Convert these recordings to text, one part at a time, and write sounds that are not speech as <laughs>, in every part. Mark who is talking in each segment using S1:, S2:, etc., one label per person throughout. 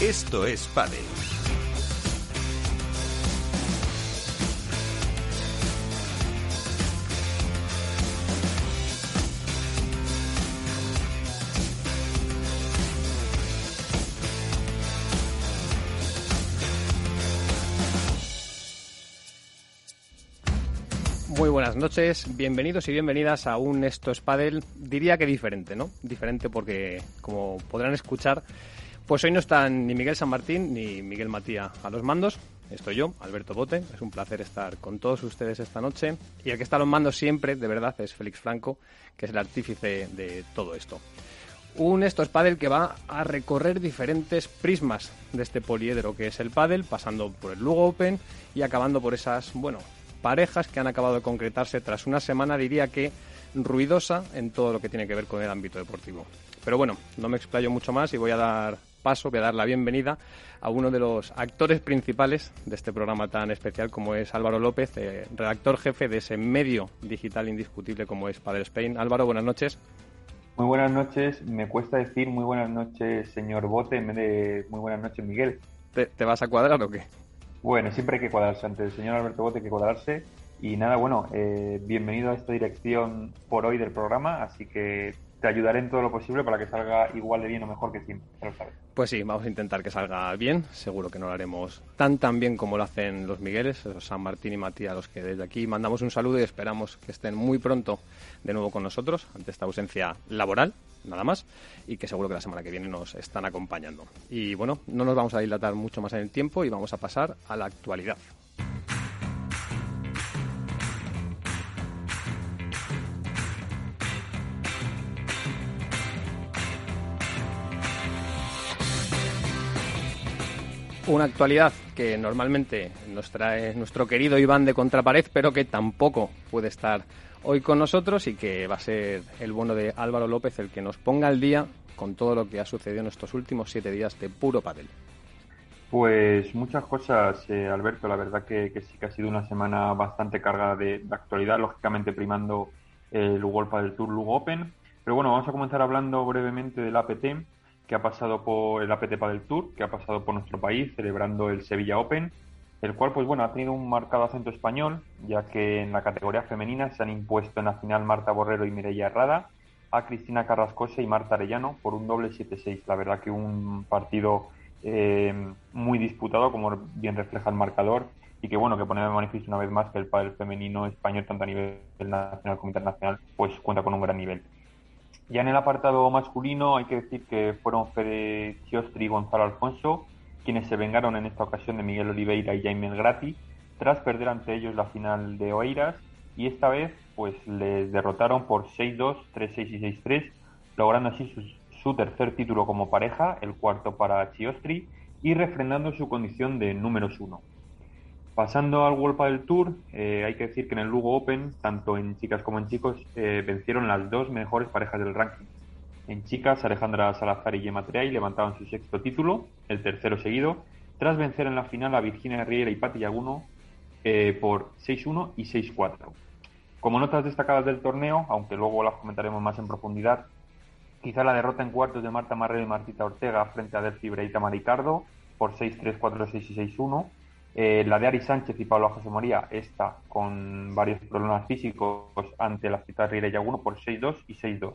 S1: Esto es Padel.
S2: Muy buenas noches, bienvenidos y bienvenidas a un Esto es Padel, diría que diferente, ¿no? Diferente porque, como podrán escuchar, pues hoy no están ni Miguel San Martín ni Miguel Matía a los mandos, estoy yo, Alberto Bote, es un placer estar con todos ustedes esta noche y el que está a los mandos siempre, de verdad, es Félix Franco, que es el artífice de todo esto. Un Esto es Padel que va a recorrer diferentes prismas de este poliedro que es el Padel, pasando por el Lugo Open y acabando por esas, bueno, parejas que han acabado de concretarse tras una semana, diría que ruidosa en todo lo que tiene que ver con el ámbito deportivo. Pero bueno, no me explayo mucho más y voy a dar paso, voy a dar la bienvenida a uno de los actores principales de este programa tan especial como es Álvaro López, eh, redactor jefe de ese medio digital indiscutible como es Padre Spain. Álvaro, buenas noches.
S3: Muy buenas noches, me cuesta decir muy buenas noches, señor Bote, en vez de muy buenas noches, Miguel.
S2: ¿Te, te vas a cuadrar o qué?
S3: Bueno, siempre hay que cuadrarse. Ante el señor Alberto Bote hay que cuadrarse. Y nada, bueno, eh, bienvenido a esta dirección por hoy del programa, así que te ayudaré en todo lo posible para que salga igual de bien o mejor que siempre, sabes.
S2: Pues sí, vamos a intentar que salga bien. Seguro que no lo haremos tan tan bien como lo hacen los Migueles, los San Martín y Matías, los que desde aquí mandamos un saludo y esperamos que estén muy pronto de nuevo con nosotros ante esta ausencia laboral, nada más, y que seguro que la semana que viene nos están acompañando. Y bueno, no nos vamos a dilatar mucho más en el tiempo y vamos a pasar a la actualidad. Una actualidad que normalmente nos trae nuestro querido Iván de Contrapared, pero que tampoco puede estar hoy con nosotros y que va a ser el bono de Álvaro López el que nos ponga al día con todo lo que ha sucedido en estos últimos siete días de puro pádel.
S3: Pues muchas cosas, eh, Alberto. La verdad que, que, sí que ha sido una semana bastante cargada de, actualidad, lógicamente primando el World Padel Tour Lugo Open. Pero bueno, vamos a comenzar hablando brevemente del APT, que ha pasado por el APT Padel Tour, que ha pasado por nuestro país celebrando el Sevilla Open, el cual pues bueno ha tenido un marcado acento español, ya que en la categoría femenina se han impuesto en la final Marta Borrero y Mireia Herrada a Cristina Carrascosa y Marta Arellano por un doble 7-6. La verdad que un partido eh, muy disputado, como bien refleja el marcador, y que bueno, que pone de manifiesto una vez más que el pádel femenino español, tanto a nivel nacional como internacional, pues cuenta con un gran nivel. Ya en el apartado masculino hay que decir que fueron Fede Chiostri y Gonzalo Alfonso quienes se vengaron en esta ocasión de Miguel Oliveira y Jaime Grati tras perder ante ellos la final de Oeiras y esta vez pues les derrotaron por 6-2, 3-6 y 6-3, logrando así su, tercer título como pareja, el cuarto para Chiostri y refrendando su condición de números uno. Pasando al World Padel Tour, eh, hay que decir que en el Lugo Open, tanto en chicas como en chicos, eh, vencieron las dos mejores parejas del ranking. En chicas, Alejandra Salazar y Gemma levantaban su sexto título, el tercero seguido, tras vencer en la final a Virginia Riera y Patti Yaguno eh, por 6-1 y 6-4. Como notas destacadas del torneo, aunque luego las comentaremos más en profundidad, quizá la derrota en cuartos de Marta Marrero y Martita Ortega frente a Delphi Breita Maricardo por 6-3, 4-6 y 6-1. Eh, la de Ari Sánchez y Pablo José María, esta con varios problemas físicos ante la cita y Yaguno por 6-2 y 6-2.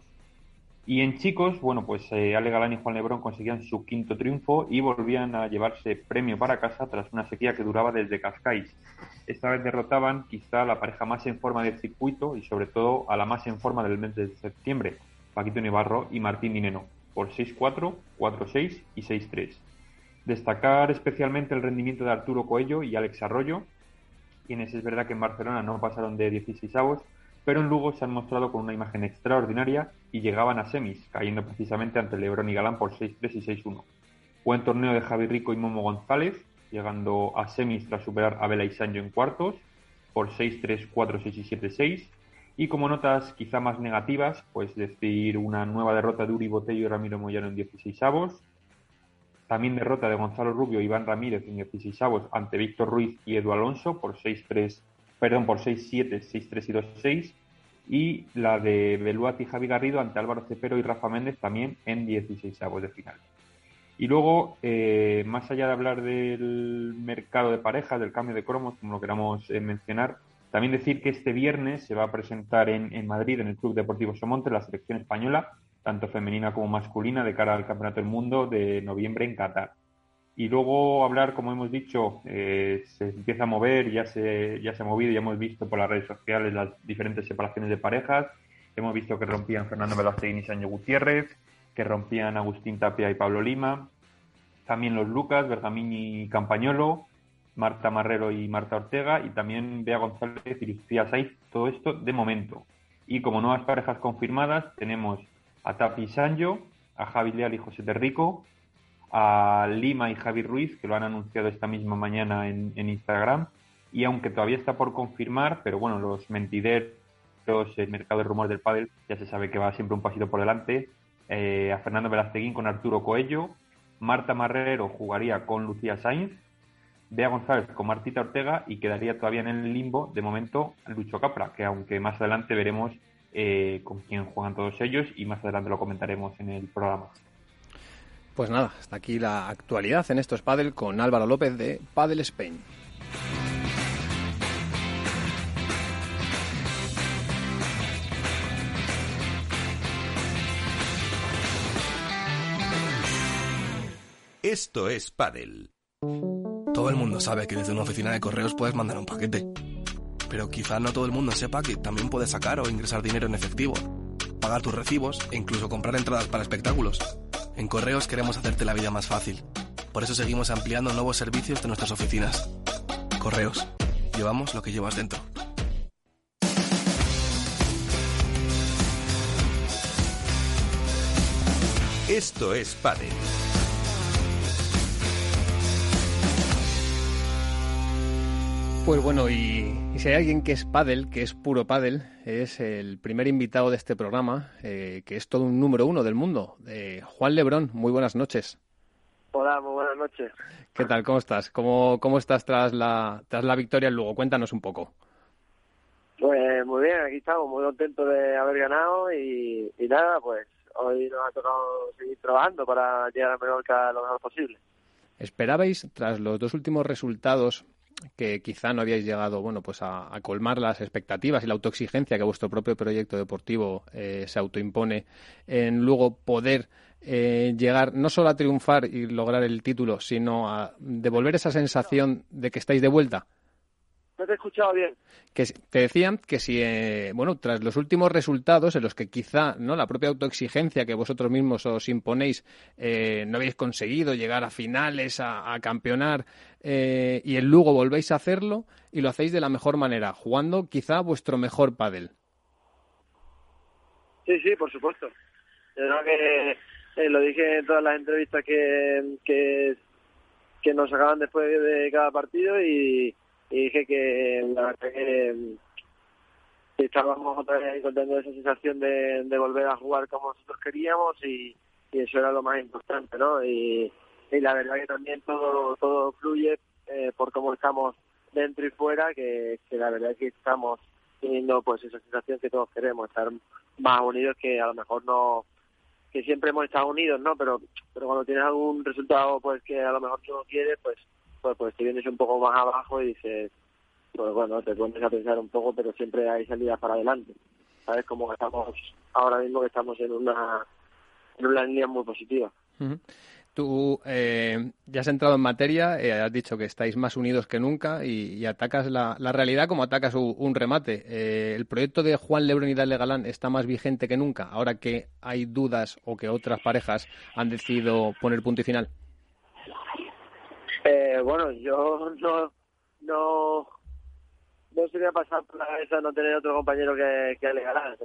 S3: Y en chicos, bueno, pues eh, Ale Galán y Juan Lebrón conseguían su quinto triunfo y volvían a llevarse premio para casa tras una sequía que duraba desde Cascais. Esta vez derrotaban quizá a la pareja más en forma del circuito y sobre todo a la más en forma del mes de septiembre, Paquito Navarro y Martín Dineno, por 6-4, 4-6 y 6-3. Destacar especialmente el rendimiento de Arturo Coello y Alex Arroyo, quienes es verdad que en Barcelona no pasaron de 16 avos, pero en Lugo se han mostrado con una imagen extraordinaria y llegaban a semis, cayendo precisamente ante Lebrón y Galán por 6-3 y 6-1. Buen torneo de Javi Rico y Momo González, llegando a semis tras superar a Vela y Sancho en cuartos por 6-3, 4-6 y 7-6. Y como notas quizá más negativas, pues decir una nueva derrota de Uri Botello y Ramiro Moyano en 16 avos. También derrota de Gonzalo Rubio y Iván Ramírez en 16 avos ante Víctor Ruiz y Edu Alonso por 6-3, perdón, por 6-7, 6-3 y 2-6. Y la de Beluati y Javi Garrido ante Álvaro Cepero y Rafa Méndez también en 16 avos de final. Y luego, eh, más allá de hablar del mercado de parejas, del cambio de cromos, como lo queramos eh, mencionar, también decir que este viernes se va a presentar en, en, Madrid, en el Club Deportivo Somonte, la selección española, tanto femenina como masculina, de cara al Campeonato del Mundo de noviembre en Qatar. Y luego hablar, como hemos dicho, eh, se empieza a mover, ya se, ya se ha movido, ya hemos visto por las redes sociales las diferentes separaciones de parejas. Hemos visto que rompían Fernando Velázquez y Sancho Gutiérrez, que rompían Agustín Tapia y Pablo Lima. También los Lucas, Bergamín y Campañolo, Marta Marrero y Marta Ortega, y también Bea González y Lucía Saiz. Todo esto de momento. Y como nuevas parejas confirmadas, tenemos a Tapi y Sancho, a Javi Leal y José Terrico, a Lima y Javi Ruiz, que lo han anunciado esta misma mañana en, Instagram. Y aunque todavía está por confirmar, pero bueno, los mentideros, el mercado de rumores del pádel, ya se sabe que va siempre un pasito por delante. Eh, a Fernando Velazqueguín con Arturo Coello. Marta Marrero jugaría con Lucía Sainz. Bea González con Martita Ortega y quedaría todavía en el limbo, de momento, Lucho Capra, que aunque más adelante veremos eh, con quién juegan todos ellos y más adelante lo comentaremos en el programa.
S2: Pues nada, hasta aquí la actualidad en estos Padel con Álvaro López de Padel Spain.
S1: Esto es Padel.
S4: Todo el mundo sabe que desde una oficina de correos puedes mandar un paquete. Pero quizá no todo el mundo sepa que también puedes sacar o ingresar dinero en efectivo, pagar tus recibos e incluso comprar entradas para espectáculos. En Correos queremos hacerte la vida más fácil. Por eso seguimos ampliando nuevos servicios de nuestras oficinas. Correos. Llevamos lo que llevas dentro.
S1: Esto es Padel.
S2: Pues bueno, y, si hay alguien que es pádel, que es puro pádel, es el primer invitado de este programa, eh, que es todo un número uno del mundo, eh, Juan Lebrón. Muy buenas noches.
S5: Hola, muy buenas noches.
S2: ¿Qué tal? ¿Cómo estás? ¿Cómo, cómo estás tras la, tras la victoria en Lugo? Cuéntanos un poco.
S5: Pues muy bien, aquí estamos, muy contentos de haber ganado y, nada, pues hoy nos ha tocado seguir trabajando para llegar a Menorca lo mejor posible.
S2: ¿Esperabais, tras los dos últimos resultados, que quizá no habíais llegado bueno pues a, colmar las expectativas y la autoexigencia que vuestro propio proyecto deportivo eh, se autoimpone en luego poder eh, llegar no solo a triunfar y lograr el título sino a devolver esa sensación de que estáis de vuelta
S5: no te he escuchado bien.
S2: Que te decían que si, eh, bueno, tras los últimos resultados en los que quizá no la propia autoexigencia que vosotros mismos os imponéis eh, no habéis conseguido llegar a finales, a, campeonar, eh, y en Lugo volvéis a hacerlo y lo hacéis de la mejor manera, jugando quizá vuestro mejor pádel.
S5: Sí, sí, por supuesto. Yo creo que lo dije en todas las entrevistas que, que, que nos sacaban después de cada partido y y dije que la verdad que, estábamos otra vez encontrando esa sensación de, volver a jugar como nosotros queríamos y, eso era lo más importante, ¿no? Y, la verdad que también todo todo fluye eh, por cómo estamos dentro y fuera, que, la verdad que estamos teniendo pues esa sensación que todos queremos, estar más unidos que a lo mejor no que siempre hemos estado unidos, ¿no? Pero pero cuando tienes algún resultado pues que a lo mejor tú no quieres, pues pues, pues te vienes un poco más abajo y dices, pues bueno, te pones a pensar un poco, pero siempre hay salidas para adelante. ¿Sabes? Como estamos ahora mismo que estamos en una, en una línea muy positiva.
S2: Tú eh, ya has entrado en materia, eh, has dicho que estáis más unidos que nunca y, atacas la, realidad como atacas un, remate. Eh, ¿El proyecto de Juan Lebron y Dale Galán está más vigente que nunca, ahora que hay dudas o que otras parejas han decidido poner punto y final?
S5: Eh, bueno, yo <laughs> no, no, no sería pasar por la cabeza no tener otro compañero que, que alegará,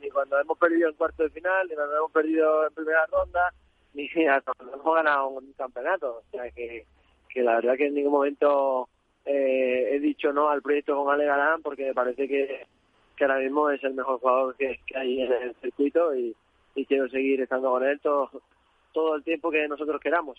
S5: Ni cuando hemos perdido en cuarto de final, ni cuando hemos perdido en primera ronda, <laughs> ni cuando hemos ganado un campeonato. O sea, que, que la verdad que en ningún momento eh, he dicho no al proyecto con Ale Galán porque me parece que, que ahora mismo es el mejor jugador que, hay en el circuito y, y quiero seguir estando con él todo, todo el tiempo que nosotros queramos.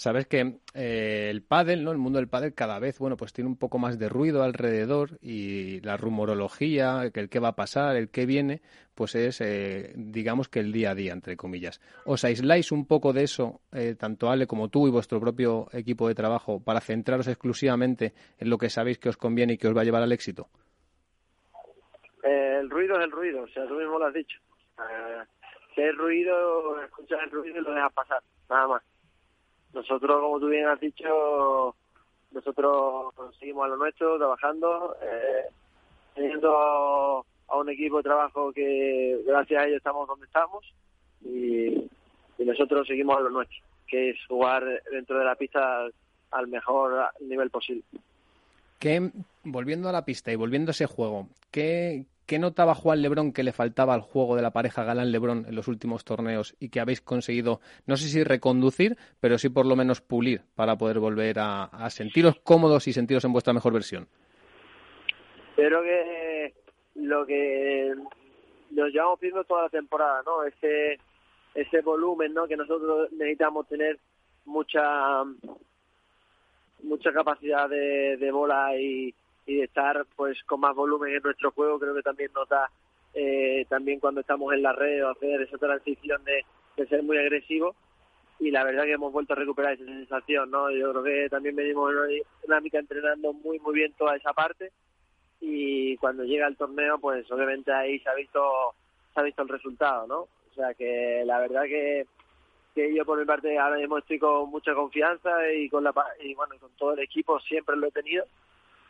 S2: Sabes que eh, el pádel, ¿no? El mundo del pádel cada vez, bueno, pues tiene un poco más de ruido alrededor y la rumorología, el qué va a pasar, el qué viene, pues es, eh, digamos que el día a día, entre comillas. ¿Os aisláis un poco de eso, eh, tanto Ale como tú y vuestro propio equipo de trabajo, para centraros exclusivamente en lo que sabéis que os conviene y que os va a llevar al éxito?
S5: el ruido es el ruido, o sea, tú mismo lo has dicho. si hay ruido, escuchas el ruido y lo dejas pasar, nada más. Nosotros, como tú bien has dicho, nosotros seguimos a lo nuestro, trabajando, eh, teniendo a un equipo de trabajo que gracias a ellos estamos donde estamos y, nosotros seguimos a lo nuestro, que es jugar dentro de la pista al mejor nivel posible.
S2: Que, volviendo a la pista y volviendo a ese juego, ¿qué, ¿Qué notaba Juan Lebrón que le faltaba al juego de la pareja Galán Lebrón en los últimos torneos y que habéis conseguido, no sé si reconducir, pero sí por lo menos pulir para poder volver a, sentiros cómodos y sentiros en vuestra mejor versión?
S5: Creo que lo que nos llevamos viendo toda la temporada, ¿no? Ese, ese volumen, ¿no? Que nosotros necesitamos tener mucha mucha capacidad de bola y, y de estar pues con más volumen en nuestro juego creo que también nos da eh, también cuando estamos en la red o hacer esa transición de, ser muy agresivo. Y la verdad que hemos vuelto a recuperar esa sensación no yo creo que también venimos en una dinámica entrenando muy muy bien toda esa parte. Y cuando llega el torneo pues obviamente ahí se ha visto se ha visto el resultado no o sea que la verdad que que yo por mi parte ahora mismo estoy con mucha confianza y con la y bueno con todo el equipo siempre lo he tenido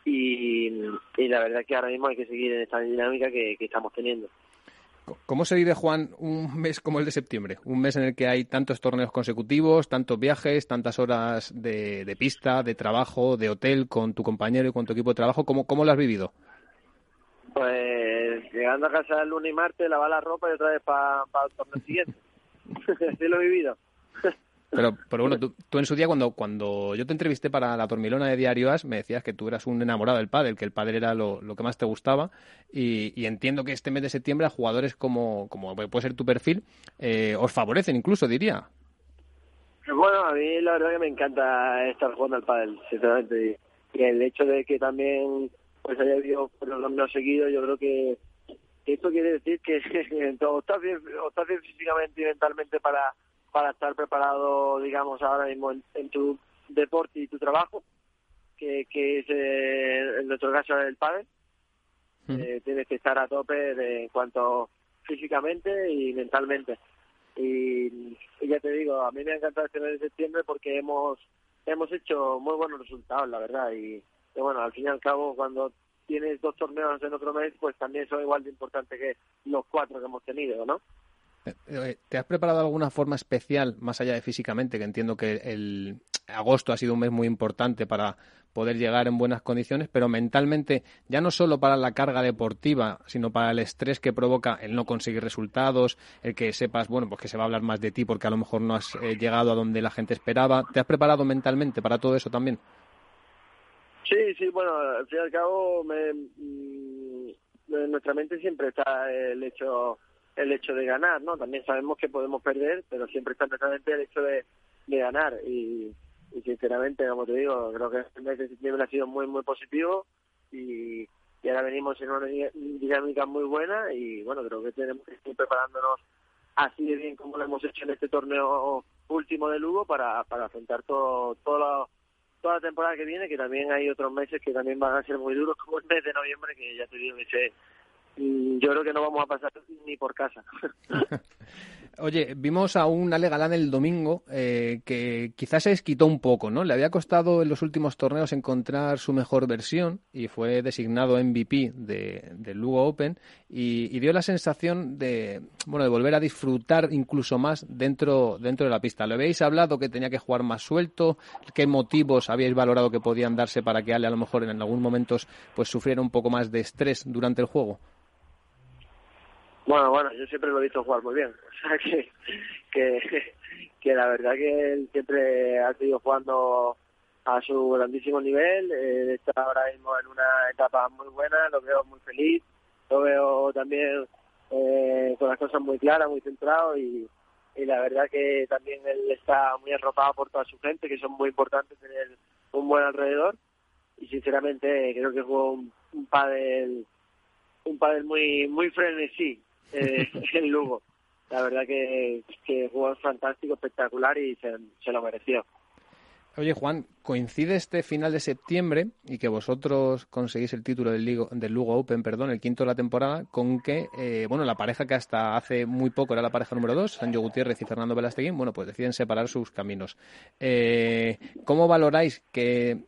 S5: y, la verdad que ahora mismo hay que seguir en esta dinámica que, estamos teniendo.
S2: ¿Cómo se vive, Juan, un mes como el de septiembre? Un mes en el que hay tantos torneos consecutivos, tantos viajes, tantas horas de, pista, de trabajo, de hotel con tu compañero y con tu equipo de trabajo. ¿Cómo, cómo lo has vivido?
S5: Pues llegando a casa el lunes y martes, lavar la ropa y otra vez para el torneo siguiente. <laughs> <laughs> Así lo he vivido.
S2: Pero, pero bueno, tú, en su día, cuando, cuando yo te entrevisté para la Tormilona de Diario As, me decías que tú eras un enamorado del pádel, que el pádel era lo, que más te gustaba. Y, entiendo que este mes de septiembre a jugadores como, como puede ser tu perfil eh, os favorecen incluso, diría.
S5: Bueno, a mí la verdad que me encanta estar jugando al pádel, sinceramente. Y el hecho de que también pues haya habido torneos seguidos, yo creo que esto quiere decir que <laughs> estás bien, estás bien físicamente y mentalmente para para estar preparado, digamos, ahora mismo en, tu deporte y tu trabajo, que, que es eh, en nuestro caso el padre. Eh, tienes que estar a tope de, en cuanto físicamente y mentalmente. Y, ya te digo, a mí me ha encantado este mes de septiembre porque hemos hemos hecho muy buenos resultados, la verdad. Y, y bueno, al fin y al cabo, cuando tienes dos torneos en otro mes, pues también son igual de importantes que los cuatro que hemos tenido, ¿no?
S2: Eh, eh, ¿Te has preparado alguna forma especial, más allá de físicamente, que entiendo que el agosto ha sido un mes muy importante para poder llegar en buenas condiciones, pero mentalmente, ya no solo para la carga deportiva, sino para el estrés que provoca el no conseguir resultados, el que sepas, bueno, pues que se va a hablar más de ti porque a lo mejor no has eh, llegado a donde la gente esperaba. ¿Te has preparado mentalmente para todo eso también?
S5: Sí, sí, bueno, al fin y al cabo, me, mm, en nuestra mente siempre está el hecho el hecho de ganar, ¿no? También sabemos que podemos perder, pero siempre está presente el hecho de, de ganar y, y, sinceramente, como te digo, creo que el mes de septiembre ha sido muy, muy positivo y, ahora venimos en una dinámica muy buena y bueno, creo que tenemos que ir preparándonos así de bien como lo hemos hecho en este torneo último de Lugo para, para afrontar todo, todo toda la temporada que viene, que también hay otros meses que también van a ser muy duros, como el mes de noviembre, que ya te digo que yo creo que no vamos a pasar ni por casa. <laughs> <laughs>
S2: Oye, vimos a un Ale Galán el domingo eh, que quizás se desquitó un poco, ¿no? Le había costado en los últimos torneos encontrar su mejor versión y fue designado MVP del de Lugo Open y, dio la sensación de, bueno, de volver a disfrutar incluso más dentro, dentro de la pista. ¿Le habéis hablado que tenía que jugar más suelto? ¿Qué motivos habíais valorado que podían darse para que Ale a lo mejor en algún momento pues, sufriera un poco más de estrés durante el juego?
S5: Bueno, bueno, yo siempre lo he visto jugar muy bien. <laughs> O sea que, que, que la verdad que él siempre ha seguido jugando a su grandísimo nivel. Eh, está ahora mismo en una etapa muy buena, lo veo muy feliz, lo veo también eh, con las cosas muy claras, muy centrado y, y la verdad que también él está muy arropado por toda su gente, que son muy importantes tener un buen alrededor y sinceramente creo que jugó un, un un pádel muy muy frenesí eh, <laughs> en Lugo. La verdad que, que jugó fantástico, espectacular y se, lo mereció.
S2: Oye, Juan, coincide este final de septiembre y que vosotros conseguís el título del, Ligo, del Lugo Open, perdón, el quinto de la temporada, con que, eh, bueno, la pareja que hasta hace muy poco era la pareja número dos, Sancho Gutiérrez y Fernando Velasteguín, bueno, pues deciden separar sus caminos. Eh, ¿Cómo valoráis que,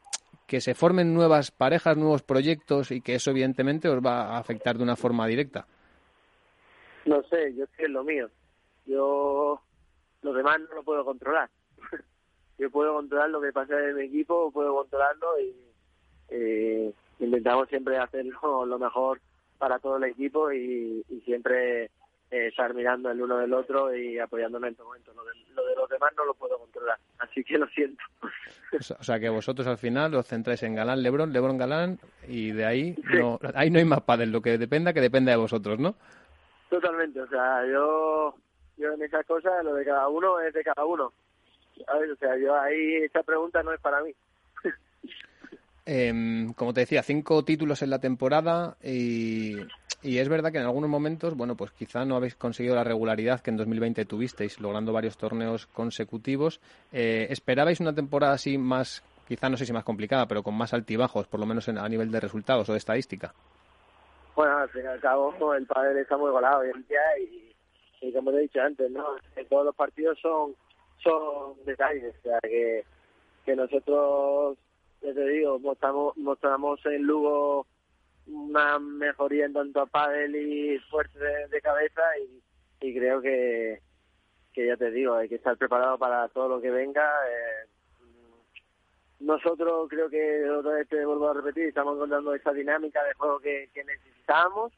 S2: que se formen nuevas parejas, nuevos proyectos y que eso evidentemente os va a afectar de una forma directa?
S5: No sé, yo sé lo mío. Yo lo demás no lo puedo controlar. <laughs> yo puedo controlar lo que pasa en mi equipo, puedo controlarlo y eh, intentamos siempre hacerlo <laughs> lo mejor para todo el equipo y, y siempre eh, estar mirando el uno del otro y apoyándome en todo momento. Lo de, lo de, los demás no lo puedo controlar, así que lo siento. <laughs>
S2: O sea que vosotros al final os centráis en Galán, Lebron, Lebron, Galán y de ahí no, ahí no hay más padres, lo que dependa que dependa de vosotros, ¿no?
S5: Totalmente, o sea, yo, yo en esas cosas, lo de cada uno es de cada uno. O sea, yo ahí, esta pregunta no es para mí. <laughs>
S2: Eh, como te decía, cinco títulos en la temporada y, y, es verdad que en algunos momentos, bueno, pues quizá no habéis conseguido la regularidad que en 2020 tuvisteis, logrando varios torneos consecutivos. Eh, ¿Esperabais una temporada así más, quizá no sé si más complicada, pero con más altibajos, por lo menos en, a nivel de resultados o de estadística?
S5: Bueno, al fin y al cabo, el padre está muy golado hoy en día y, como te he dicho antes, ¿no? todos los partidos son son detalles, o sea, que, que nosotros, ya te digo, mostramos, mostramos en Lugo una mejoría en tanto a pádel y fuerza de, de cabeza y, y, creo que, que ya te digo, hay que estar preparado para todo lo que venga. Eh, nosotros creo que otra vez te vuelvo a repetir, estamos encontrando esa dinámica de juego que, que necesitamos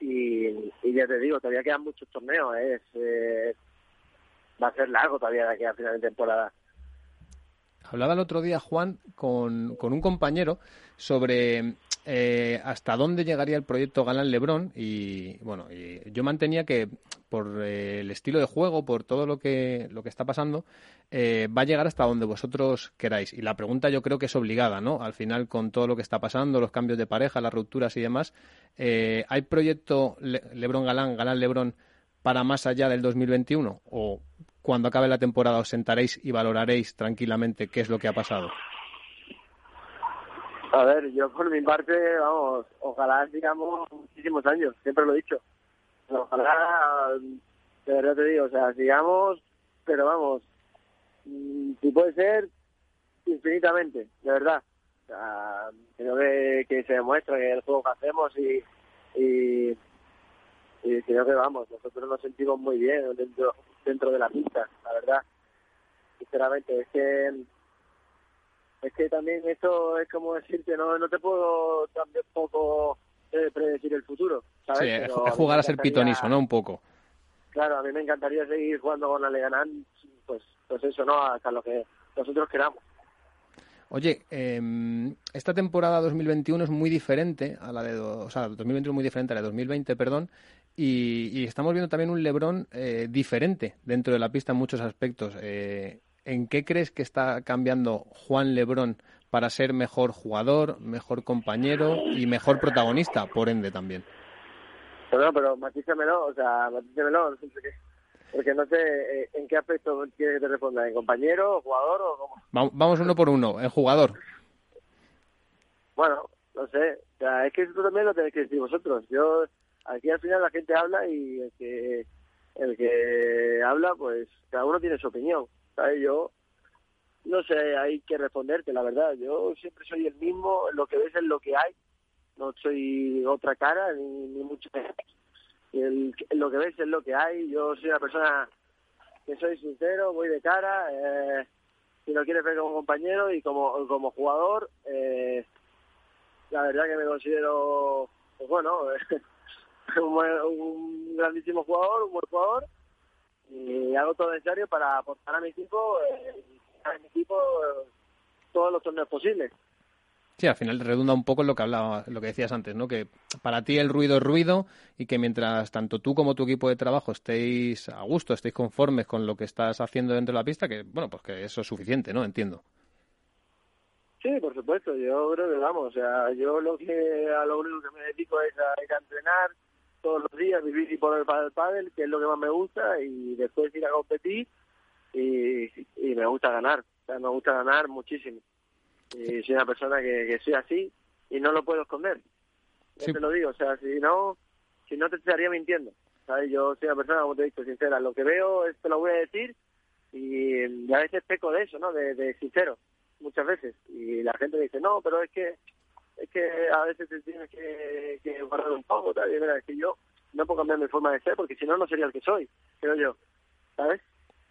S5: y, ya te digo, todavía quedan muchos torneos, es, eh, va a ser largo todavía de aquí a final de temporada.
S2: Hablaba el otro día, Juan, con, con un compañero sobre eh, hasta dónde llegaría el proyecto Galán Lebrón y bueno, y yo mantenía que por eh, el estilo de juego, por todo lo que, lo que está pasando, eh, va a llegar hasta donde vosotros queráis. Y la pregunta yo creo que es obligada, ¿no? Al final, con todo lo que está pasando, los cambios de pareja, las rupturas y demás, ¿hay proyecto Le Lebrón Galán, Galán Lebrón para más allá del 2021? ¿O cuando acabe la temporada os sentaréis y valoraréis tranquilamente qué es lo que ha pasado?
S5: A ver, yo por mi parte, vamos, ojalá sigamos muchísimos años, siempre lo he dicho. Ojalá, de verdad te digo, o sea, sigamos, pero vamos, si puede ser, infinitamente, de verdad. O sea, creo que, que se demuestra que el juego que hacemos y, y, y creo que vamos, nosotros nos sentimos muy bien dentro, dentro de la pista, la verdad. Sinceramente, es que es que también esto es como decirte, no no te puedo tampoco eh, predecir el futuro, ¿sabes?
S2: Sí, Pero es jugar a, ser pitoniso, ¿no? Un poco.
S5: Claro, a mí me encantaría seguir jugando con Aleganán, pues, pues eso, ¿no? Hasta lo que nosotros queramos.
S2: Oye, eh, esta temporada 2021 es muy diferente a la de, o sea, 2021 es muy diferente a la de 2020, perdón, y, y estamos viendo también un LeBron eh, diferente dentro de la pista en muchos aspectos. Eh, ¿En qué crees que está cambiando Juan Lebrón para ser mejor jugador, mejor compañero y mejor protagonista, por ende también?
S5: Bueno, pero matízamelo, o sea, matízamelo, porque no sé eh, en qué aspecto quieres que te responda, ¿en compañero, jugador o cómo?
S2: Vamos uno por uno, en jugador.
S5: Bueno, no sé, o sea, es que eso también lo tenéis que decir vosotros. Yo, aquí al final la gente habla y el que, el que habla, pues cada uno tiene su opinión. Yo no sé, hay que responderte, la verdad. Yo siempre soy el mismo, lo que ves es lo que hay, no soy otra cara, ni, ni mucho menos. El, lo que ves es lo que hay. Yo soy una persona que soy sincero, voy de cara. Eh, si lo quieres ver como compañero y como, como jugador, eh, la verdad que me considero, pues bueno, <laughs> un, un grandísimo jugador, un buen jugador y hago todo necesario para aportar a mi equipo, eh, a mi equipo eh, todos los torneos posibles.
S2: Sí, al final redunda un poco en lo que hablaba, lo que decías antes, ¿no? Que para ti el ruido es ruido y que mientras tanto tú como tu equipo de trabajo estéis a gusto, estéis conformes con lo que estás haciendo dentro de la pista, que bueno, pues que eso es suficiente, ¿no? Entiendo.
S5: Sí, por supuesto. Yo creo que vamos, o sea, yo lo que a lo único que me dedico es a, entrenar todos los días, vivir y poner para el pádel, que es lo que más me gusta, y después ir a competir y, y me gusta ganar. O sea, me gusta ganar muchísimo. Y soy una persona que, que soy así y no lo puedo esconder. Ya te lo digo, o sea, si no, si no te estaría mintiendo. ¿sabes? Yo soy una persona, como te he dicho, sincera. Lo que veo, te lo voy a decir y, a veces peco de eso, ¿no? De, de sincero muchas veces y la gente dice no pero es que es que a veces te tienes que, que guardar un poco tal y mira es que yo no puedo cambiar mi forma de ser porque si no no sería el que soy creo yo sabes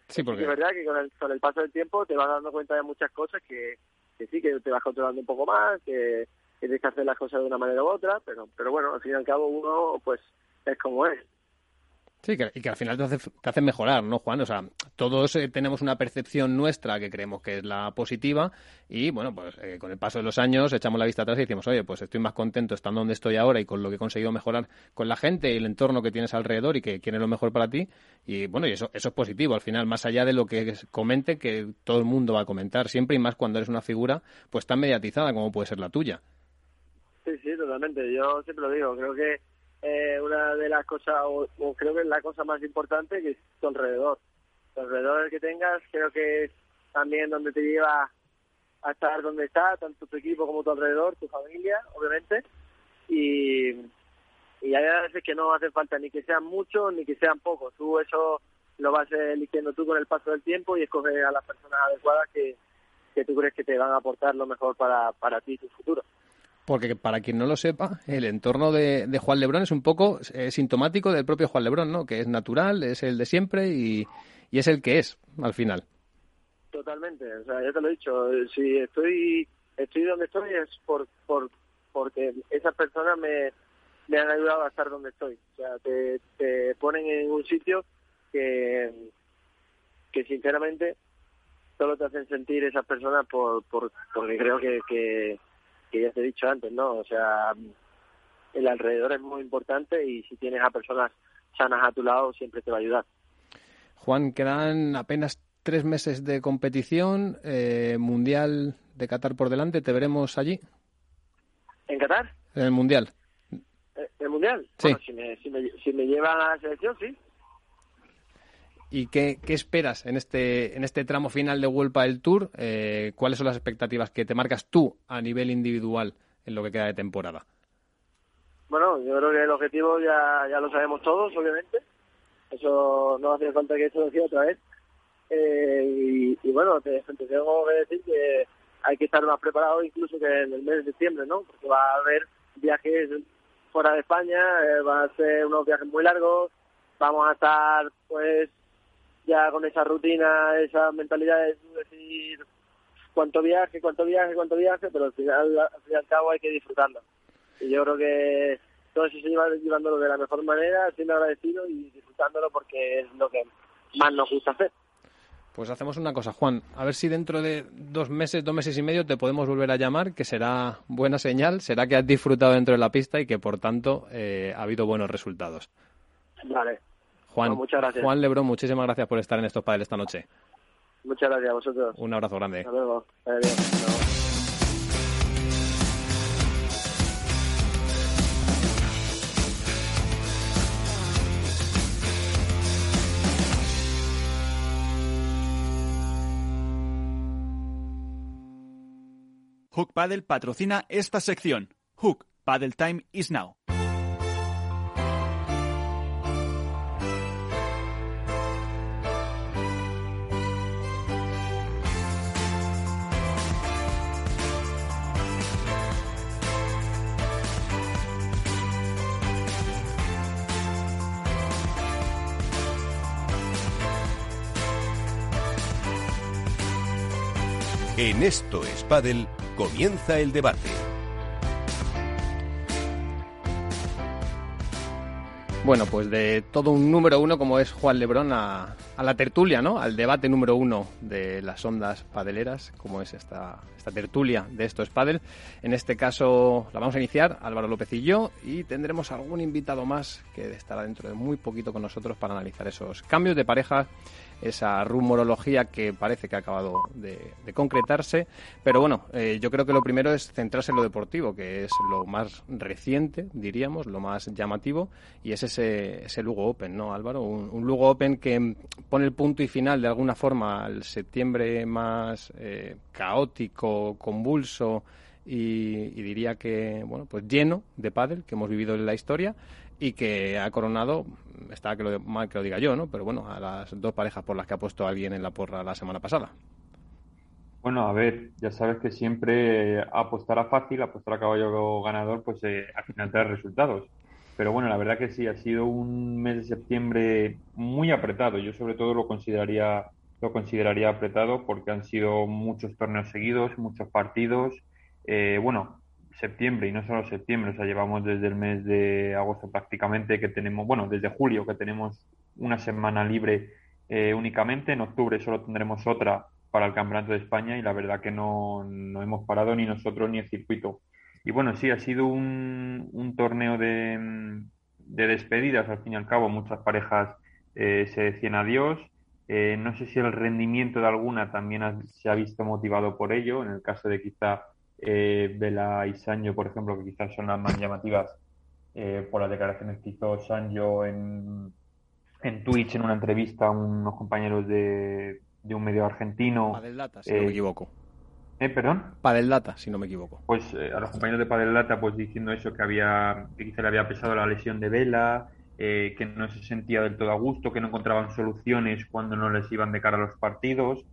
S2: sí porque
S5: es verdad que con el, con el paso del tiempo te vas dando cuenta de muchas cosas que, que sí que te vas controlando un poco más que, que tienes que hacer las cosas de una manera u otra pero pero bueno al fin y al cabo uno pues es como es
S2: Sí, y que al final te hace, te hace mejorar, ¿no, Juan? O sea, todos eh, tenemos una percepción nuestra que creemos que es la positiva y, bueno, pues eh, con el paso de los años echamos la vista atrás y decimos, oye, pues estoy más contento estando donde estoy ahora y con lo que he conseguido mejorar con la gente y el entorno que tienes alrededor y que quiere lo mejor para ti. Y, bueno, y eso, eso es positivo al final, más allá de lo que comente, que todo el mundo va a comentar siempre y más cuando eres una figura pues tan mediatizada como puede ser la tuya.
S5: Sí, sí, totalmente. Yo siempre lo digo, creo que eh, una de las cosas, o, creo que la cosa más importante, que es tu alrededor. Tu alrededor que tengas, creo que es también donde te lleva a estar donde estás, tanto tu equipo como tu alrededor, tu familia, obviamente. Y, y hay veces que no hace falta ni que sean muchos ni que sean pocos. Tú eso lo vas eligiendo tú con el paso del tiempo y escoges a las personas adecuadas que, que tú crees que te van a aportar lo mejor para, para ti y tu futuro.
S2: Porque para quien no lo sepa, el entorno de, Juan Lebrón es un poco sintomático del propio Juan Lebrón, ¿no? Que es natural, es el de siempre y, es el que es al final.
S5: Totalmente, o sea, ya te lo he dicho, si estoy estoy donde estoy es por, por porque esas personas me, me han ayudado a estar donde estoy. O sea, te, te ponen en un sitio que, que sinceramente solo te hacen sentir esas personas por, por porque creo que, que que ya te he dicho antes, ¿no? O sea, el alrededor es muy importante y si tienes a personas sanas a tu lado siempre te va a ayudar.
S2: Juan, quedan apenas tres meses de competición, eh, Mundial de Qatar por delante, ¿te veremos allí?
S5: ¿En Qatar?
S2: En el Mundial.
S5: ¿El Mundial?
S2: Sí.
S5: Bueno, si me, si, me, si me llevan a la selección, sí.
S2: ¿Y qué, esperas en este, en este tramo final de Vuelta del Tour? Eh, ¿Cuáles son las expectativas que te marcas tú a nivel individual en lo que queda de temporada?
S5: Bueno, yo creo que el objetivo ya, ya lo sabemos todos, obviamente. Eso no hace falta que eso lo decía otra vez. Eh, y, bueno, te, tengo que decir que hay que estar más preparado incluso que en el mes de septiembre, ¿no? Porque va a haber viajes fuera de España, eh, van a ser unos viajes muy largos, vamos a estar pues ya con esa rutina, esa mentalidad de decir cuánto viaje, cuánto viaje, cuánto viaje, pero al final, al fin y al cabo hay que disfrutarlo. Y yo creo que todo eso se lleva llevándolo de la mejor manera, siendo agradecido y disfrutándolo porque es lo que más nos gusta hacer.
S2: Pues hacemos una cosa, Juan. A ver si dentro de dos meses, dos meses y medio te podemos volver a llamar, que será buena señal, será que has disfrutado dentro de la pista y que por tanto eh, ha habido buenos resultados.
S5: Vale,
S2: Juan,
S5: muchas gracias.
S2: Juan Lebrón, muchísimas gracias por estar en estos padres esta noche.
S5: Muchas gracias a vosotros.
S2: Un abrazo grande.
S5: Hasta luego. Adiós.
S6: Hook Paddle patrocina esta sección. Hook Paddle Time is now.
S1: En Esto es comienza el debate.
S2: Bueno, pues de todo un número uno como es Juan Lebrón a a la tertulia, ¿no? Al debate número uno de las ondas padeleras, como es esta, esta tertulia de Esto es Padel. En este caso la vamos a iniciar, Álvaro López y yo, y tendremos algún invitado más que estará dentro de muy poquito con nosotros para analizar esos cambios de pareja esa rumorología que parece que ha acabado de, concretarse. Pero bueno, eh, yo creo que lo primero es centrarse en lo deportivo, que es lo más reciente, diríamos, lo más llamativo, y es ese, ese Lugo Open, ¿no, Álvaro? Un, Lugo Open que pone el punto y final de alguna forma al septiembre más eh, caótico, convulso y, y, diría que, bueno, pues lleno de pádel que hemos vivido en la historia y que ha coronado, está que lo, mal que lo diga yo, ¿no? Pero bueno, a las dos parejas por las que ha puesto alguien en la porra la semana pasada.
S3: Bueno, a ver, ya sabes que siempre apostar a fácil, apostar a caballo ganador, pues eh, al final trae resultados. Pero bueno, la verdad que sí, ha sido un mes de septiembre muy apretado. Yo sobre todo lo consideraría, lo consideraría apretado porque han sido muchos torneos seguidos, muchos partidos. Eh, bueno, septiembre y no solo septiembre, o sea, llevamos desde el mes de agosto prácticamente que tenemos, bueno, desde julio que tenemos una semana libre eh, únicamente, en octubre solo tendremos otra para el Campeonato de España y la verdad que no, no hemos parado ni nosotros ni el circuito. Y bueno, sí, ha sido un, un torneo de, de, despedidas, al fin y al cabo, muchas parejas eh, se decían adiós. Eh, no sé si el rendimiento de alguna también se ha visto motivado por ello, en el caso de quizá eh, Vela y Sancho, por ejemplo, que quizás son las más llamativas eh, por las declaraciones que hizo Sancho en, en Twitch, en una entrevista a unos compañeros de, de un medio argentino.
S2: Padel Data, si no me eh, equivoco.
S3: ¿Eh, perdón?
S2: Padel Data, si no me equivoco.
S3: Pues a los compañeros de Padel Data, pues diciendo eso, que había que quizá le había pesado la lesión de Vela, que no se sentía del todo a gusto, que no encontraban soluciones cuando no les iban de cara a los partidos.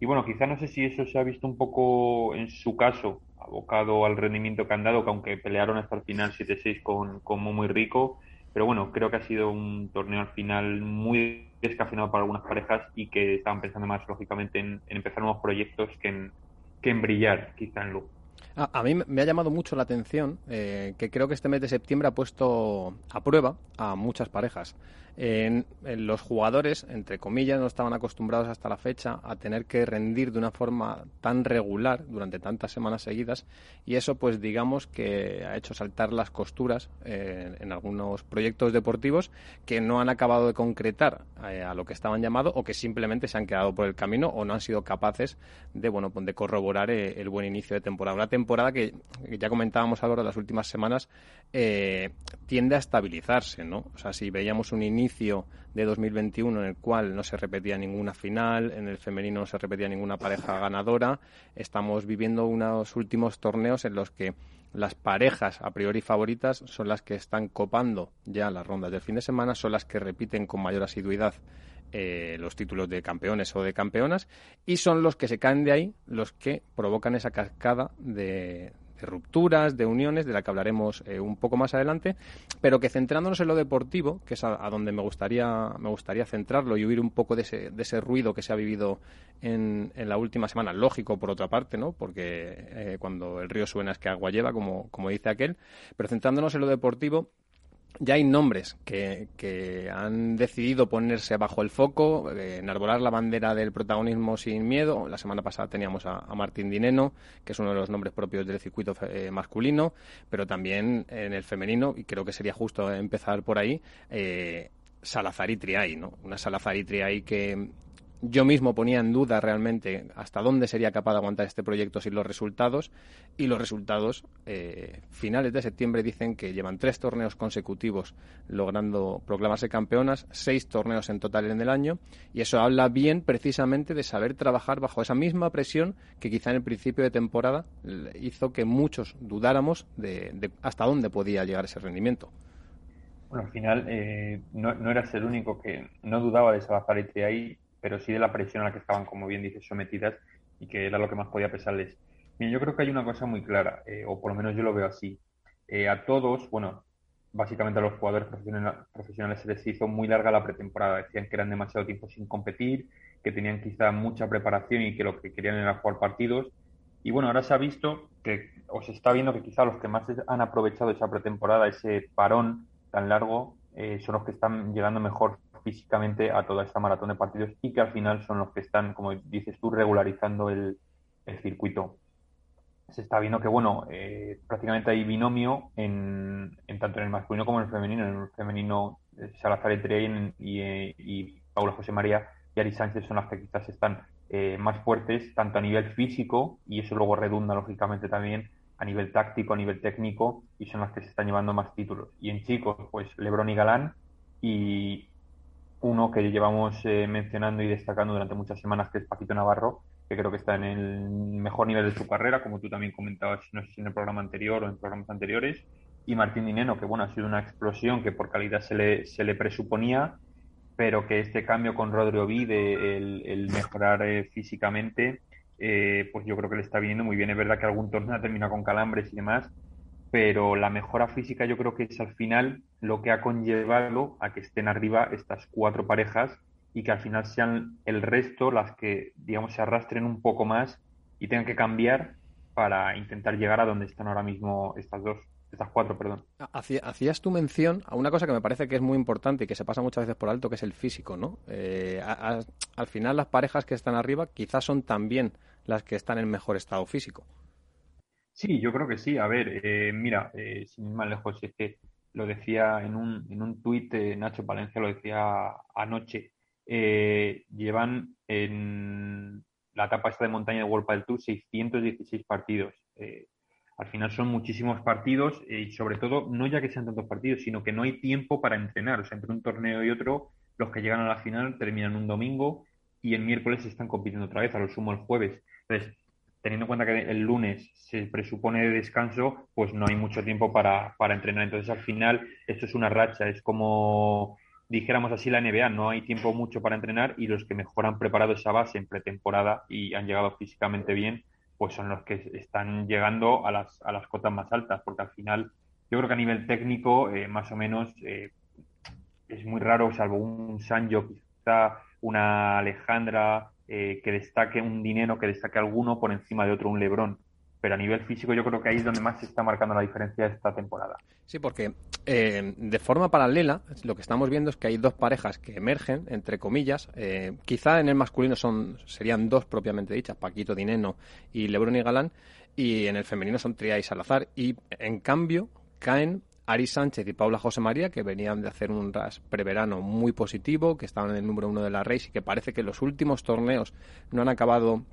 S3: Y bueno, quizá no sé si eso se ha visto un poco en su caso abocado al rendimiento que han dado, que aunque pelearon hasta el final 7-6 con, con muy rico, pero bueno, creo que ha sido un torneo al final muy descafeinado para algunas parejas y que estaban pensando más lógicamente en, empezar nuevos proyectos que en, que en brillar quizá en luz.
S2: A, mí me ha llamado mucho la atención eh, que creo que este mes de septiembre ha puesto a prueba a muchas parejas. Los jugadores, entre comillas, no estaban acostumbrados hasta la fecha a tener que rendir de una forma tan regular durante tantas semanas seguidas y eso pues digamos que ha hecho saltar las costuras eh, en algunos proyectos deportivos que no han acabado de concretar eh, a lo que estaban llamados o que simplemente se han quedado por el camino o no han sido capaces de bueno de corroborar el buen inicio de temporada que, ya comentábamos ahora las últimas semanas tiende a estabilizarse, ¿no? O sea, si veíamos un inicio de 2021 en el cual no se repetía ninguna final, en el femenino no se repetía ninguna pareja ganadora. Estamos viviendo unos últimos torneos en los que las parejas a priori favoritas son las que están copando ya las rondas del fin de semana, son las que repiten con mayor asiduidad eh, los títulos de campeones o de campeonas y son los que se caen de ahí los que provocan esa cascada de, rupturas, de uniones, de la que hablaremos eh, un poco más adelante, pero que centrándonos en lo deportivo, que es a, donde me gustaría, me gustaría centrarlo y huir un poco de ese, de ese ruido que se ha vivido en, en la última semana, lógico por otra parte, ¿no? porque eh, cuando el río suena es que agua lleva, como, como dice aquel, pero centrándonos en lo deportivo, ya hay nombres que, que, han decidido ponerse bajo el foco, eh, enarbolar la bandera del protagonismo sin miedo. La semana pasada teníamos a, Martín Dineno, que es uno de los nombres propios del circuito eh, masculino, pero también en el femenino, y creo que sería justo empezar por ahí, eh, Salazar y Triay, ¿no? Una Salazar y Triay que yo mismo ponía en duda realmente hasta dónde sería capaz de aguantar este proyecto sin los resultados y los resultados eh, finales de septiembre dicen que llevan tres torneos consecutivos logrando proclamarse campeonas, seis torneos en total en el año y eso habla bien precisamente de saber trabajar bajo esa misma presión que quizá en el principio de temporada hizo que muchos dudáramos de, hasta dónde podía llegar ese rendimiento.
S3: Bueno, al final eh, no, no, eras el único que no dudaba de Salazar y ahí pero sí de la presión a la que estaban, como bien dices, sometidas y que era lo que más podía pesarles. Bien, yo creo que hay una cosa muy clara, eh, o por lo menos yo lo veo así. Eh, a todos, bueno, básicamente a los jugadores profesionales se les hizo muy larga la pretemporada. Decían que eran demasiado tiempo sin competir, que tenían quizá mucha preparación y que lo que querían era jugar partidos. Y bueno, ahora se ha visto que, o se está viendo que quizá los que más han aprovechado esa pretemporada, ese parón tan largo, eh, son los que están llegando mejor físicamente a toda esta maratón de partidos y que al final son los que están, como dices tú, regularizando el, circuito. Se está viendo que, bueno, eh, prácticamente hay binomio en, tanto en el masculino como en el femenino. En el femenino, eh, Salazar Etrey y, y, y Paula José María y Ari Sánchez son las que quizás están más fuertes, tanto a nivel físico, y eso luego redunda lógicamente también a nivel táctico, a nivel técnico, y son las que se están llevando más títulos. Y en chicos, pues Lebron y Galán, y uno que llevamos eh, mencionando y destacando durante muchas semanas, que es Paquito Navarro, que creo que está en el mejor nivel de su carrera, como tú también comentabas, en el programa anterior o en programas anteriores, y Martín Dineno, que bueno, ha sido una explosión que por calidad se le, se le presuponía, pero que este cambio con Rodrigo Vide, el, mejorar eh, físicamente, eh, pues yo creo que le está viniendo muy bien. Es verdad que algún torneo termina con calambres y demás, pero la mejora física yo creo que es al final lo que ha conllevado a que estén arriba estas cuatro parejas y que al final sean el resto las que, digamos, se arrastren un poco más y tengan que cambiar para intentar llegar a donde están ahora mismo estas dos, estas cuatro, perdón.
S2: Hacías tu mención a una cosa que me parece que es muy importante y que se pasa muchas veces por alto, que es el físico, ¿no? Eh, al final las parejas que están arriba quizás son también las que están en mejor estado físico.
S3: Sí, yo creo que sí. A ver, eh, mira, eh, sin ir más lejos, es que lo decía en un, en un tuit, eh, Nacho Palencia lo decía anoche, llevan en la etapa esta de montaña de World del Tour 616 partidos. al final son muchísimos partidos y sobre todo no ya que sean tantos partidos, sino que no hay tiempo para entrenar. O sea, entre un torneo y otro, los que llegan a la final terminan un domingo y el miércoles están compitiendo otra vez, a lo sumo el jueves. Entonces, teniendo en cuenta que el lunes se presupone de descanso, pues no hay mucho tiempo para, para entrenar. Entonces, al final, esto es una racha, es como dijéramos así la NBA, no hay tiempo mucho para entrenar y los que mejor han preparado esa base en pretemporada y han llegado físicamente bien, pues son los que están llegando a las, a las cotas más altas, porque al final yo creo que a nivel técnico, eh, más o menos, eh, es muy raro, salvo un Sanjo, quizá una Alejandra, eh, que destaque un dinero, que destaque alguno por encima de otro, un Lebrón. Pero a nivel físico yo creo que ahí es donde más se está marcando la diferencia esta temporada.
S2: Sí, porque eh, de forma paralela lo que estamos viendo es que hay dos parejas que emergen, entre comillas. Eh, quizá en el masculino son serían dos propiamente dichas, Paquito Dineno y Lebrón y Galán, y en el femenino son Tria y Salazar. Y en cambio caen Ari Sánchez y Paula José María, que venían de hacer un ras preverano muy positivo, que estaban en el número uno de la race y que parece que los últimos torneos no han acabado,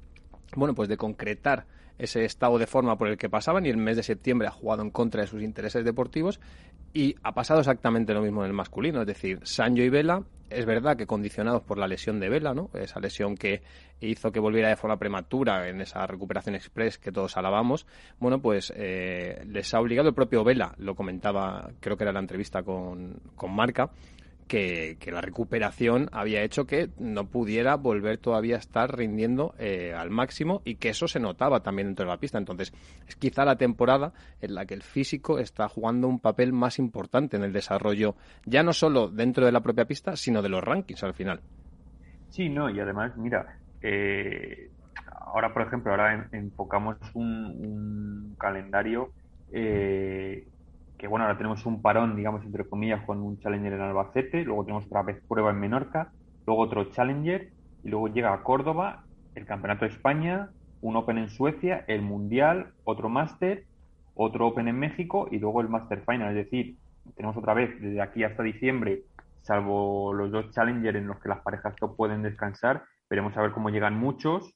S2: bueno, pues de concretar ese estado de forma por el que pasaban y el mes de septiembre ha jugado en contra de sus intereses deportivos y ha pasado exactamente lo mismo en el masculino, es decir, Sancho y Vela es verdad que condicionados por la lesión de Vela, ¿no? Esa lesión que hizo que volviera de forma prematura en esa recuperación express que todos alabamos, bueno, pues eh, les ha obligado el propio Vela, lo comentaba, creo que era la entrevista con, con Marca, que, la recuperación había hecho que no pudiera volver todavía a estar rindiendo eh, al máximo y que eso se notaba también dentro de la pista. Entonces, es quizá la temporada en la que el físico está jugando un papel más importante en el desarrollo, ya no solo dentro de la propia pista, sino de los rankings al final.
S3: Sí, no, y además, mira, eh, ahora, por ejemplo, ahora enfocamos un, calendario eh, que bueno, ahora tenemos un parón, digamos, entre comillas, con un Challenger en Albacete, luego tenemos otra vez prueba en Menorca, luego otro Challenger, y luego llega a Córdoba, el Campeonato de España, un Open en Suecia, el Mundial, otro Master, otro Open en México y luego el Master Final. Es decir, tenemos otra vez desde aquí hasta diciembre, salvo los dos Challenger en los que las parejas no pueden descansar, veremos a ver cómo llegan muchos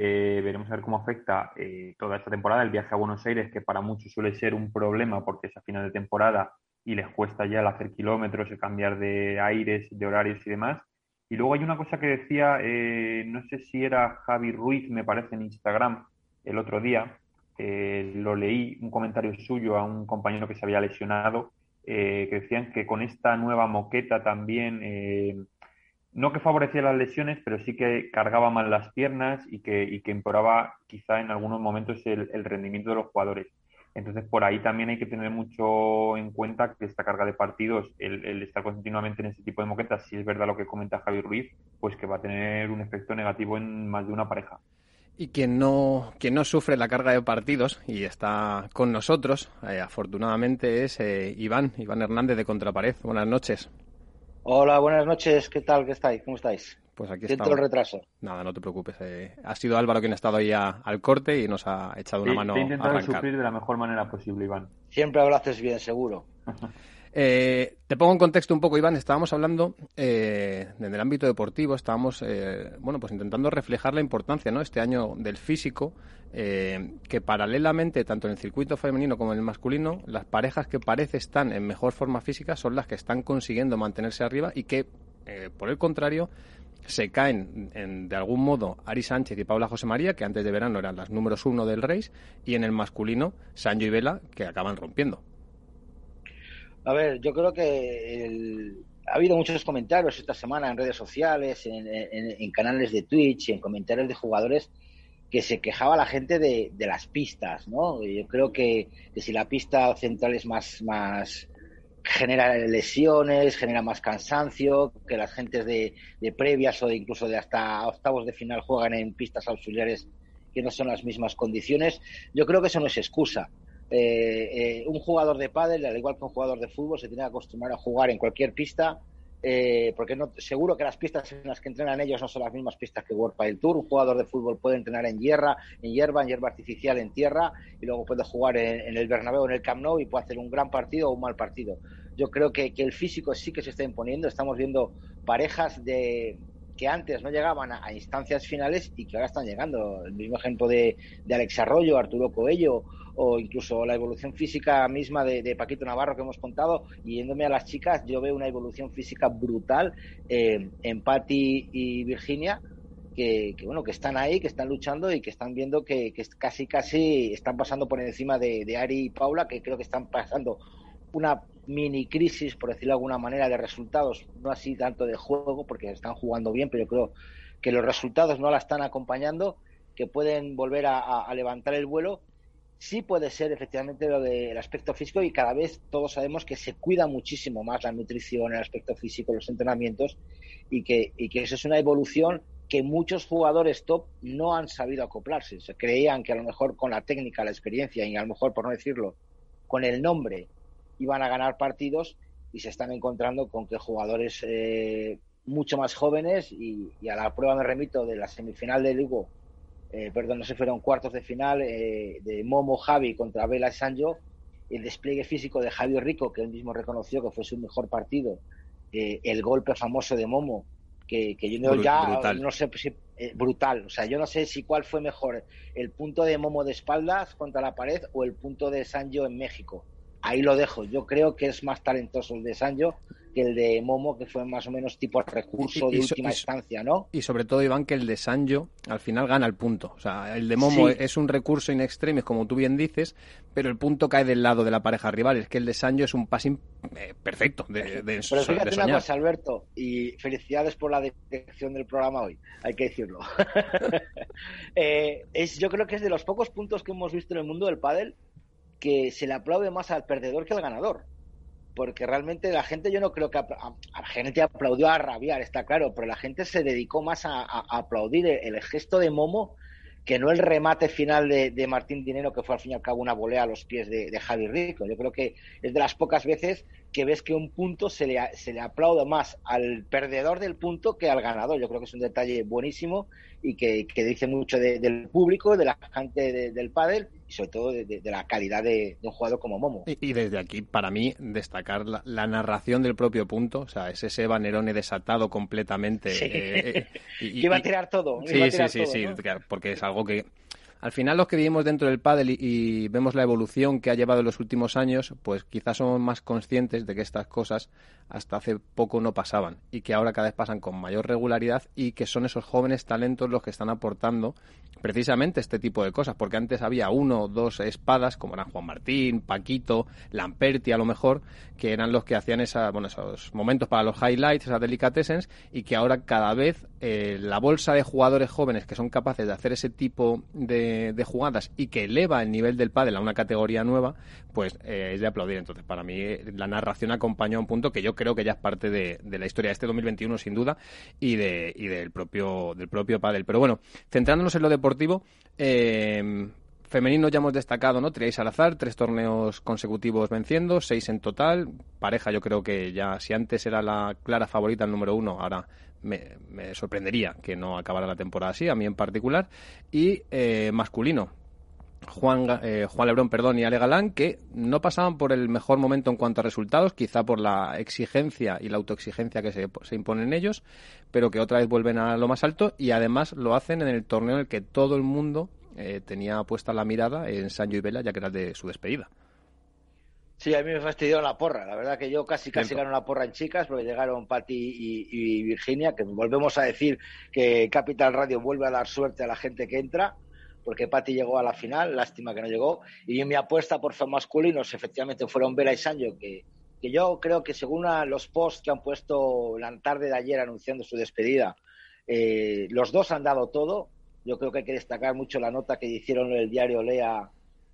S3: eh, veremos a ver cómo afecta eh, toda esta temporada el viaje a Buenos Aires, que para muchos suele ser un problema porque es a final de temporada y les cuesta ya el hacer kilómetros, el cambiar de aires, de horarios y demás. Y luego hay una cosa que decía, eh, no sé si era Javi Ruiz, me parece, en Instagram el otro día, lo leí, un comentario suyo a un compañero que se había lesionado, que decían que con esta nueva moqueta también no que favorecía las lesiones, pero sí que cargaba mal las piernas y que, que empeoraba quizá en algunos momentos el, rendimiento de los jugadores. Entonces, por ahí también hay que tener mucho en cuenta que esta carga de partidos, el, estar continuamente en ese tipo de moquetas, si es verdad lo que comenta Javi Ruiz, pues que va a tener un efecto negativo en más de una pareja.
S2: Y quien no, quien no sufre la carga de partidos y está con nosotros, eh, afortunadamente, es eh, Iván, Iván Hernández de Contrapared. Buenas noches.
S7: Hola, buenas noches. ¿Qué tal? ¿Qué estáis? ¿Cómo estáis?
S2: Pues aquí
S7: Siento el retraso.
S2: Nada, no te preocupes. Eh, ha sido Álvaro quien ha estado ahí al corte y nos ha echado una mano
S3: Te he intentado
S2: a
S3: suplir de la mejor manera posible, Iván.
S7: Siempre lo haces bien, seguro. <laughs>
S2: Eh, te pongo en contexto un poco, Iván. Estábamos hablando eh, en el ámbito deportivo, estábamos eh, bueno, pues intentando reflejar la importancia ¿no? este año del físico, eh, que paralelamente, tanto en el circuito femenino como en el masculino, las parejas que parece están en mejor forma física son las que están consiguiendo mantenerse arriba y que, eh, por el contrario, se caen en- de algún modo Ari Sánchez y Paula José María, que antes de verano eran las números uno del Race, y en el masculino, Sancho y Vela, que acaban rompiendo.
S7: A ver, yo creo que el- ha habido muchos comentarios esta semana en redes sociales, en, en- en canales de Twitch, en comentarios de jugadores que se quejaba la gente de, de las pistas, ¿no? Yo creo que, que si la pista central es más, más genera lesiones, genera más cansancio, que las gentes de, de previas o de incluso de hasta octavos de final juegan en pistas auxiliares que no son las mismas condiciones. Yo creo que eso no es excusa. Eh, eh, un jugador de pádel, al igual que un jugador de fútbol, se tiene que acostumbrar a jugar en cualquier pista, eh, porque no, seguro que las pistas en las que entrenan ellos no son las mismas pistas que World Padel Tour. Un jugador de fútbol puede entrenar en hierba, en hierba, en hierba artificial, en tierra, y luego puede jugar en, el Bernabéu, en el Camp Nou, y puede hacer un gran partido o un mal partido. Yo creo que, el físico sí que se está imponiendo. Estamos viendo parejas de que antes no llegaban a, a instancias finales y que ahora están llegando. El mismo ejemplo de, de Alex Arroyo, Arturo Coello, o incluso la evolución física misma de, Paquito Navarro que hemos contado. Y yéndome a las chicas, yo veo una evolución física brutal eh, en Patti y Virginia. Que, que, bueno que están ahí, que están luchando y que están viendo que, casi casi están pasando por encima de, Ari y Paula, que creo que están pasando una mini crisis, por decirlo de alguna manera, de resultados, no así tanto de juego, porque están jugando bien, pero creo que los resultados no la están acompañando, que pueden volver a, a levantar el vuelo. Sí puede ser efectivamente lo del aspecto físico y cada vez todos sabemos que se cuida muchísimo más la nutrición, el aspecto físico, los entrenamientos y que, y que eso es una evolución que muchos jugadores top no han sabido acoplarse. Se creían que a lo mejor con la técnica, la experiencia y a lo mejor, por no decirlo, con el nombre iban a ganar partidos y se están encontrando con que jugadores eh, mucho más jóvenes y, y, a la prueba me remito de la semifinal de Lugo, eh, perdón, no sé, fueron cuartos de final eh, de Momo Javi contra Vela y Sanjo, el despliegue físico de Javi Rico, que él mismo reconoció que fue su mejor partido, eh, el golpe famoso de Momo, que, que yo no, ya brutal. no sé si eh, brutal, o sea, yo no sé si cuál fue mejor, el punto de Momo de espaldas contra la pared o el punto de Sanjo en México ahí lo dejo. Yo creo que es más talentoso el de Sancho que el de Momo, que fue más o menos tipo recurso y, de última y, instancia, ¿no?
S2: Y sobre todo, Iván, que el de Sancho al final gana el punto. O sea, el de Momo sí. es un recurso in extremis, como tú bien dices, pero el punto cae del lado de la pareja rival. Es que el de Sancho es un passing eh, perfecto de, de,
S7: Pero fíjate
S2: de
S7: una cosa, Alberto, y felicidades por la dirección del programa hoy, hay que decirlo. <laughs> <laughs> eh, es, yo creo que es de los pocos puntos que hemos visto en el mundo del pádel que se le aplaude más al perdedor que al ganador. Porque realmente la gente, yo no creo que. La gente aplaudió a rabiar, está claro, pero la gente se dedicó más a, aplaudir el, gesto de Momo que no el remate final de, de, Martín Dinero, que fue al fin y al cabo una volea a los pies de, de, Javi Rico. Yo creo que es de las pocas veces que ves que un punto se le, se le aplaude más al perdedor del punto que al ganador. Yo creo que es un detalle buenísimo y que, que dice mucho de, del público, de la gente del pádel y sobre todo de, de la calidad de, un jugador como Momo.
S2: Y, y, desde aquí, para mí, destacar la, la, narración del propio punto, o sea, es ese Banerone desatado completamente.
S7: Sí. Eh, <laughs> y, que iba a tirar todo.
S2: Sí,
S7: a tirar
S2: sí,
S7: todo,
S2: sí,
S7: ¿no?
S2: sí, porque es algo que al final los que vivimos dentro del pádel y, y, vemos la evolución que ha llevado en los últimos años, pues quizás somos más conscientes de que estas cosas hasta hace poco no pasaban y que ahora cada vez pasan con mayor regularidad y que son esos jóvenes talentos los que están aportando precisamente este tipo de cosas, porque antes había uno o dos espadas, como eran Juan Martín, Paquito, Lamperti a lo mejor, que eran los que hacían esa, bueno, esos momentos para los highlights, esas delicatessens, y que ahora cada vez eh, la bolsa de jugadores jóvenes que son capaces de hacer ese tipo de, de jugadas y que eleva el nivel del pádel a una categoría nueva, pues eh, es de aplaudir. Entonces, para mí, la narración acompañó a un punto que yo creo que ya es parte de, la historia de este 2021, sin duda, y, de, y del propio del propio pádel. Pero bueno, centrándonos en lo deportivo, eh, femenino ya hemos destacado, ¿no? Triay Salazar, tres torneos consecutivos venciendo, seis en total. Pareja, yo creo que ya, si antes era la clara favorita, el número uno, ahora me, sorprendería que no acabara la temporada así, a mí en particular. Y eh, masculino, Juan, eh, Juan Lebrón perdón, y Ale Galán, que no pasaban por el mejor momento en cuanto a resultados, quizá por la exigencia y la autoexigencia que se, se imponen ellos, pero que otra vez vuelven a lo más alto y además lo hacen en el torneo en el que todo el mundo eh, tenía puesta la mirada en Sancho y Vela, ya que era de su despedida.
S7: Sí, a mí me fastidió la porra. La verdad que yo casi casi gano la porra en chicas porque llegaron Patti y, Virginia, que volvemos a decir que Capital Radio vuelve a dar suerte a la gente que entra, porque Patti llegó a la final, lástima que no llegó. Y mi apuesta por masculinos efectivamente fueron Vela y Sancho, que, que yo creo que según los posts que han puesto la tarde de ayer anunciando su despedida, eh, los dos han dado todo. Yo creo que hay que destacar mucho la nota que hicieron el diario Lea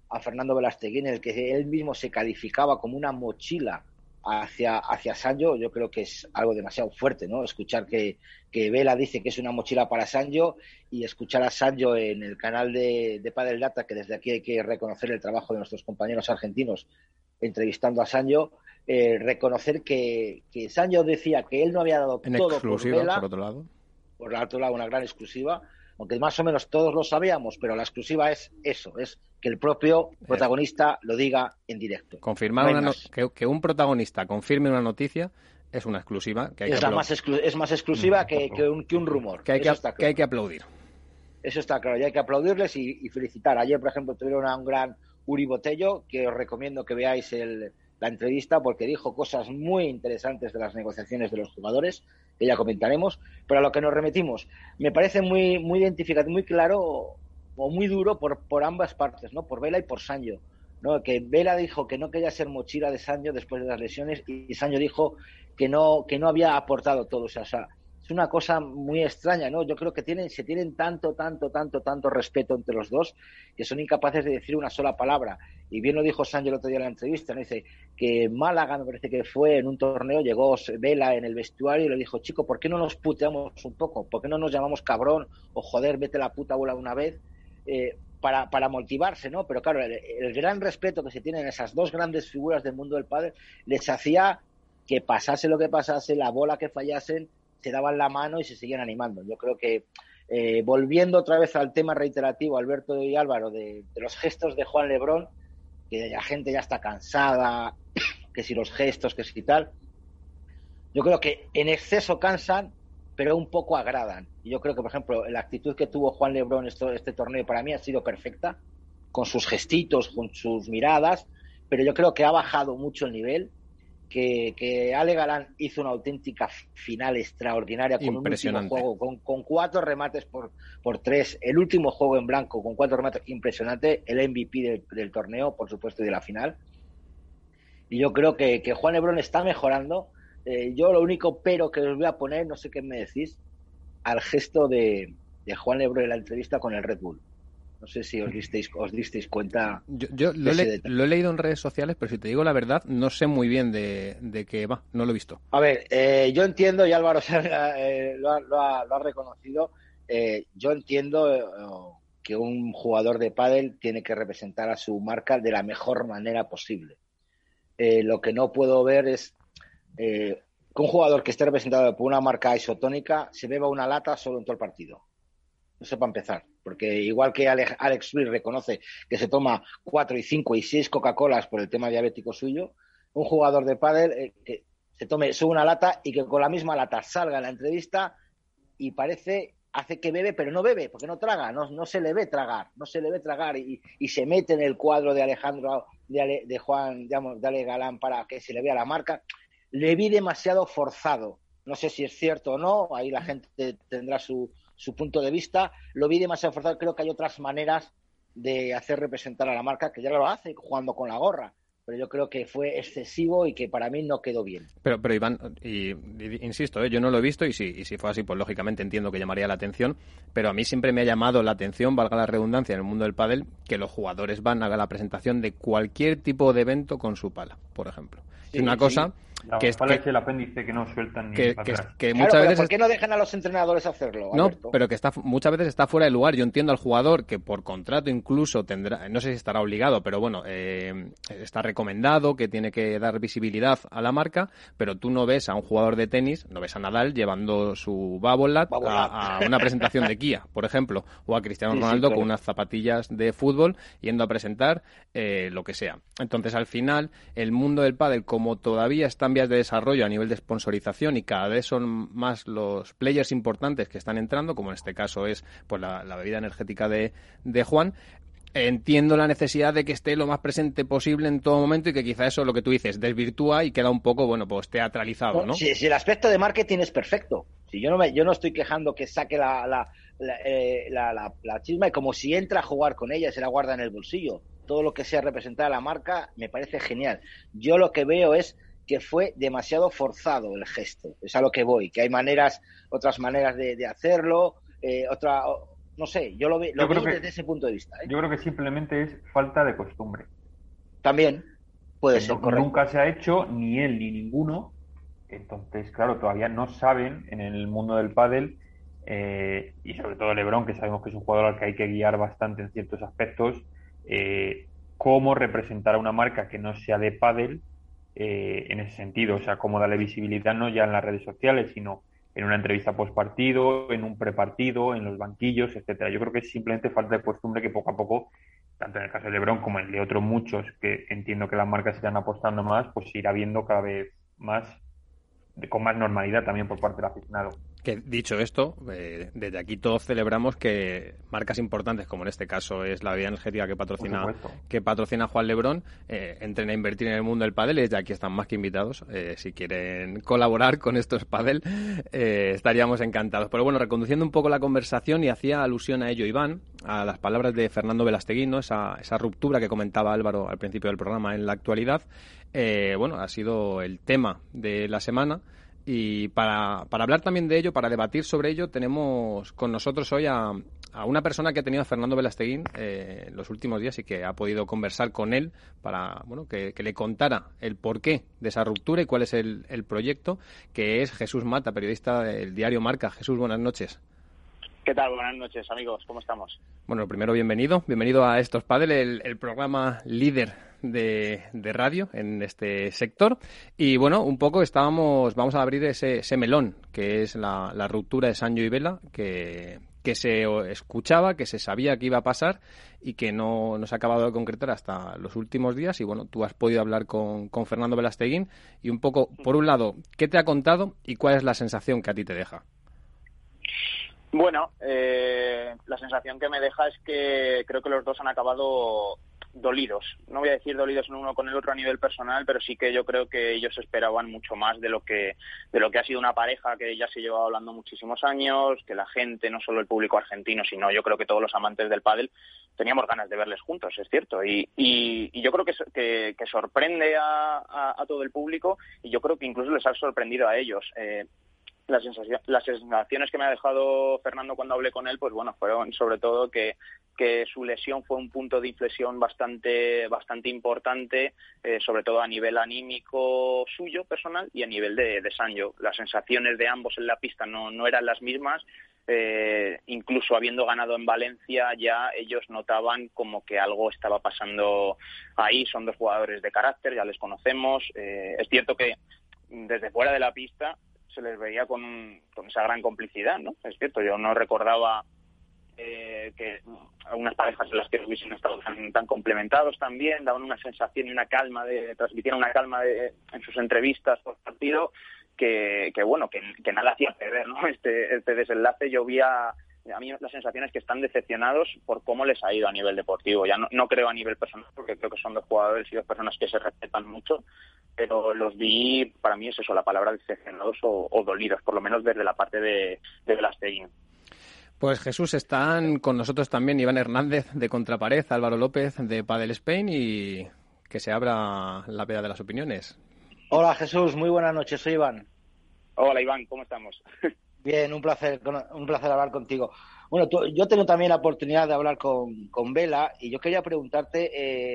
S7: a Fernando Velasteguín, en el que él mismo se calificaba como una mochila hacia, hacia Sancho, yo creo que es algo demasiado fuerte, ¿no? Escuchar que, que Vela dice que es una mochila para Sancho y escuchar a Sancho en el canal de, de Padel Data, que desde aquí hay que reconocer el trabajo de nuestros compañeros argentinos entrevistando a Sancho, eh, reconocer que, que Sancho decía que él no había dado todo por Vela.
S2: Por otro lado.
S7: Por otro lado, una gran exclusiva aunque más o menos todos lo sabíamos, pero la exclusiva es eso, es que el propio eh. protagonista lo diga en directo.
S2: Confirmar que, un protagonista confirme una noticia es una exclusiva. Que hay
S7: es,
S2: que
S7: más es más exclusiva que, un, que, un, rumor.
S2: Que hay que, hay que, aplaudir.
S7: Eso está claro, y hay que aplaudirles y, felicitar. Ayer, por ejemplo, tuvieron a un gran Uri Botello, que os recomiendo que veáis la entrevista porque dijo cosas muy interesantes de las negociaciones de los jugadores que ya comentaremos, pero a lo que nos remitimos, me parece muy, muy identificado, muy claro o muy duro por, por ambas partes, ¿no? Por Vela y por Sancho. ¿no? Que Vela dijo que no quería ser mochila de Sancho después de las lesiones y Sancho dijo que no, que no había aportado todo. O sea, es una cosa muy extraña, ¿no? Yo creo que tienen, se tienen tanto, tanto, tanto, tanto respeto entre los dos que son incapaces de decir una sola palabra. Y bien lo dijo Sánchez el otro día en la entrevista, ¿no? Dice que Málaga, me parece que fue en un torneo, llegó Vela en el vestuario y le dijo, chico, ¿por qué no nos puteamos un poco? ¿Por qué no nos llamamos cabrón o joder, vete la puta bola una vez? Eh, para, para motivarse, ¿no? Pero claro, el, gran respeto que se tiene en esas dos grandes figuras del mundo del padre les hacía que pasase lo que pasase, la bola que fallasen, se daban la mano y se seguían animando. Yo creo que eh, volviendo otra vez al tema reiterativo, Alberto y Álvaro, de, los gestos de Juan Lebrón, que la gente ya está cansada, <coughs> que si los gestos, que si tal, yo creo que en exceso cansan, pero un poco agradan. Y yo creo que, por ejemplo, la actitud que tuvo Juan Lebrón este, este torneo para mí ha sido perfecta, con sus gestitos, con sus miradas, pero yo creo que ha bajado mucho el nivel que, Ale Galán hizo una auténtica final extraordinaria con un último juego, con, cuatro remates por, por tres, el último juego en blanco con cuatro remates impresionante, el MVP del, torneo, por supuesto, y de la final. Y yo creo que, Juan Lebrón está mejorando. Eh, yo lo único pero que os voy a poner, no sé qué me decís, al gesto de, de Juan Lebrón en la entrevista con el Red Bull. No sé si os disteis, os disteis cuenta.
S2: Yo, lo, he leído en redes sociales, pero si te digo la verdad, no sé muy bien de, qué va, no lo he visto.
S7: A ver, eh, yo entiendo, y Álvaro <laughs> eh, lo, ha, reconocido, eh, yo entiendo que un jugador de pádel tiene que representar a su marca de la mejor manera posible. lo que no puedo ver es que un jugador que esté representado por una marca isotónica se beba una lata solo en todo el partido. Sé para empezar porque igual que Alex Ruiz reconoce que se toma cuatro y cinco y seis Coca-Colas por el tema diabético suyo, un jugador de pádel eh, que se tome sube una lata y que con la misma lata salga en la entrevista y parece hace que bebe pero no bebe porque no traga no, no se le ve tragar no se le ve tragar y, se mete en el cuadro de Alejandro de, Juan digamos, de Ale Galán para que se le vea la marca. Le vi demasiado forzado no sé si es cierto o no ahí la gente tendrá su, su punto de vista. Lo vi demasiado forzado. Creo que hay otras maneras de hacer representar a la marca que ya lo hace jugando con la gorra. Pero yo creo que fue excesivo y que para mí no quedó bien.
S2: Pero, pero Iván, y, insisto, ¿eh? yo no lo he visto y si, y si fue así, pues lógicamente entiendo que llamaría la atención, pero a mí siempre me ha llamado la atención, valga la redundancia, en el mundo del pádel, que los jugadores van a la presentación de cualquier tipo de evento con su pala, por ejemplo. es una cosa
S3: que es, que, el apéndice que no sueltan ni
S2: que, que, muchas veces
S7: ¿Por qué no dejan a los entrenadores hacerlo?
S2: No, pero que está muchas veces está fuera de lugar. Yo entiendo al jugador que por contrato incluso tendrá, no sé si estará obligado, pero bueno, eh, está recomendado que tiene que dar visibilidad a la marca, pero tú no ves a un jugador de tenis, no ves a Nadal llevando su Babolat a, a, una presentación de Kia, por ejemplo, o a Cristiano Ronaldo con unas zapatillas de fútbol yendo a presentar eh, lo que sea. Entonces, al final, el mundo del pádel, como todavía está vías de desarrollo a nivel de sponsorización y cada vez son más los players importantes que están entrando, como en este caso es pues la, bebida energética de, de Juan, entiendo la necesidad de que esté lo más presente posible en todo momento y que quizá eso, lo que tú dices, desvirtúa y queda un poco, bueno, pues teatralizado, ¿no?
S7: Si, el aspecto de marketing es perfecto. Si yo no me, yo no estoy quejando que saque la, la, la, eh, la, chisma y como si entra a jugar con ella se la guarda en el bolsillo. Todo lo que sea representar a la marca me parece genial. Yo lo que veo es que fue demasiado forzado el gesto. Es a lo que voy, que hay maneras, otras maneras de, hacerlo, eh, otra, no sé, yo lo, veo desde ese punto de vista. ¿eh?
S3: Yo creo que simplemente es falta de costumbre.
S7: También puede ser.
S3: Nunca se ha hecho, ni él ni ninguno. Entonces, claro, todavía no saben en el mundo del pádel eh, y sobre todo Lebron, que sabemos que es un jugador al que hay que guiar bastante en ciertos aspectos, cómo representar a una marca que no sea de pádel eh, en ese sentido, o sea, cómo darle visibilidad no ya en las redes sociales, sino en una entrevista post partido, en un prepartido, en los banquillos, etcétera. Yo creo que es simplemente falta de costumbre que poco a poco, tanto en el caso de Lebron como en el de otros muchos, que entiendo que las marcas están apostando más, pues irá viendo cada vez más, con más normalidad también por parte del aficionado.
S2: Que dicho esto, eh, desde aquí todos celebramos que marcas importantes, como en este caso es la bebida energética que patrocina que patrocina Juan Lebrón, eh, entren a invertir en el mundo del pádel. Y aquí están más que invitados. Eh, si quieren colaborar con estos pádel, eh, estaríamos encantados. Pero bueno, reconduciendo un poco la conversación y hacía alusión a ello, Iván, a las palabras de Fernando Velasteguín, esa, esa ruptura que comentaba Álvaro al principio del programa en la actualidad. bueno, ha sido el tema de la semana. Y para, para, hablar también de ello, para debatir sobre ello, tenemos con nosotros hoy a, a una persona que ha tenido a Fernando Velasteguín eh, en los últimos días y que ha podido conversar con él para bueno que, le contara el porqué de esa ruptura y cuál es el, el, proyecto, que es Jesús Mata, periodista del diario Marca. Jesús, buenas noches.
S8: ¿Qué tal? Buenas noches, amigos. ¿Cómo estamos?
S2: Bueno, primero, bienvenido. Bienvenido a Estos Padel, el, el programa líder de, radio en este sector. Y bueno, un poco estábamos, vamos a abrir ese, ese melón, que es la, la, ruptura de Sancho y Vela, que, que se escuchaba, que se sabía que iba a pasar y que no, no se ha acabado de concretar hasta los últimos días. Y bueno, tú has podido hablar con, con Fernando Velasteguín y un poco, por un lado, ¿qué te ha contado y cuál es la sensación que a ti te deja?
S8: Bueno, eh, la sensación que me deja es que creo que los dos han acabado dolidos. No voy a decir dolidos en uno con el otro a nivel personal, pero sí que yo creo que ellos esperaban mucho más de lo que de lo que ha sido una pareja que ya se llevaba hablando muchísimos años, que la gente, no solo el público argentino, sino yo creo que todos los amantes del pádel teníamos ganas de verles juntos, es cierto. Y, y, yo creo que, que, sorprende a, a, todo el público y yo creo que incluso les ha sorprendido a ellos. Eh, las, las sensaciones que me ha dejado Fernando cuando hablé con él, pues bueno, fueron sobre todo que, que su lesión fue un punto de inflexión bastante, bastante importante, eh, sobre todo a nivel anímico suyo personal y a nivel de, de Sancho. Las sensaciones de ambos en la pista no, no eran las mismas. Eh, incluso habiendo ganado en Valencia, ya ellos notaban como que algo estaba pasando ahí. Son dos jugadores de carácter, ya les conocemos. Eh, es cierto que desde fuera de la pista se les veía con, con esa gran complicidad, ¿no? Es cierto, yo no recordaba eh, que algunas parejas en las que hubiesen estado tan, complementados también, daban una sensación y una calma, de transmitían una calma de, en sus entrevistas por partido, que, que bueno, que, que, nada hacía perder, ¿no? <laughs> Este, este desenlace vi a, mí la sensación es que están decepcionados por cómo les ha ido a nivel deportivo. Ya no, no, creo a nivel personal, porque creo que son dos jugadores y dos personas que se respetan mucho, pero los vi, para mí es eso, la palabra decepcionados o, o dolidos, por lo menos desde la parte de, de Blastein.
S2: Pues Jesús, están con nosotros también Iván Hernández de Contrapared, Álvaro López de Padel Spain y que se abra la veda de las opiniones.
S7: Hola Jesús, muy buenas noches, soy Iván.
S8: Hola Iván, ¿cómo estamos? <laughs>
S7: Bien, un placer, un placer hablar contigo. Bueno, yo tengo también la oportunidad de hablar con, con Vela y yo quería preguntarte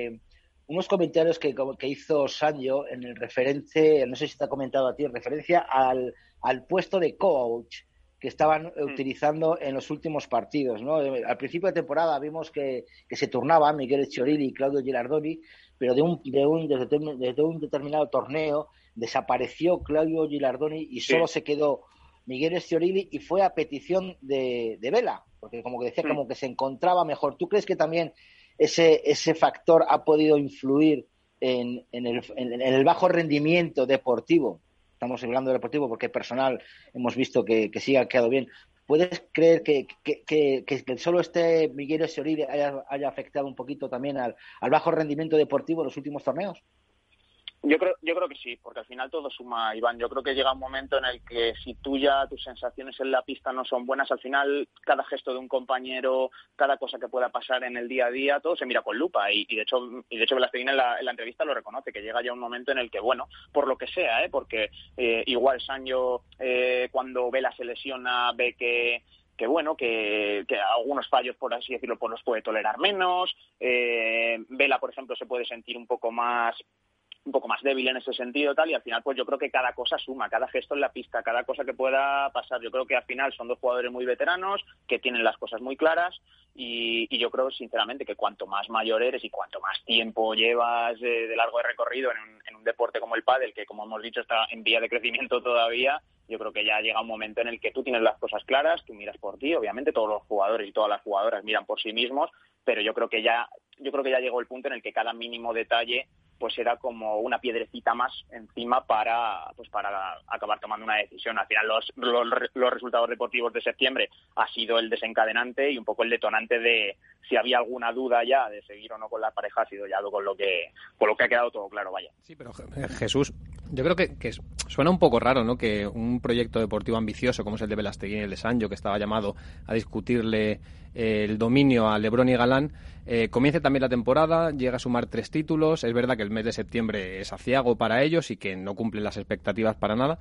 S7: eh, unos comentarios que, que hizo Sancho en el referente, no sé si te ha comentado a ti, en referencia al, al puesto de coach que estaban mm. utilizando en los últimos partidos. ¿no? Eh, al principio de temporada vimos que, que se turnaban Miguel Chiorili y Claudio Gilardoni, pero de un, de un, desde, un determinado torneo desapareció Claudio Gilardoni y solo se quedó Miguel Sciorili y fue a petición de, de Vela, porque como que decía, como que se encontraba mejor. ¿Tú crees que también ese, ese factor ha podido influir en, en, el, en el bajo rendimiento deportivo estamos hablando de deportivo porque personal hemos visto que, que sí ha quedado bien. ¿Puedes creer que, que, que, que solo este Miguel Esoride haya, haya, afectado un poquito también al, al bajo rendimiento deportivo en los últimos torneos?
S8: Yo creo, yo creo que sí, porque al final todo suma, Iván. Yo creo que llega un momento en el que si tú ya tus sensaciones en la pista no son buenas, al final cada gesto de un compañero, cada cosa que pueda pasar en el día a día, todo se mira con lupa. Y, de hecho, y de hecho en la, en la entrevista lo reconoce, que llega ya un momento en el que, bueno, por lo que sea, ¿eh? porque eh, igual Sancho eh, cuando Vela se lesiona ve que que bueno, que, que, algunos fallos, por así decirlo, pues los puede tolerar menos. Eh, Vela, por ejemplo, se puede sentir un poco más un poco más débil en ese sentido tal y al final pues yo creo que cada cosa suma, cada gesto en la pista, cada cosa que pueda pasar, yo creo que al final son dos jugadores muy veteranos que tienen las cosas muy claras y, yo creo sinceramente que cuanto más mayor eres y cuanto más tiempo llevas de, largo recorrido en un, en un, deporte como el pádel que como hemos dicho está en vía de crecimiento todavía yo creo que ya llega un momento en el que tú tienes las cosas claras, tú miras por ti, obviamente todos los jugadores y todas las jugadoras miran por sí mismos, pero yo creo que ya yo creo que ya llegó el punto en el que cada mínimo detalle pues era como una piedrecita más encima para pues para acabar tomando una decisión. Al final los, los, los, resultados deportivos de septiembre ha sido el desencadenante y un poco el detonante de si había alguna duda ya de seguir o no con la pareja ha sido ya con lo que con lo que ha quedado todo claro, vaya.
S2: Sí, pero Jesús, yo creo que, que suena un poco raro, ¿no? Que un proyecto deportivo ambicioso como es el de Velastegui y el de Sancho, que estaba llamado a discutirle eh, el dominio a Lebron y Galán, eh, comience también la temporada, llega a sumar tres títulos. Es verdad que el mes de septiembre es aciago para ellos y que no cumplen las expectativas para nada,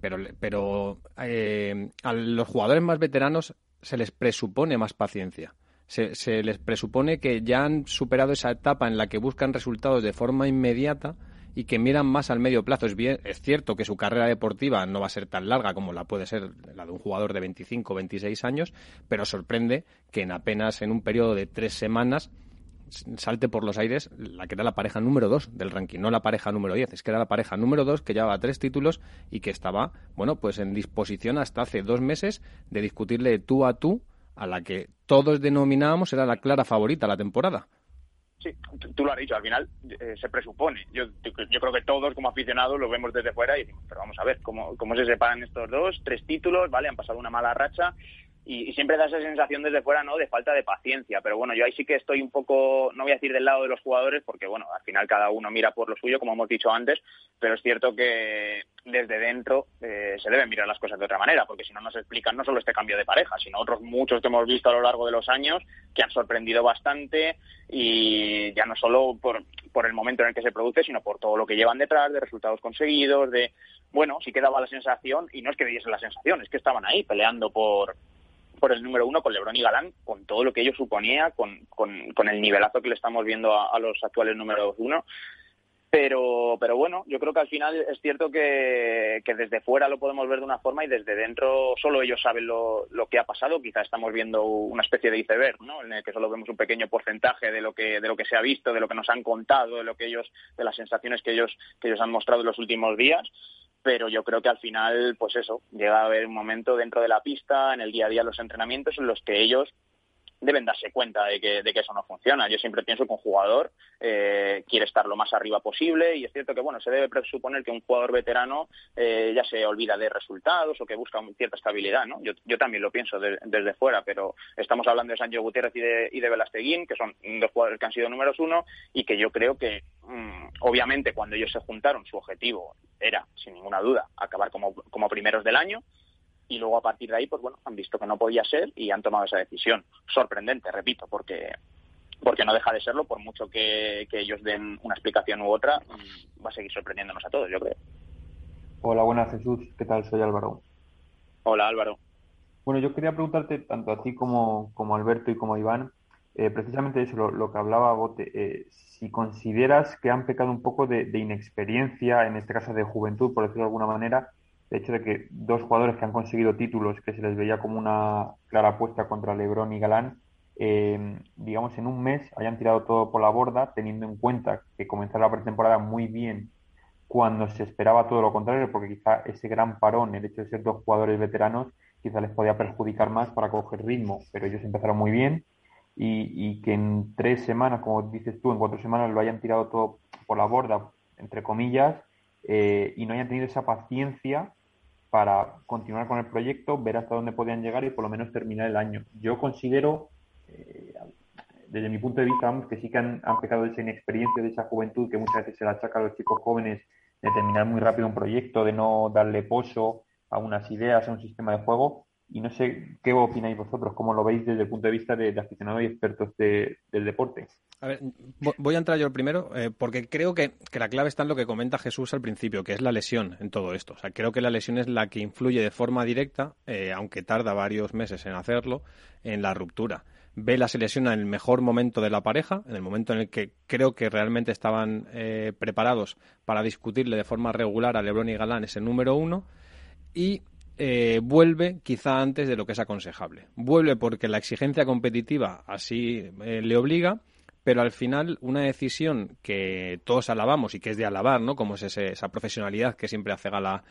S2: pero, pero eh, a los jugadores más veteranos se les presupone más paciencia. Se, se les presupone que ya han superado esa etapa en la que buscan resultados de forma inmediata y que miran más al medio plazo. Es, bien, es cierto que su carrera deportiva no va a ser tan larga como la puede ser la de un jugador de 25 o 26 años, pero sorprende que en apenas en un periodo de tres semanas salte por los aires la que era la pareja número 2 del ranking, no la pareja número 10, es que era la pareja número 2 que llevaba tres títulos y que estaba, bueno, pues en disposición hasta hace dos meses de discutirle tú a tú a la que todos denominábamos era la clara favorita la temporada.
S8: Sí, tú lo has dicho, al final eh, se presupone. Yo, yo creo que todos como aficionados lo vemos desde fuera y decimos, pero vamos a ver, ¿cómo, cómo se separan estos dos? Tres títulos, ¿vale? Han pasado una mala racha y, siempre da esa sensación desde fuera, ¿no? De falta de paciencia. Pero bueno, yo ahí sí que estoy un poco, no voy a decir del lado de los jugadores, porque bueno, al final cada uno mira por lo suyo, como hemos dicho antes, pero es cierto que desde dentro eh, se deben mirar las cosas de otra manera, porque si no nos explican no solo este cambio de pareja, sino otros muchos que hemos visto a lo largo de los años que han sorprendido bastante y ya no solo por, por el momento en el que se produce, sino por todo lo que llevan detrás, de resultados conseguidos, de, bueno, sí que daba la sensación, y no es que diese la sensación, es que estaban ahí peleando por, por el número uno con Lebron y Galán, con todo lo que ello suponía, con, con, con el nivelazo que le estamos viendo a, los actuales números uno. Pero, pero bueno, yo creo que al final es cierto que, que, desde fuera lo podemos ver de una forma y desde dentro solo ellos saben lo, lo que ha pasado. Quizá estamos viendo una especie de iceberg, ¿no? En el que solo vemos un pequeño porcentaje de lo que, de lo que se ha visto, de lo que nos han contado, de lo que ellos, de las sensaciones que ellos, que ellos han mostrado en los últimos días pero yo creo que al final, pues eso, llega a haber un momento dentro de la pista, en el día a día, los entrenamientos, en los que ellos deben darse cuenta de que, de que eso no funciona. Yo siempre pienso que un jugador eh, quiere estar lo más arriba posible y es cierto que bueno se debe presuponer que un jugador veterano eh, ya se olvida de resultados o que busca cierta estabilidad. ¿no? Yo, yo también lo pienso de, desde fuera, pero estamos hablando de Sancho Gutiérrez y de, y de Velasteguín, que son dos jugadores que han sido números uno y que yo creo que mmm, obviamente cuando ellos se juntaron su objetivo era, sin ninguna duda, acabar como, como primeros del año y luego a partir de ahí, pues bueno, han visto que no podía ser y han tomado esa decisión. Sorprendente, repito, porque porque no deja de serlo, por mucho que, ellos den una explicación u otra, va a seguir sorprendiéndonos a todos, yo creo.
S3: Hola, buenas Jesús, ¿qué tal? Soy Álvaro.
S8: Hola Álvaro.
S3: Bueno, yo quería preguntarte tanto a ti como, como Alberto y como Iván, eh, precisamente eso, lo, que hablaba Bote, eh, si consideras que han pecado un poco de, inexperiencia, en este caso de juventud, por decirlo de alguna manera, el hecho de que dos jugadores que han conseguido títulos que se les veía como una clara apuesta contra Lebron y Galán, eh, digamos, en un mes hayan tirado todo por la borda, teniendo en cuenta que comenzaron la pretemporada muy bien cuando se esperaba todo lo contrario, porque quizá ese gran parón, el hecho de ser dos jugadores veteranos, quizá les podía perjudicar más para coger ritmo, pero ellos empezaron muy bien. Y, que en tres semanas, como dices tú, en cuatro semanas lo hayan tirado todo por la borda, entre comillas, eh, y no hayan tenido esa paciencia para continuar con el proyecto, ver hasta dónde podían llegar y por lo menos terminar el año. Yo considero, eh, desde mi punto de vista, que sí que han, han pecado de esa inexperiencia, de esa juventud que muchas veces se la achaca a los chicos jóvenes de terminar muy rápido un proyecto, de no darle pozo a unas ideas, a un sistema de juego. Y no sé qué opináis vosotros, cómo lo veis desde el punto de vista de, aficionados y expertos del deporte.
S2: A ver, voy a entrar yo primero, eh, porque creo que, la clave está en lo que comenta Jesús al principio, que es la lesión en todo esto. O sea, creo que la lesión es la que influye de forma directa, eh, aunque tarda varios meses en hacerlo, en la ruptura. Vela se lesiona en el mejor momento de la pareja, en el momento en el que creo que realmente estaban eh, preparados para discutirle de forma regular a Lebron y Galán ese número uno, y eh, vuelve quizá antes de lo que es aconsejable. Vuelve porque la exigencia competitiva así eh, le obliga, pero al final una decisión que todos alabamos y que es de alabar, ¿no? Como es esa profesionalidad que siempre hace gala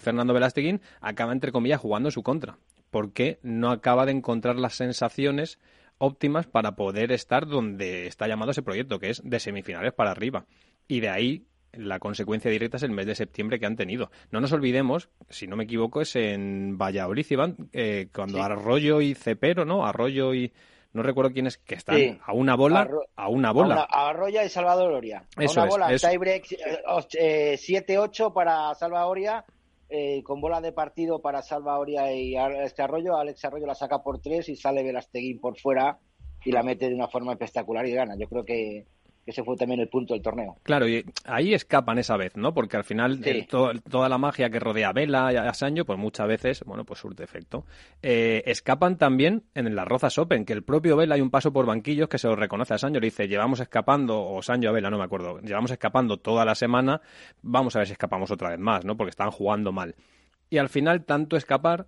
S2: Fernando Velasteguín, acaba entre comillas jugando en su contra, porque no acaba de encontrar las sensaciones óptimas para poder estar donde está llamado ese proyecto, que es de semifinales para arriba. Y de ahí la consecuencia directa es el mes de septiembre que han tenido. No nos olvidemos, si no me equivoco, es en Valladolid, Iván, eh, cuando Arroyo y Cepero, ¿no? Arroyo y... No recuerdo quién es que están a una bola, a una bola.
S7: Arroyo y Salvador Oria.
S2: Eso
S7: a una bola,
S2: es,
S7: tiebreak 7-8 eh, para Salvador Oria eh, con bola de partido para Salva Oria y este Arroyo. Alex Arroyo la saca por tres y sale Velasteguín por fuera y la mete de una forma espectacular y gana. Yo creo que, ese fue también el punto del torneo.
S2: Claro, y ahí escapan esa vez, ¿no? Porque al final toda la magia que rodea a Vela y a Sancho, pues muchas veces, bueno, pues surte efecto. Eh, escapan también en las Rozas Open, que el propio Vela hay un paso por banquillos que se lo reconoce a Sancho, le dice, llevamos escapando, o Sancho a Vela, no me acuerdo, llevamos escapando toda la semana, vamos a ver si escapamos otra vez más, ¿no? Porque están jugando mal. Y al final, tanto escapar,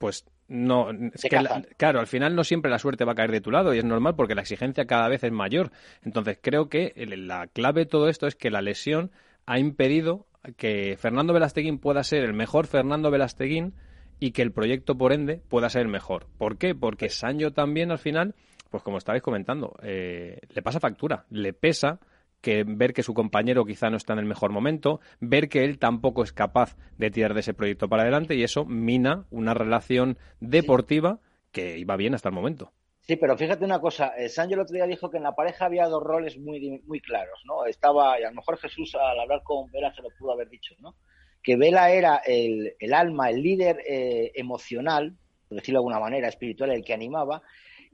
S2: pues no, es que claro, al final no siempre la suerte va a caer de tu lado y es normal porque la exigencia cada vez es mayor. Entonces creo que la clave de todo esto es que la lesión ha impedido que Fernando Velasteguín pueda ser el mejor Fernando Velasteguín y que el proyecto por ende pueda ser el mejor. ¿Por qué? Porque Sancho también al final, pues como estabais comentando, eh, le pasa factura, le pesa que ver que su compañero quizá no está en el mejor momento, ver que él tampoco es capaz de tirar de ese proyecto para adelante y eso mina una relación deportiva que iba bien hasta el momento.
S7: Sí, pero fíjate una cosa, eh, Sancho el otro día dijo que en la pareja había dos roles muy, muy claros, ¿no? Estaba, y a lo mejor Jesús al hablar con Vela se lo pudo haber dicho, ¿no? Que Vela era el, alma, el líder eh, emocional, por decirlo de alguna manera, espiritual, el que animaba,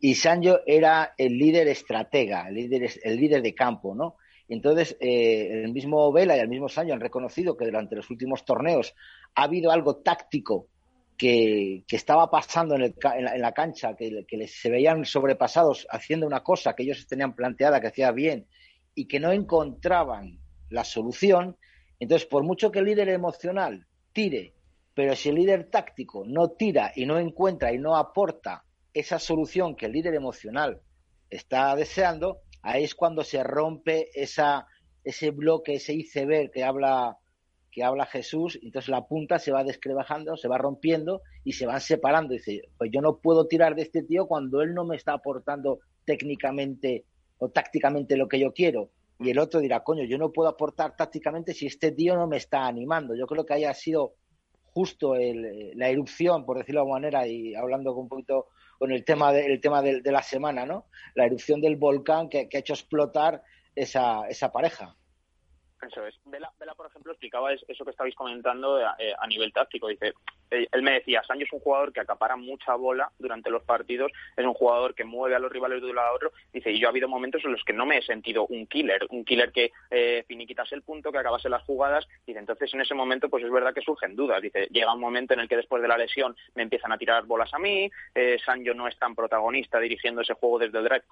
S7: y Sancho era el líder estratega, el líder, el líder de campo, ¿no? Entonces, eh, el mismo Vela y el mismo Sancho han reconocido que durante los últimos torneos ha habido algo táctico que, estaba pasando en, la, cancha, que, les, se veían sobrepasados haciendo una cosa que ellos tenían planteada, que hacía bien, y que no encontraban la solución. Entonces, por mucho que el líder emocional tire, pero si el líder táctico no tira y no encuentra y no aporta esa solución que el líder emocional está deseando, ahí es cuando se rompe esa, ese bloque, ese iceberg que habla, que habla Jesús, entonces la punta se va descrebajando, se va rompiendo y se van separando. dice, pues yo no puedo tirar de este tío cuando él no me está aportando técnicamente o tácticamente lo que yo quiero. Y el otro dirá, coño, yo no puedo aportar tácticamente si este tío no me está animando. Yo creo que haya sido justo la erupción, por decirlo de alguna manera, y hablando con un poquito con el tema, de, el tema de, la semana, ¿no? La erupción del volcán que, ha hecho explotar esa, esa pareja.
S8: Eso es. Vela, por ejemplo, explicaba eso que estabais comentando eh, a nivel táctico. Dice, él me decía, Sancho es un jugador que acapara mucha bola durante los partidos, es un jugador que mueve a los rivales de un lado a otro. Dice, y yo ha habido momentos en los que no me he sentido un killer, un killer que eh, el punto, que acabase las jugadas. Dice, entonces en ese momento, pues es verdad que surgen dudas. Dice, llega un momento en el que después de la lesión me empiezan a tirar bolas a mí, eh, Sancho no es tan protagonista dirigiendo ese juego desde el drive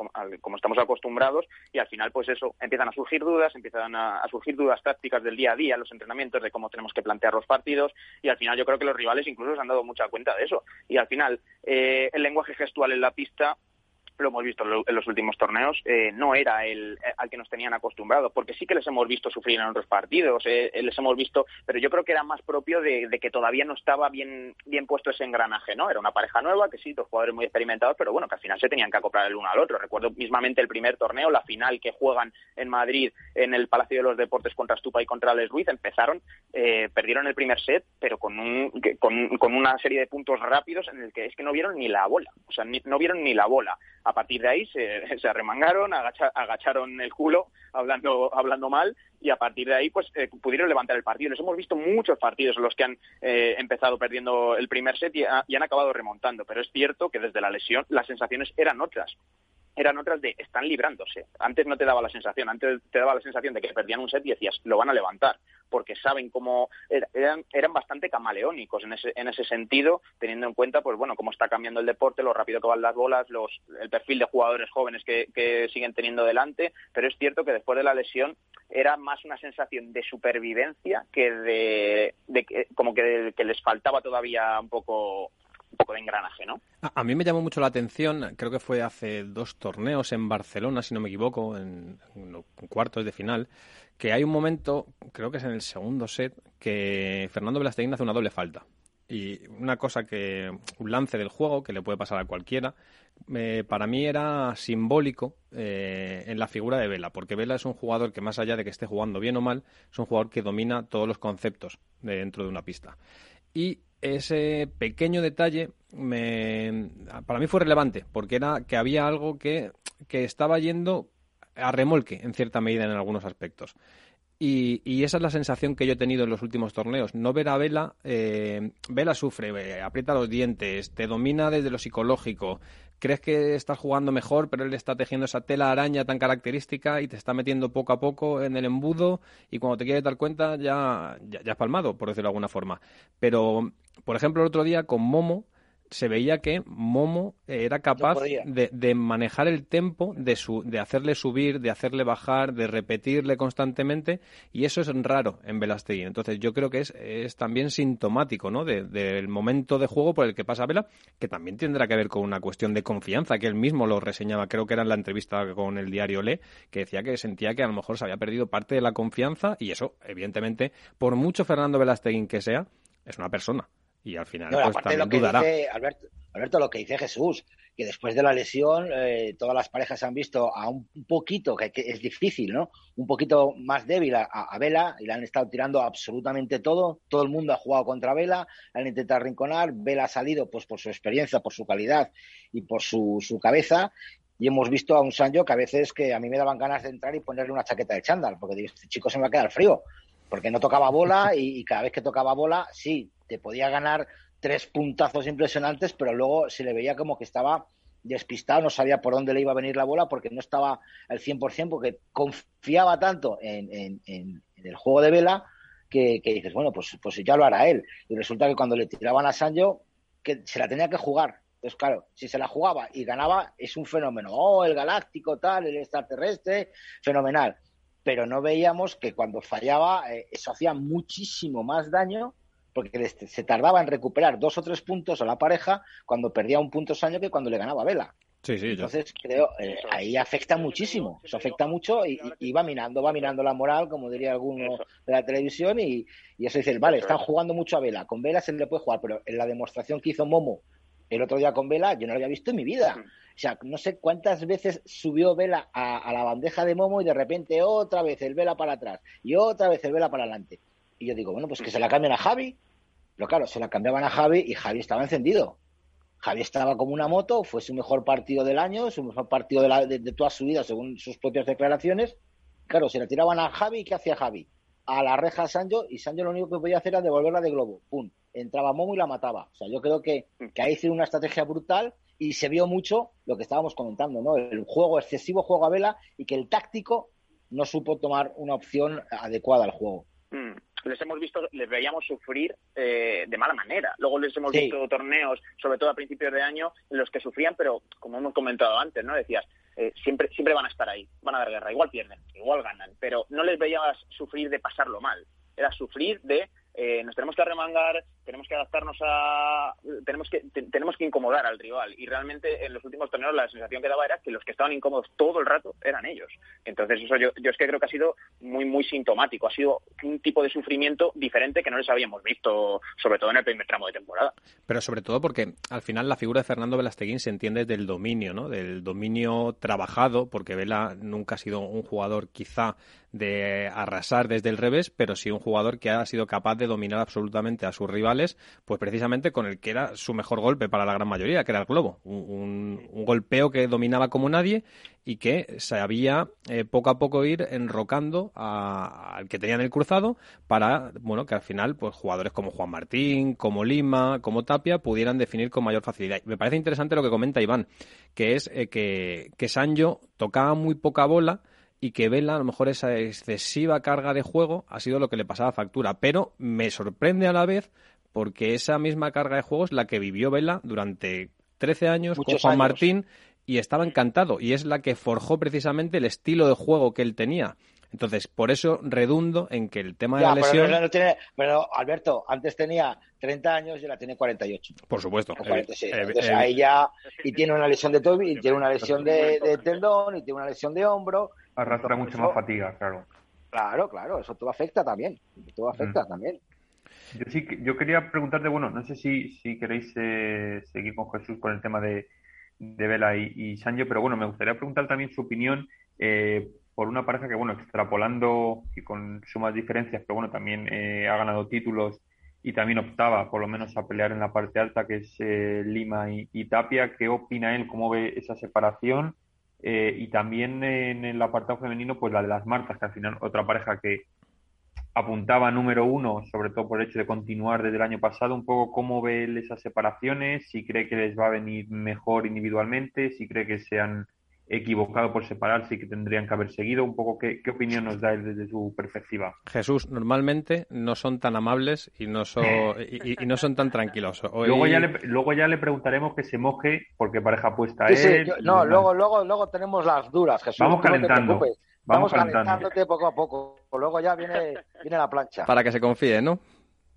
S8: como, estamos acostumbrados, y al final, pues eso, empiezan a surgir dudas, empiezan a surgir dudas tácticas del día a día, los entrenamientos, de cómo tenemos que plantear los partidos, y al final yo creo que los rivales incluso se han dado mucha cuenta de eso. Y al final, eh, el lenguaje gestual en la pista lo hemos visto en los últimos torneos, eh, no era el eh, al que nos tenían acostumbrados, porque sí que les hemos visto sufrir en otros partidos, eh, les hemos visto, pero yo creo que era más propio de, que todavía no estaba bien, bien puesto ese engranaje, ¿no? Era una pareja nueva, que sí, dos jugadores muy experimentados, pero bueno, que al final se tenían que acoplar el uno al otro. Recuerdo mismamente el primer torneo, la final que juegan en Madrid, en el Palacio de los Deportes contra Stupa y contra Les Ruiz, empezaron, perdieron el primer set, pero con, un, con, con, una serie de puntos rápidos en el que es que no vieron ni la bola, o sea, no vieron ni la bola a partir de ahí se, <laughs> arremangaron, agacharon el culo hablando, hablando mal y a partir de ahí pues eh, pudieron levantar el partido. Les hemos visto muchos partidos en los que han eh, empezado perdiendo el primer set y, y han acabado remontando, pero es cierto que desde la lesión las sensaciones eran otras eran otras de están librándose. Antes no te daba la sensación, antes te daba la sensación de que perdían un set y decías, lo van a levantar, porque saben cómo eran, eran bastante camaleónicos en ese, en ese sentido, teniendo en cuenta, pues bueno, cómo está cambiando el deporte, lo rápido que van las bolas, los, el perfil de jugadores jóvenes que, que siguen teniendo delante, pero es cierto que después de la lesión era más una sensación de supervivencia que de, de como que, que les faltaba todavía un poco un poco de engranaje, ¿no?
S2: A, mí me llamó mucho la atención, creo que fue hace dos torneos en Barcelona, si no me equivoco, en, cuartos de final, que hay un momento, creo que es en el segundo set, que Fernando Velasteguín hace una doble falta. Y una cosa que, un lance del juego que le puede pasar a cualquiera, para mí era simbólico eh, en la figura de Vela, porque Vela es un jugador que más allá de que esté jugando bien o mal, es un jugador que domina todos los conceptos dentro de una pista. Y ese pequeño detalle me, para mí fue relevante, porque era que había algo que, que estaba yendo a remolque en cierta medida en algunos aspectos. Y, esa es la sensación que yo he tenido en los últimos torneos. No ver a Vela, eh, Vela sufre, eh, aprieta los dientes, te domina desde lo psicológico, crees que estás jugando mejor, pero él está tejiendo esa tela araña tan característica y te está metiendo poco a poco en el embudo y cuando te quieres dar cuenta ya, ya, ya has palmado, por decirlo de alguna forma. Pero, por ejemplo, el otro día con Momo, se veía que Momo era capaz de, manejar el tempo, de, su, de hacerle subir, de hacerle bajar, de repetirle constantemente, y eso es raro en Velastegui. Entonces yo creo que es, es también sintomático ¿no? del momento de juego por el que pasa Vela, que también tendrá que ver con una cuestión de confianza, que él mismo lo reseñaba, creo que era en la entrevista con el diario Le, que decía que sentía que a lo mejor se había perdido parte de la confianza, y eso, evidentemente, por mucho Fernando Velastegui que sea, es una persona y al final pues, también
S7: lo que Dice Alberto, lo que dice Jesús, que después de la lesión eh, todas las parejas han visto a un, poquito, que, es difícil, ¿no? Un poquito más débil a, Vela y le han estado tirando absolutamente todo. Todo el mundo ha jugado contra Vela, han intentado rinconar. Vela ha salido pues por su experiencia, por su calidad y por su, su cabeza y hemos visto a un Sancho que a veces que a mí me daban ganas de entrar y ponerle una chaqueta de chándal, porque digo, este chico se me va a quedar frío, porque no tocaba bola y, cada vez que tocaba bola, sí, te podía ganar tres puntazos impresionantes, pero luego se le veía como que estaba despistado, no sabía por dónde le iba a venir la bola porque no estaba al 100%, porque confiaba tanto en, el juego de vela que, dices, bueno, pues, pues ya lo hará él. Y resulta que cuando le tiraban a Sancho, que se la tenía que jugar. Entonces, claro, si se la jugaba y ganaba, es un fenómeno. Oh, el galáctico, tal, el extraterrestre, fenomenal. Pero no veíamos que cuando fallaba, eh, eso hacía muchísimo más daño porque se tardaba en recuperar dos o tres puntos a la pareja cuando perdía un punto año que cuando le ganaba Vela.
S2: Sí, sí,
S7: Entonces creo eh, ahí afecta muchísimo, eso afecta mucho y, va minando, va minando la moral, como diría alguno de la televisión y, eso dice, vale, están jugando mucho a Vela, con Vela se le puede jugar, pero en la demostración que hizo Momo el otro día con Vela, yo no lo había visto en mi vida. O sea, no sé cuántas veces subió Vela a, a la bandeja de Momo y de repente otra vez el Vela para atrás y otra vez el Vela para adelante. Y yo digo, bueno, pues que se la cambien a Javi. Pero claro, se la cambiaban a Javi y Javi estaba encendido. Javi estaba como una moto, fue su mejor partido del año, su mejor partido de, toda su vida, según sus propias declaraciones. Claro, se la tiraban a Javi, ¿qué hacía Javi? a la reja a Sancho y Sancho lo único que podía hacer era devolverla de globo. ¡Pum! Entraba Momo y la mataba. O sea, yo creo que, que ahí hicieron una estrategia brutal y se vio mucho lo que estábamos comentando, ¿no? El juego excesivo, juego a vela y que el táctico no supo tomar una opción adecuada al juego.
S8: Mm. Les hemos visto, les veíamos sufrir eh, de mala manera. Luego les hemos visto torneos, sobre todo a principios de año, en los que sufrían, pero como hemos comentado antes, ¿no? Decías, eh, siempre, siempre van a estar ahí, van a dar guerra, igual pierden, igual ganan, pero no les veías sufrir de pasarlo mal, era sufrir de eh, nos tenemos que arremangar, tenemos que adaptarnos a, tenemos que tenemos que incomodar al rival y realmente en los últimos torneos la sensación que daba era que los que estaban incómodos todo el rato eran ellos. Entonces eso yo, yo es que creo que ha sido muy muy sintomático, ha sido un tipo de sufrimiento diferente que no les habíamos visto, sobre todo en el primer tramo de temporada.
S2: Pero sobre todo porque al final la figura de Fernando Velasteguín se entiende del dominio, ¿no? Del dominio trabajado, porque Vela nunca ha sido un jugador quizá de arrasar desde el revés, pero sí un jugador que ha sido capaz de dominar absolutamente a sus pues precisamente con el que era su mejor golpe para la gran mayoría, que era el globo. Un, golpeo que dominaba como nadie y que sabía eh, poco a poco ir enrocando al que tenían el cruzado para, bueno, que al final, pues jugadores como Juan Martín, como Lima, como Tapia, pudieran definir con mayor facilidad. Me parece interesante lo que comenta Iván, que es eh, que, que Sancho tocaba muy poca bola, y que Vela, a lo mejor esa excesiva carga de juego ha sido lo que le pasaba factura. Pero me sorprende a la vez porque esa misma carga de juego es la que vivió Vela durante 13 años con Juan Martín y estaba encantado. Y es la que forjó precisamente el estilo de juego que él tenía. Entonces, por eso redundo en que el tema de la lesión.
S7: Pero, Alberto, antes tenía 30 años y ahora tiene 48.
S2: Por supuesto.
S7: Entonces ahí ya. Y tiene una lesión de tobillo, y tiene una lesión de, tendón, y tiene una lesión de hombro.
S3: Arrastra mucho más fatiga, claro.
S7: Claro, claro, eso todo afecta también. Todo afecta mm. también.
S3: Yo sí, yo quería preguntarte, bueno, no sé si, si queréis eh, seguir con Jesús con el tema de, de Vela y, y Sancho, pero bueno, me gustaría preguntar también su opinión. Eh, por una pareja que, bueno, extrapolando y con sumas diferencias, pero bueno, también eh, ha ganado títulos y también optaba por lo menos a pelear en la parte alta, que es eh, Lima y, Tapia. ¿Qué opina él? ¿Cómo ve esa separación? Eh, y también en el apartado femenino, pues la de las Martas, que al final otra pareja que apuntaba número uno, sobre todo por el hecho de continuar desde el año pasado, un poco cómo ve él esas separaciones, si cree que les va a venir mejor individualmente, si cree que sean equivocado por separarse y que tendrían que haber seguido. Un poco, ¿qué, opinión nos da él desde su perspectiva?
S2: Jesús, normalmente no son tan amables y no son, y, no son tan tranquilos. <laughs>
S3: Luego, ya le, luego ya le preguntaremos que se moje porque pareja puesta él.
S7: no, luego, luego, luego tenemos las duras, Jesús.
S3: Vamos calentando.
S7: Vamos, calentándote poco a poco. Luego ya viene, viene la plancha.
S2: Para que se confíe, ¿no?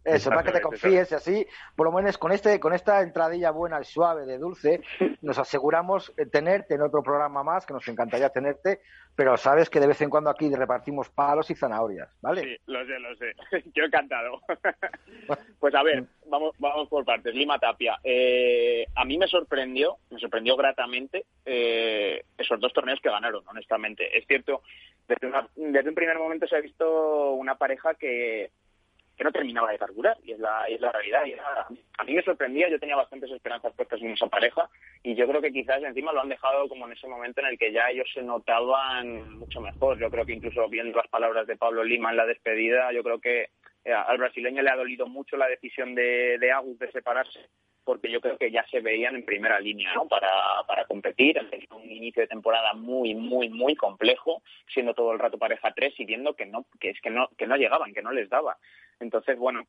S7: Eso, para que te confíes y así, por lo menos con este, con esta entradilla buena y suave de dulce, nos aseguramos tenerte en otro programa más, que nos encantaría tenerte, pero sabes que de vez en cuando aquí repartimos palos y zanahorias, ¿vale?
S8: Sí, lo sé, lo sé. <laughs> Yo encantado. <laughs> pues a ver, vamos, vamos por partes. Lima Tapia. Eh, a mí me sorprendió, me sorprendió gratamente eh, esos dos torneos que ganaron, honestamente. Es cierto, desde, desde un primer momento se ha visto una pareja que que no terminaba de carburar, y es la, es la realidad. Y a mí me sorprendía, yo tenía bastantes esperanzas puestas en esa pareja, y yo creo que quizás encima lo han dejado como en ese momento en el que ya ellos se notaban mucho mejor. Yo creo que incluso viendo las palabras de Pablo Lima en la despedida, yo creo que al brasileño le ha dolido mucho la decisión de, Agus de separarse, porque yo creo que ya se veían en primera línea ¿no? para, para competir. Han tenido un inicio de temporada muy, muy, muy complejo, siendo todo el rato pareja 3 y viendo que no, que es que no, que no llegaban, que no les daba. Entonces, bueno,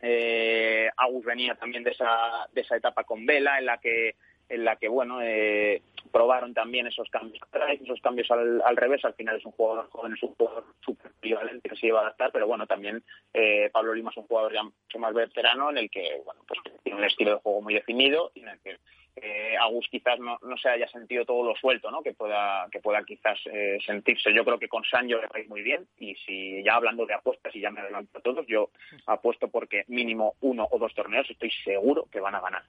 S8: eh, Agus venía también de esa, de esa etapa con Vela, en la que, en la que bueno, eh, probaron también esos cambios esos cambios al, al, revés. Al final es un jugador joven, es un jugador súper polivalente que se iba a adaptar, pero bueno, también eh, Pablo Lima es un jugador ya mucho más veterano en el que, bueno, pues tiene un estilo de juego muy definido y en el que eh, Agus quizás no, no, se haya sentido todo lo suelto ¿no? que pueda que pueda quizás eh, sentirse. Yo creo que con Sancho le vais muy bien y si ya hablando de apuestas y ya me adelanto a todos, yo apuesto porque mínimo uno o dos torneos estoy seguro que van a ganar.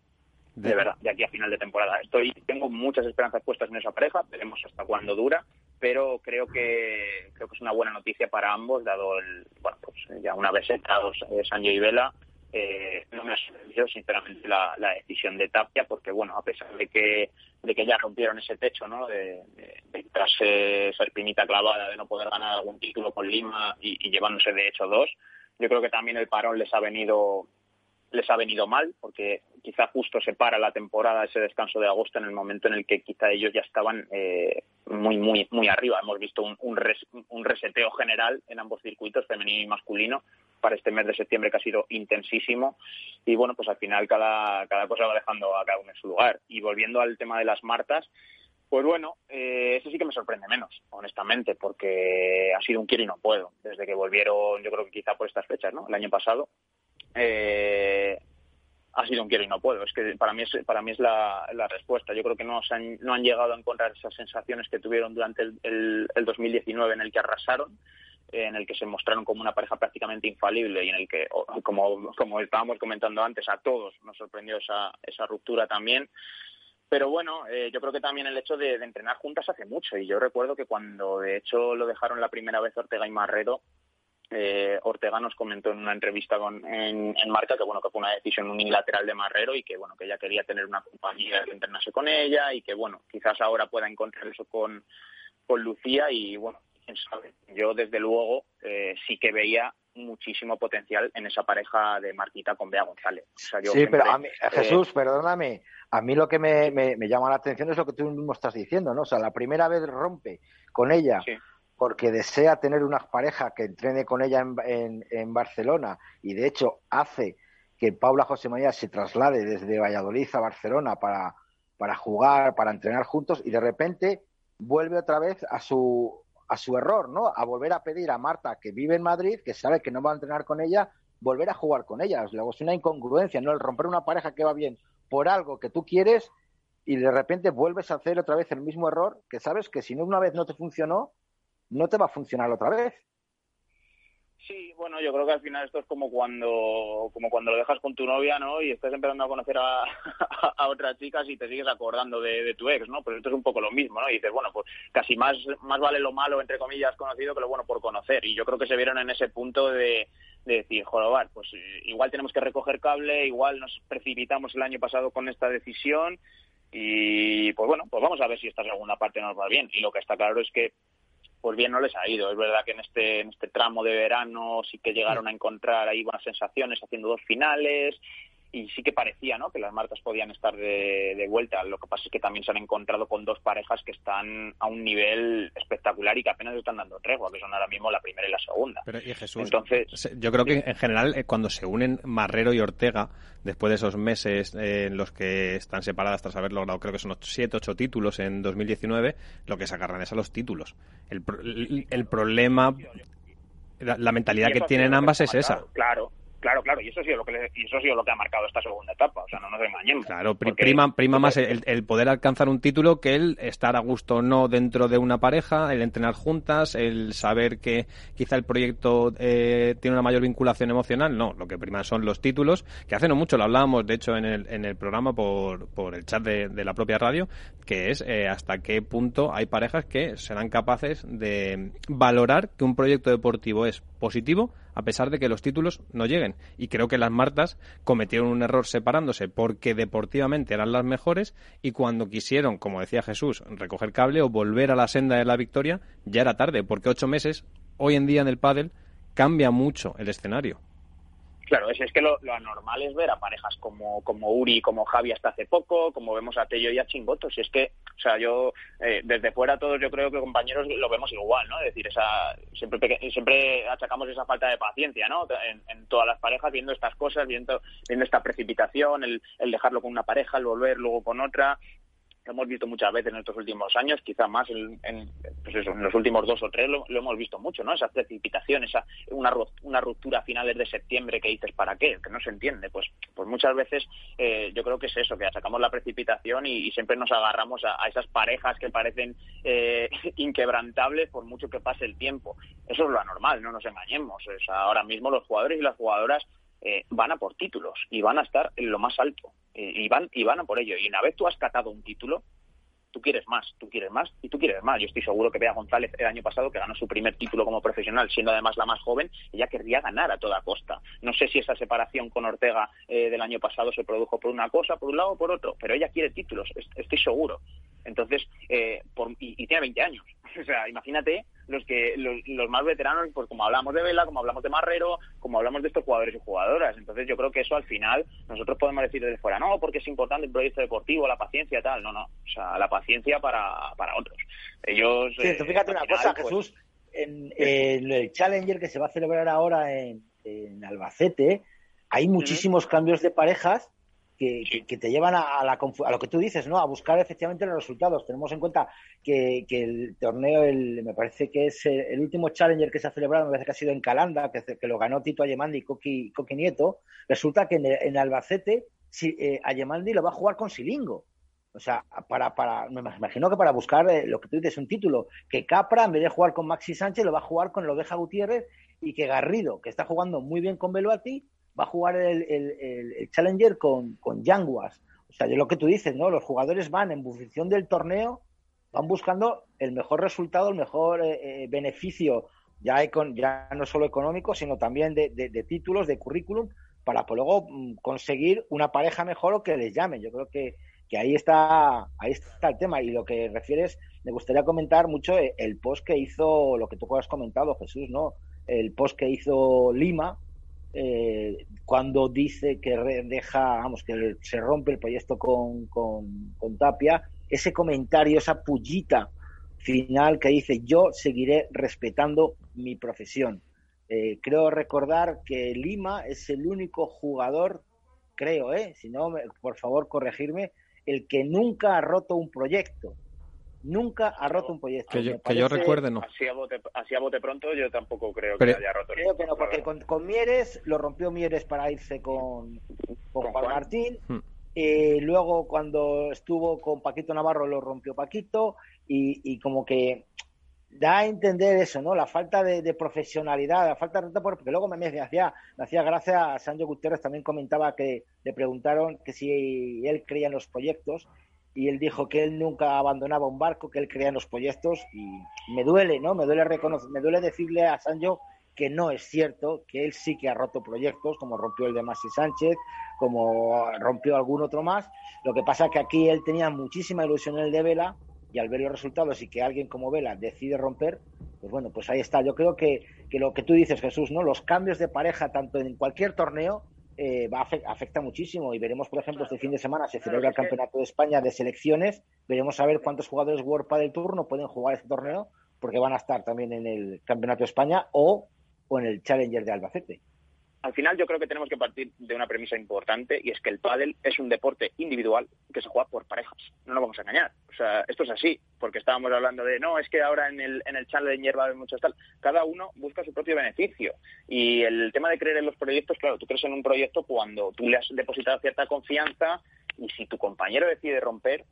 S8: De, verdad, de aquí a final de temporada. Estoy tengo muchas esperanzas puestas en esa pareja, veremos hasta cuándo dura, pero creo que creo que es una buena noticia para ambos dado el bueno, pues ya una vez sentados eh, Sancho y Vela eh, no me ha sorprendido sinceramente la, decisión de Tapia porque bueno a pesar de que de que ya rompieron ese techo no de, tras esa espinita clavada de no poder ganar algún título con Lima y, llevándose de hecho dos yo creo que también el parón les ha venido les ha venido mal porque quizá justo se para la temporada ese descanso de agosto en el momento en el que quizá ellos ya estaban eh, muy muy muy arriba hemos visto un, un reseteo general en ambos circuitos femenino y masculino para este mes de septiembre que ha sido intensísimo y bueno, pues al final cada, cada cosa va dejando a cada uno en su lugar. Y volviendo al tema de las martas, pues bueno, eh, eso sí que me sorprende menos, honestamente, porque ha sido un quiero y no puedo. Desde que volvieron, yo creo que quizá por estas fechas, ¿no? El año pasado, eh, ha sido un quiero y no puedo. Es que para mí es, para mí es la, respuesta. Yo creo que no, han, no han llegado a encontrar esas sensaciones que tuvieron durante el, el, el 2019 en el que arrasaron en el que se mostraron como una pareja prácticamente infalible y en el que, como, estábamos comentando antes, a todos nos sorprendió esa, esa ruptura también. Pero bueno, eh, yo creo que también el hecho de, entrenar juntas hace mucho. Y yo recuerdo que cuando de hecho lo dejaron la primera vez Ortega y Marrero, eh, Ortega nos comentó en una entrevista con, en, Marca que bueno que fue una decisión unilateral de Marrero y que bueno que ella quería tener una compañía que entrenase con ella y que bueno quizás ahora pueda encontrar eso con, con Lucía y bueno yo, desde luego, eh, sí que veía muchísimo potencial en esa pareja de Martita con Bea González.
S7: sí, pero a mí, eh, Jesús, perdóname, a mí lo que me, llama la atención es lo que tú mismo estás diciendo, ¿no? O sea, la primera vez rompe con ella porque desea tener una pareja que entrene con ella en, en, Barcelona y de hecho hace que Paula José María se traslade desde Valladolid a Barcelona para, para jugar, para entrenar juntos y de repente vuelve otra vez a su a su error, ¿no? A volver a pedir a Marta, que vive en Madrid, que sabe que no va a entrenar con ella, volver a jugar con ella. Luego es una incongruencia, ¿no? El romper una pareja que va bien por algo que tú quieres y de repente vuelves a hacer otra vez el mismo error, que sabes que si no una vez no te funcionó, no te va a funcionar otra vez.
S8: Sí, bueno, yo creo que al final esto es como cuando como cuando lo dejas con tu novia, ¿no? Y estás empezando a conocer a, <laughs> a otras chicas y te sigues acordando de, tu ex, ¿no? Pues esto es un poco lo mismo, ¿no? Y dices, bueno, pues casi más más vale lo malo, entre comillas, conocido que lo bueno por conocer. Y yo creo que se vieron en ese punto de, de decir, jorobar, pues eh, igual tenemos que recoger cable, igual nos precipitamos el año pasado con esta decisión y pues bueno, pues vamos a ver si esta segunda parte nos va bien. Y lo que está claro es que pues bien no les ha ido. Es verdad que en este, en este tramo de verano sí que llegaron a encontrar ahí buenas sensaciones haciendo dos finales y sí que parecía ¿no? que las marcas podían estar de, vuelta. Lo que pasa es que también se han encontrado con dos parejas que están a un nivel espectacular y que apenas están dando tregua, que son ahora mismo la primera y la segunda.
S2: Pero, y Jesús, Entonces, yo creo que en general eh, cuando se unen Marrero y Ortega, después de esos meses eh, en los que están separadas tras haber logrado, creo que son siete, ocho títulos en 2019, lo que se agarran es a los títulos. El, el, problema, la, mentalidad que tienen ambas es esa.
S8: Claro, Claro, claro, y eso ha sido lo que y eso ha sido lo que ha marcado esta segunda etapa, o sea, no nos engañemos.
S2: Claro, prima, prima más el, poder alcanzar un título que el estar a gusto o no dentro de una pareja, el entrenar juntas, el saber que quizá el proyecto eh, tiene una mayor vinculación emocional, no, lo que prima son los títulos, que hace no mucho lo hablábamos, de hecho, en el, en el programa por, por el chat de, de la propia radio, que es eh, hasta qué punto hay parejas que serán capaces de valorar que un proyecto deportivo es positivo a pesar de que los títulos no lleguen. Y creo que las Martas cometieron un error separándose porque deportivamente eran las mejores y cuando quisieron, como decía Jesús, recoger cable o volver a la senda de la victoria, ya era tarde, porque ocho meses, hoy en día en el pádel, cambia mucho el escenario.
S8: Claro, es, es que lo, anormal es ver a parejas como, como Uri, como Javi hasta hace poco, como vemos a Tello y a Chimboto. Si es que, o sea, yo, eh, desde fuera todos yo creo que compañeros lo vemos igual, ¿no? Es decir, esa, siempre, siempre achacamos esa falta de paciencia, ¿no? En, todas las parejas, viendo estas cosas, viendo, viendo esta precipitación, el, el dejarlo con una pareja, el volver luego con otra hemos visto muchas veces en estos últimos años, quizá más en, pues los últimos dos o tres lo, hemos visto mucho, ¿no? Esa precipitación, esa una, una ruptura a finales de septiembre que dices, ¿para qué? Que no se entiende. Pues, pues muchas veces eh, yo creo que es eso, que sacamos la precipitación y, siempre nos agarramos a, esas parejas que parecen eh, <laughs> inquebrantables por mucho que pase el tiempo. Eso es lo anormal, no nos engañemos. ahora mismo los jugadores y las jugadoras eh, van a por títulos y van a estar en lo más alto y van y van a por ello y una vez tú has catado un título tú quieres más, tú quieres más y tú quieres más. Yo estoy seguro que Bea González el año pasado, que ganó su primer título como profesional, siendo además la más joven, ella querría ganar a toda costa. No sé si esa separación con Ortega eh, del año pasado se produjo por una cosa, por un lado o por otro, pero ella quiere títulos, estoy seguro. Entonces, eh, y, y tiene 20 años. <laughs> O sea, imagínate los que los, más veteranos, pues como hablamos de Vela, como hablamos de Marrero, como hablamos de estos jugadores y jugadoras. Entonces yo creo que eso al final nosotros podemos decir desde fuera, no, porque es importante el proyecto deportivo, la paciencia, tal. No, no. O sea, la paciencia para, para otros. Ellos...
S7: Sí, eh, fíjate una cosa, pues, Jesús. En, el Challenger que se va a celebrar ahora en, en Albacete, hay muchísimos cambios de parejas que, te llevan a, la, a, lo que tú dices, ¿no? A buscar efectivamente los resultados. Tenemos en cuenta que, el torneo, el, me parece que es el, último Challenger que se ha celebrado, me parece que ha sido en Calanda, que, lo ganó Tito Ayemandi y Coqui, Nieto. Resulta que en, Albacete si, eh, Ayemandi lo va a jugar con Silingo. O sea, para, para, me imagino que para buscar eh, lo que tú dices, un título, que Capra, en vez de jugar con Maxi Sánchez, lo va a jugar con Lobeja Gutiérrez y que Garrido, que está jugando muy bien con Beluati, va a jugar el, Challenger con, con Yanguas. O sea, de lo que tú dices, ¿no? Los jugadores van en función del torneo, van buscando el mejor resultado, el mejor eh, eh, beneficio, ya, ya no solo económico, sino también de, títulos, de currículum, para pues, luego mm, conseguir una pareja mejor o que les llame. Yo creo que, que ahí está ahí está el tema. Y lo que refieres, me gustaría comentar mucho eh, el post que hizo, lo que tú has comentado, Jesús, ¿no? El post que hizo Lima, eh, cuando dice que deja, vamos, que se rompe el proyecto con, con, Tapia, ese comentario, esa pullita final que dice yo seguiré respetando mi profesión. Eh, creo recordar que Lima es el único jugador, creo, eh, si no, por favor corregirme, el que nunca ha roto un proyecto nunca ha roto un proyecto.
S2: Que yo, recuerde, no.
S8: Así a, bote, pronto yo tampoco creo que haya roto.
S7: Creo que no, porque con, Mieres lo rompió Mieres para irse con, con, Juan Martín. Hmm. y luego cuando estuvo con Paquito Navarro lo rompió Paquito y, como que da a entender eso, ¿no? La falta de, profesionalidad, la falta de porque luego me, me hacía, me hacía gracia a Sancho Gutiérrez también comentaba que le preguntaron que si él creía en los proyectos y él dijo que él nunca abandonaba un barco, que él creía en los proyectos y me duele, ¿no? Me duele reconocer, me duele decirle a Sancho que no es cierto, que él sí que ha roto proyectos, como rompió el de Masi Sánchez, como rompió algún otro más. Lo que pasa es que aquí él tenía muchísima ilusión en el de Vela y al ver los resultados y que alguien como Vela decide romper, pues bueno, pues ahí está. Yo creo que, que lo que tú dices, Jesús, ¿no? Los cambios de pareja, tanto en cualquier torneo, eh, va afecta muchísimo. Y veremos, por ejemplo, este fin de semana se celebra el Campeonato de España de selecciones, veremos a ver cuántos jugadores World del turno pueden jugar este torneo, porque van a estar también en el Campeonato de España o, o en el Challenger de Albacete
S8: al final yo creo que tenemos que partir de una premisa importante y es que el pádel es un deporte individual que se juega por parejas. No nos vamos a engañar. O sea, esto es así, porque estábamos hablando de, no, es que ahora en el, en el Challenger va a haber muchos tal. Cada uno busca su propio beneficio. Y el tema de creer en los proyectos, claro, tú crees en un proyecto cuando tú le has depositado cierta confianza y si tu compañero decide romper,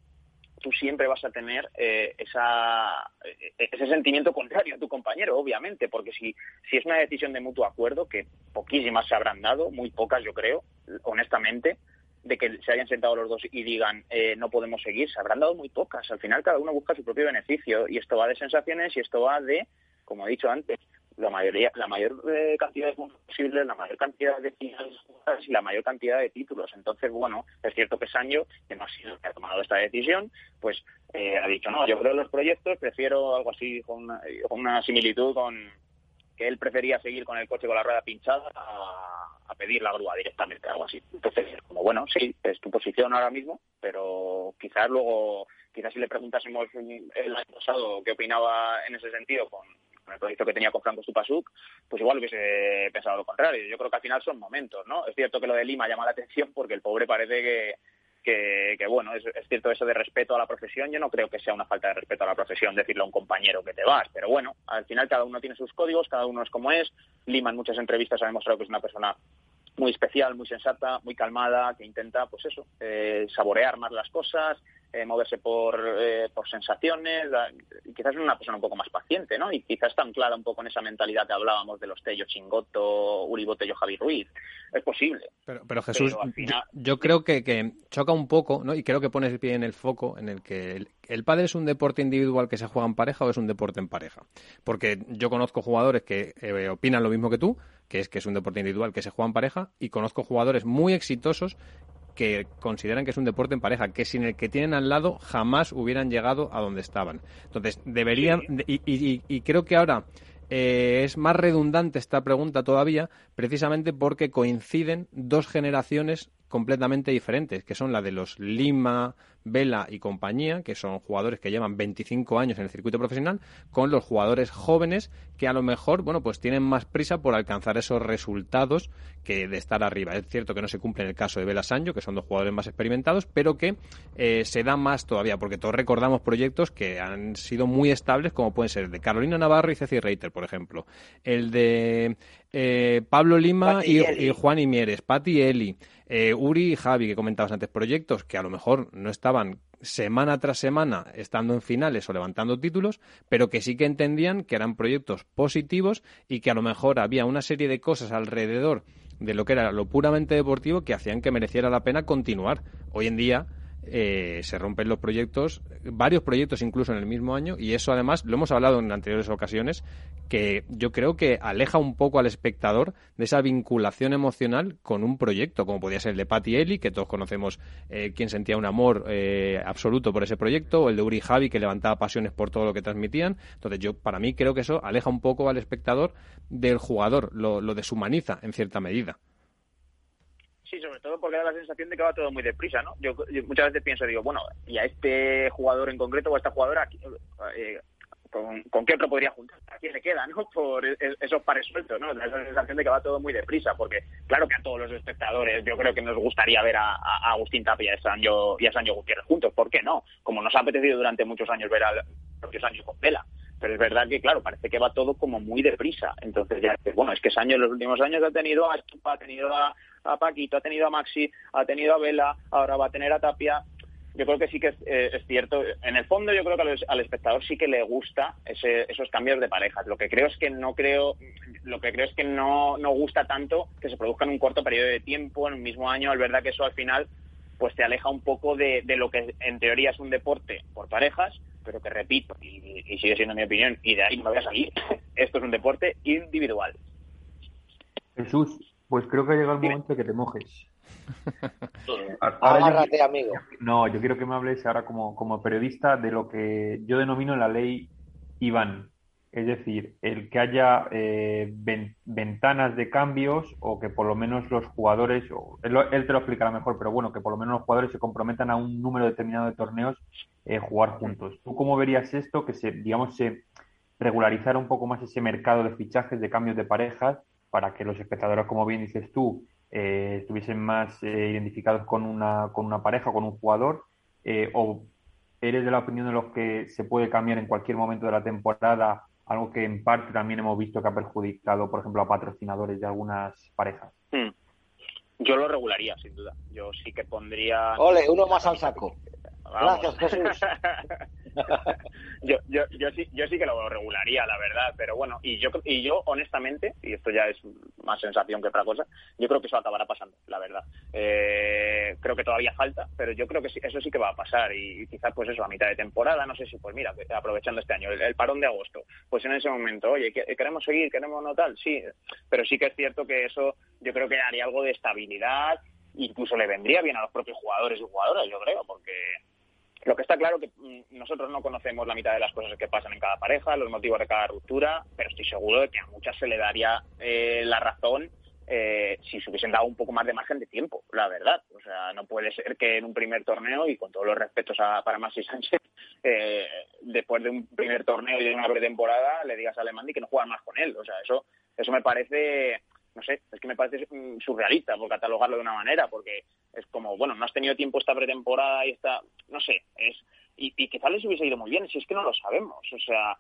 S8: tú siempre vas a tener eh, esa, eh, ese sentimiento contrario a tu compañero, obviamente, porque si, si es una decisión de mutuo acuerdo, que poquísimas se habrán dado, muy pocas yo creo, honestamente, de que se hayan sentado los dos y digan eh, no podemos seguir, se habrán dado muy pocas. Al final cada uno busca su propio beneficio y esto va de sensaciones y esto va de, como he dicho antes, la mayoría, la mayor eh, cantidad de puntos posibles, la mayor cantidad de finales y la mayor cantidad de títulos. Entonces, bueno, es cierto que Sancho, que no ha sido que ha tomado esta decisión, pues eh, ha dicho, no, yo creo los proyectos, prefiero algo así, con una, similitud con que él prefería seguir con el coche con la rueda pinchada a, a, pedir la grúa directamente, algo así. Entonces, como bueno, sí, es tu posición ahora mismo, pero quizás luego, quizás si le preguntásemos el año pasado qué opinaba en ese sentido con, con el proyecto que tenía con Franco Stupasuk, pues igual hubiese pensado lo contrario. Yo creo que al final son momentos, ¿no? Es cierto que lo de Lima llama la atención porque el pobre parece que, que, bueno, es, cierto eso de respeto a la profesión. Yo no creo que sea una falta de respeto a la profesión decirle a un compañero que te vas, pero bueno, al final cada uno tiene sus códigos, cada uno es como es. Lima en muchas entrevistas ha demostrado que es una persona muy especial, muy sensata, muy calmada, que intenta, pues eso, eh, saborear más las cosas, eh, moverse por, eh, por sensaciones, y quizás es una persona un poco más paciente, ¿no? Y quizás está anclada un poco en esa mentalidad que hablábamos de los Tello Chingoto, Uri Botello, Javi Ruiz. Es posible.
S2: Pero, pero Jesús, yo, creo que, que, choca un poco, ¿no? Y creo que pones el pie en el foco en el que el, el pádel es un deporte individual que se juega en pareja o es un deporte en pareja. Porque yo conozco jugadores que eh, opinan lo mismo que tú, que es que es un deporte individual que se juega en pareja, y conozco jugadores muy exitosos que consideran que es un deporte en pareja, que sin el que tienen al lado jamás hubieran llegado a donde estaban. Entonces, deberían, y, creo que ahora eh, es más redundante esta pregunta todavía, precisamente porque coinciden dos generaciones completamente diferentes, que son la de los Lima, Vela y compañía, que son jugadores que llevan 25 años en el circuito profesional, con los jugadores jóvenes que a lo mejor, bueno, pues tienen más prisa por alcanzar esos resultados que de estar arriba. Es cierto que no se cumple en el caso de Vela Sancho, que son dos jugadores más experimentados, pero que eh, se da más todavía, porque todos recordamos proyectos que han sido muy estables, como pueden ser el de Carolina Navarro y Ceci Reiter, por ejemplo. El de eh, Pablo Lima y, y, Juan Imieres, Pati Eli. Eh, Uri y Javi, que comentabas antes, proyectos que a lo mejor no estaban semana tras semana estando en finales o levantando títulos, pero que sí que entendían que eran proyectos positivos y que a lo mejor había una serie de cosas alrededor de lo que era lo puramente deportivo que hacían que mereciera la pena continuar. Hoy en día eh, se rompen los proyectos, varios proyectos incluso en el mismo año, y eso además lo hemos hablado en anteriores ocasiones, que yo creo que aleja un poco al espectador de esa vinculación emocional con un proyecto, como podía ser el de Patty Eli, que todos conocemos eh, quien sentía un amor eh, absoluto por ese proyecto, o el de Uri Javi, que levantaba pasiones por todo lo que transmitían. Entonces yo, para mí, creo que eso aleja un poco al espectador del jugador, lo deshumaniza en cierta medida.
S8: Sí, sobre todo porque da la sensación de que va todo muy deprisa, ¿no? Yo, muchas veces pienso, digo, bueno, y a este jugador en concreto o a esta jugadora, eh, ¿con, qué otro podría juntar? ¿A quién le queda, no? <laughs> Por esos pares sueltos, ¿no? Da esa sensación de que va todo muy deprisa, porque claro que a todos los espectadores yo creo que nos gustaría ver a, Agustín Tapia y a, Sancho, Sancho Gutiérrez juntos, ¿por qué no? Como nos ha apetecido durante muchos años ver a propios años con Vela pero es verdad que, claro, parece que va todo como muy deprisa. Entonces, ya, bueno, es que Sancho en los últimos años ha tenido a ha tenido a, a Paquito, ha tenido a Maxi, ha tenido a Vela, ahora va a tener a Tapia. Yo creo que sí que es, eh, cierto. En el fondo, yo creo que al, espectador sí que le gusta esos cambios de parejas. Lo que creo es que no creo, lo que creo es que no, no gusta tanto que se produzca en un corto periodo de tiempo, en un mismo año. Es verdad que eso al final pues te aleja un poco de, lo que en teoría es un deporte por parejas, pero que repito, y, y sigue siendo mi opinión, y de ahí no voy a salir, <laughs> esto es un deporte individual.
S3: Jesús, pues creo que ha llegado el momento de que te mojes. <laughs>
S7: Agárrate, amigo.
S3: No, yo quiero que me hables ahora como, como periodista de lo que yo denomino la ley Iván. Es decir, el que haya eh, ventanas de cambios o que por lo menos los jugadores, o él, te lo explicará mejor, pero bueno, que por lo menos los jugadores se comprometan a un número determinado de torneos eh, jugar juntos. ¿Tú cómo verías esto? Que se, digamos, se regularizara un poco más ese mercado de fichajes, de cambios de parejas para que los espectadores, como bien dices tú, eh, estuviesen más eh, identificados con una, con una pareja, con un jugador, eh, o eres de la opinión de los que se puede cambiar en cualquier momento de la temporada, algo que en parte también hemos visto que ha perjudicado, por ejemplo, a patrocinadores de algunas parejas. Hmm.
S8: Yo lo regularía, sin duda. Yo sí que pondría...
S7: Ole, uno más al saco. Gracias, Jesús. <laughs> <laughs>
S8: yo, yo, yo, sí, yo sí que lo regularía, la verdad, pero bueno, y yo, y yo honestamente, y esto ya es más sensación que otra cosa, yo creo que eso acabará pasando, la verdad. Eh, creo que todavía falta, pero yo creo que sí, eso sí que va a pasar y, quizás pues eso, a mitad de temporada, no sé si pues mira, aprovechando este año, el, parón de agosto, pues en ese momento, oye, queremos seguir, queremos no tal, sí, pero sí que es cierto que eso yo creo que haría algo de estabilidad, incluso le vendría bien a los propios jugadores y jugadoras, yo creo, porque lo que está claro que mm, nosotros no conocemos la mitad de las cosas que pasan en cada pareja, los motivos de cada ruptura, pero estoy seguro de que a muchas se le daría eh, la razón eh, si se hubiesen dado un poco más de margen de tiempo, la verdad. O sea, no puede ser que en un primer torneo, y con todos los respetos a, para Maxi Sánchez, <laughs> eh, después de un primer torneo y de una pretemporada, le digas a Alemán que no juegan más con él. O sea, eso, eso me parece no sé, es que me parece mm, surrealista por catalogarlo de una manera, porque es como, bueno, no has tenido tiempo esta pretemporada y esta, no sé, es y, y quizás les hubiese ido muy bien, si es que no lo sabemos, o sea,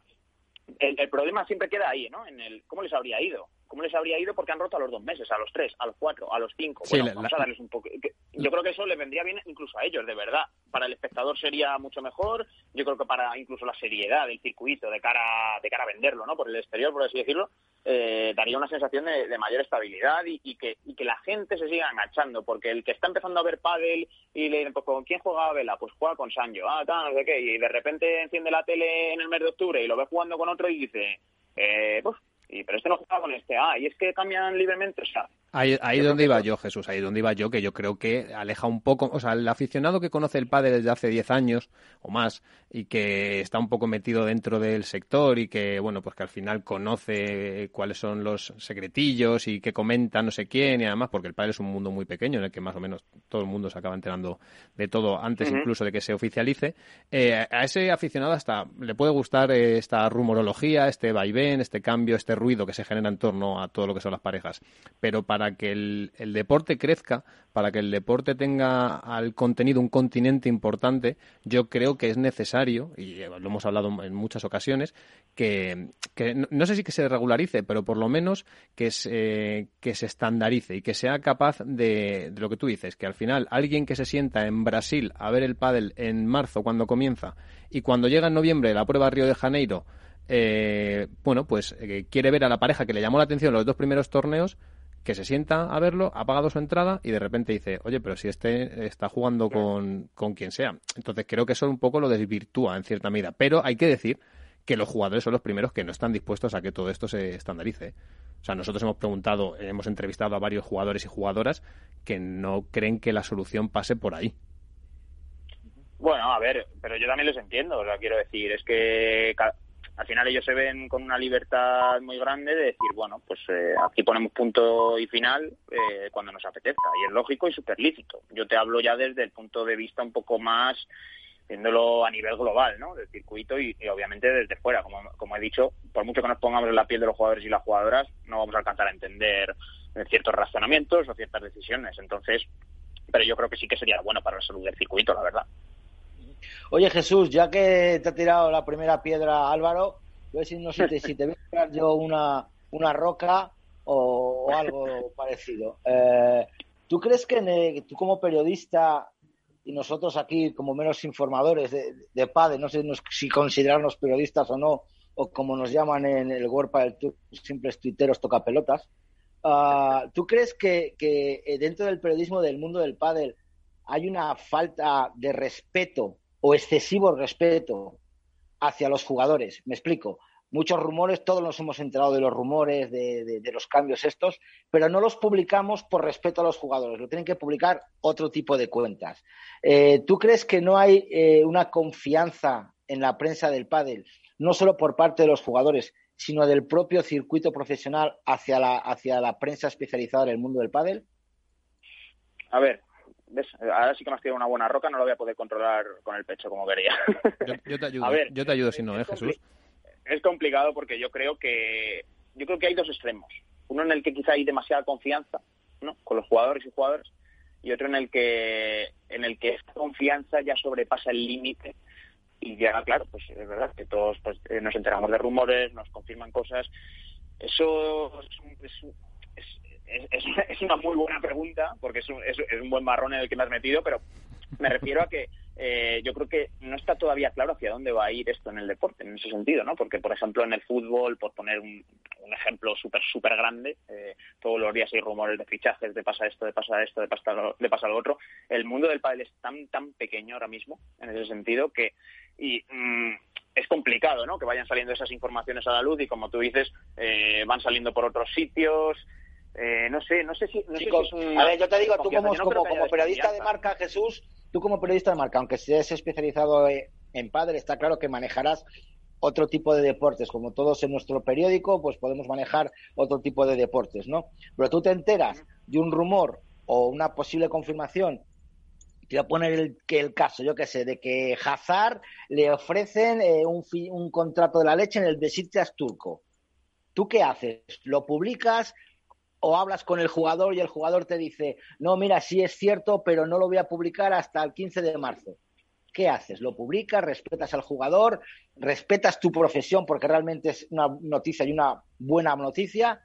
S8: el, problema siempre queda ahí, ¿no? En el cómo les habría ido. ¿Cómo les habría ido? Porque han roto a los dos meses, a los tres, a los cuatro, a los cinco. bueno, vamos a darles un poco. Yo creo que eso les vendría bien incluso a ellos, de verdad. Para el espectador sería mucho mejor. Yo creo que para incluso la seriedad del circuito, de cara, de cara a venderlo, ¿no? Por el exterior, por así decirlo, eh, daría una sensación de, mayor estabilidad y, que, y que la gente se siga enganchando. Porque el que está empezando a ver pádel y le dicen, pues, ¿con quién juega Vela? Pues juega con Sancho. Ah, tal, no sé qué. Y de repente enciende la tele en el mes de octubre y lo ve jugando con otro y dice, eh, pues, y, pero este no juega con este. Ah, y es que cambian libremente. O sea,
S2: Ahí, ahí donde iba yo, Jesús, ahí donde iba yo, que yo creo que aleja un poco, o sea, el aficionado que conoce el padre desde hace 10 años o más y que está un poco metido dentro del sector y que, bueno, pues que al final conoce cuáles son los secretillos y que comenta no sé quién y además porque el padre es un mundo muy pequeño en el que más o menos todo el mundo se acaba enterando de todo antes incluso de que se oficialice, eh, a ese aficionado hasta le puede gustar esta rumorología, este vaivén, este cambio, este ruido que se genera en torno a todo lo que son las parejas, pero para para que el, deporte crezca, para que el deporte tenga al contenido un continente importante, yo creo que es necesario, y lo hemos hablado en muchas ocasiones, que, no, sé si que se regularice, pero por lo menos que se, que se estandarice y que sea capaz de, de lo que tú dices, que al final alguien que se sienta en Brasil a ver el pádel en marzo cuando comienza y cuando llega en noviembre la prueba Río de Janeiro, eh, bueno, pues eh, quiere ver a la pareja que le llamó la atención los dos primeros torneos, que se sienta a verlo, ha pagado su entrada y de repente dice, oye, pero si este está jugando con, con quien sea. Entonces creo que eso un poco lo desvirtúa en cierta medida. Pero hay que decir que los jugadores son los primeros que no están dispuestos a que todo esto se estandarice. O sea, nosotros hemos preguntado, hemos entrevistado a varios jugadores y jugadoras que no creen que la solución pase por ahí.
S8: Bueno, a ver, pero yo también les entiendo, o sea, quiero decir, es que al final ellos se ven con una libertad muy grande de decir, bueno, pues eh, aquí ponemos punto y final eh, cuando nos apetezca. Y es lógico y súper lícito. Yo te hablo ya desde el punto de vista un poco más, viéndolo a nivel global, ¿no? Del circuito y, obviamente desde fuera. Como, como he dicho, por mucho que nos pongamos en la piel de los jugadores y las jugadoras, no vamos a alcanzar a entender ciertos razonamientos o ciertas decisiones. Entonces, pero yo creo que sí que sería bueno para la salud del circuito, la verdad.
S7: Oye Jesús, ya que te ha tirado la primera piedra Álvaro, yo no sé <laughs> si te voy a tirar yo una, una roca o, algo <laughs> parecido. Eh, ¿Tú crees que tú como periodista y nosotros aquí como menos informadores de, de PADE, no sé si considerarnos periodistas o no, o como nos llaman en el World del Tour, simples tuiteros tocapelotas, uh, ¿tú crees que, que, dentro del periodismo del mundo del pádel hay una falta de respeto o excesivo respeto hacia los jugadores. Me explico. Muchos rumores, todos nos hemos enterado de los rumores, de, los cambios estos, pero no los publicamos por respeto a los jugadores. Lo tienen que publicar otro tipo de cuentas. Eh, ¿Tú crees que no hay eh, una confianza en la prensa del pádel, no solo por parte de los jugadores, sino del propio circuito profesional hacia la, hacia la prensa especializada en el mundo del pádel?
S8: A ver, Ahora sí que me has tirado una buena roca, no lo voy a poder controlar con el pecho como quería.
S2: Yo, te <laughs> ayudo, yo te ayudo si no, ¿eh, Jesús?
S8: Es complicado porque yo creo que yo creo que hay dos extremos. Uno en el que quizá hay demasiada confianza, ¿no? Con los jugadores y jugadoras y otro en el que en el que esa confianza ya sobrepasa el límite y ya claro pues es verdad que todos pues, eh, nos enteramos de rumores nos confirman cosas eso es, es, una muy buena pregunta, porque es un, es, un buen marrón en el que me has metido, pero me refiero a que eh, yo creo que no está todavía claro hacia dónde va a ir esto en el deporte, en ese sentido, ¿no? Porque, por ejemplo, en el fútbol, por poner un, ejemplo súper, súper grande, eh, todos los días hay rumores de fichajes, de pasa esto, de pasa esto, de pasa lo, de pasa lo otro. El mundo del pádel es tan, tan pequeño ahora mismo, en ese sentido, que y, mm, es complicado, ¿no? Que vayan saliendo esas informaciones a la luz y, como tú dices, eh, van saliendo por otros sitios, eh, no sé, no sé si.
S7: a ver, yo te digo, tú como, como, periodista de marca, Jesús, tú como periodista de marca, aunque seas especializado en padre, está claro que manejarás otro tipo de deportes. Como todos en nuestro periódico, pues podemos manejar otro tipo de deportes, ¿no? Pero tú te enteras de un rumor o una posible confirmación te voy a poner el, que el caso, yo qué sé, de que Hazard le ofrecen eh, un, un, contrato de la leche en el Besiktas turco. ¿Tú qué haces? ¿Lo publicas? O hablas con el jugador y el jugador te dice, no, mira, sí es cierto, pero no lo voy a publicar hasta el 15 de marzo. ¿qué haces? ¿Lo publicas? ¿Respetas al jugador? ¿Respetas tu profesión porque realmente es una noticia y una buena noticia?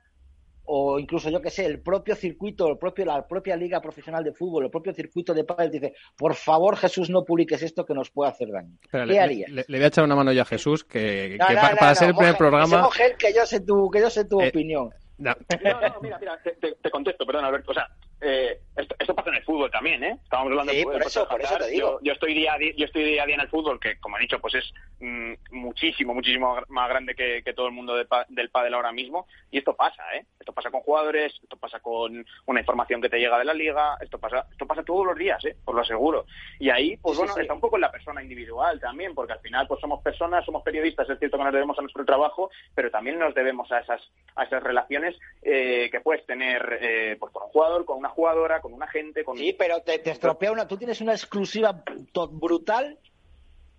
S7: o incluso yo que sé, el propio circuito, el propio, la propia liga profesional de fútbol, el propio circuito de pádel dice, por favor Jesús no publiques esto que nos puede hacer daño. ¿Qué
S2: le,
S7: harías?
S2: Le, voy a echar una mano ya a Jesús, que, para ser el primer programa...
S7: que yo sé tu, que yo sé tu
S2: Eh,
S7: opinión.
S8: No, no, mira, mira, te, te- te contesto, perdón, Alberto. O sea, eh, esto, esto pasa en el fútbol también, ¿eh? Estábamos hablando
S7: Sí,
S8: de
S7: por
S8: fútbol.
S7: eso- por eso te digo.
S8: Yo, yo estoy día a día, yo estoy día a día en el fútbol, que como he dicho, pues es mm, muchísimo, muchísimo más grande que, que todo el mundo de pa- del pádel ahora mismo. Y esto pasa, ¿eh? Esto pasa con jugadores, esto pasa con una información que te llega de la liga, esto pasa, esto pasa todos los días, ¿eh? Os lo aseguro. Y ahí, pues
S7: sí,
S8: bueno,
S7: sí.
S8: está un poco en la persona individual también, porque al final, pues somos personas, somos periodistas, es cierto que nos debemos a nuestro trabajo, pero también nos debemos a esas, a esas relaciones eh, que puedes tener eh, pues con un jugador, con una jugadora, con un agente, con
S7: Sí, pero te, estropea una. Tú tienes una exclusiva brutal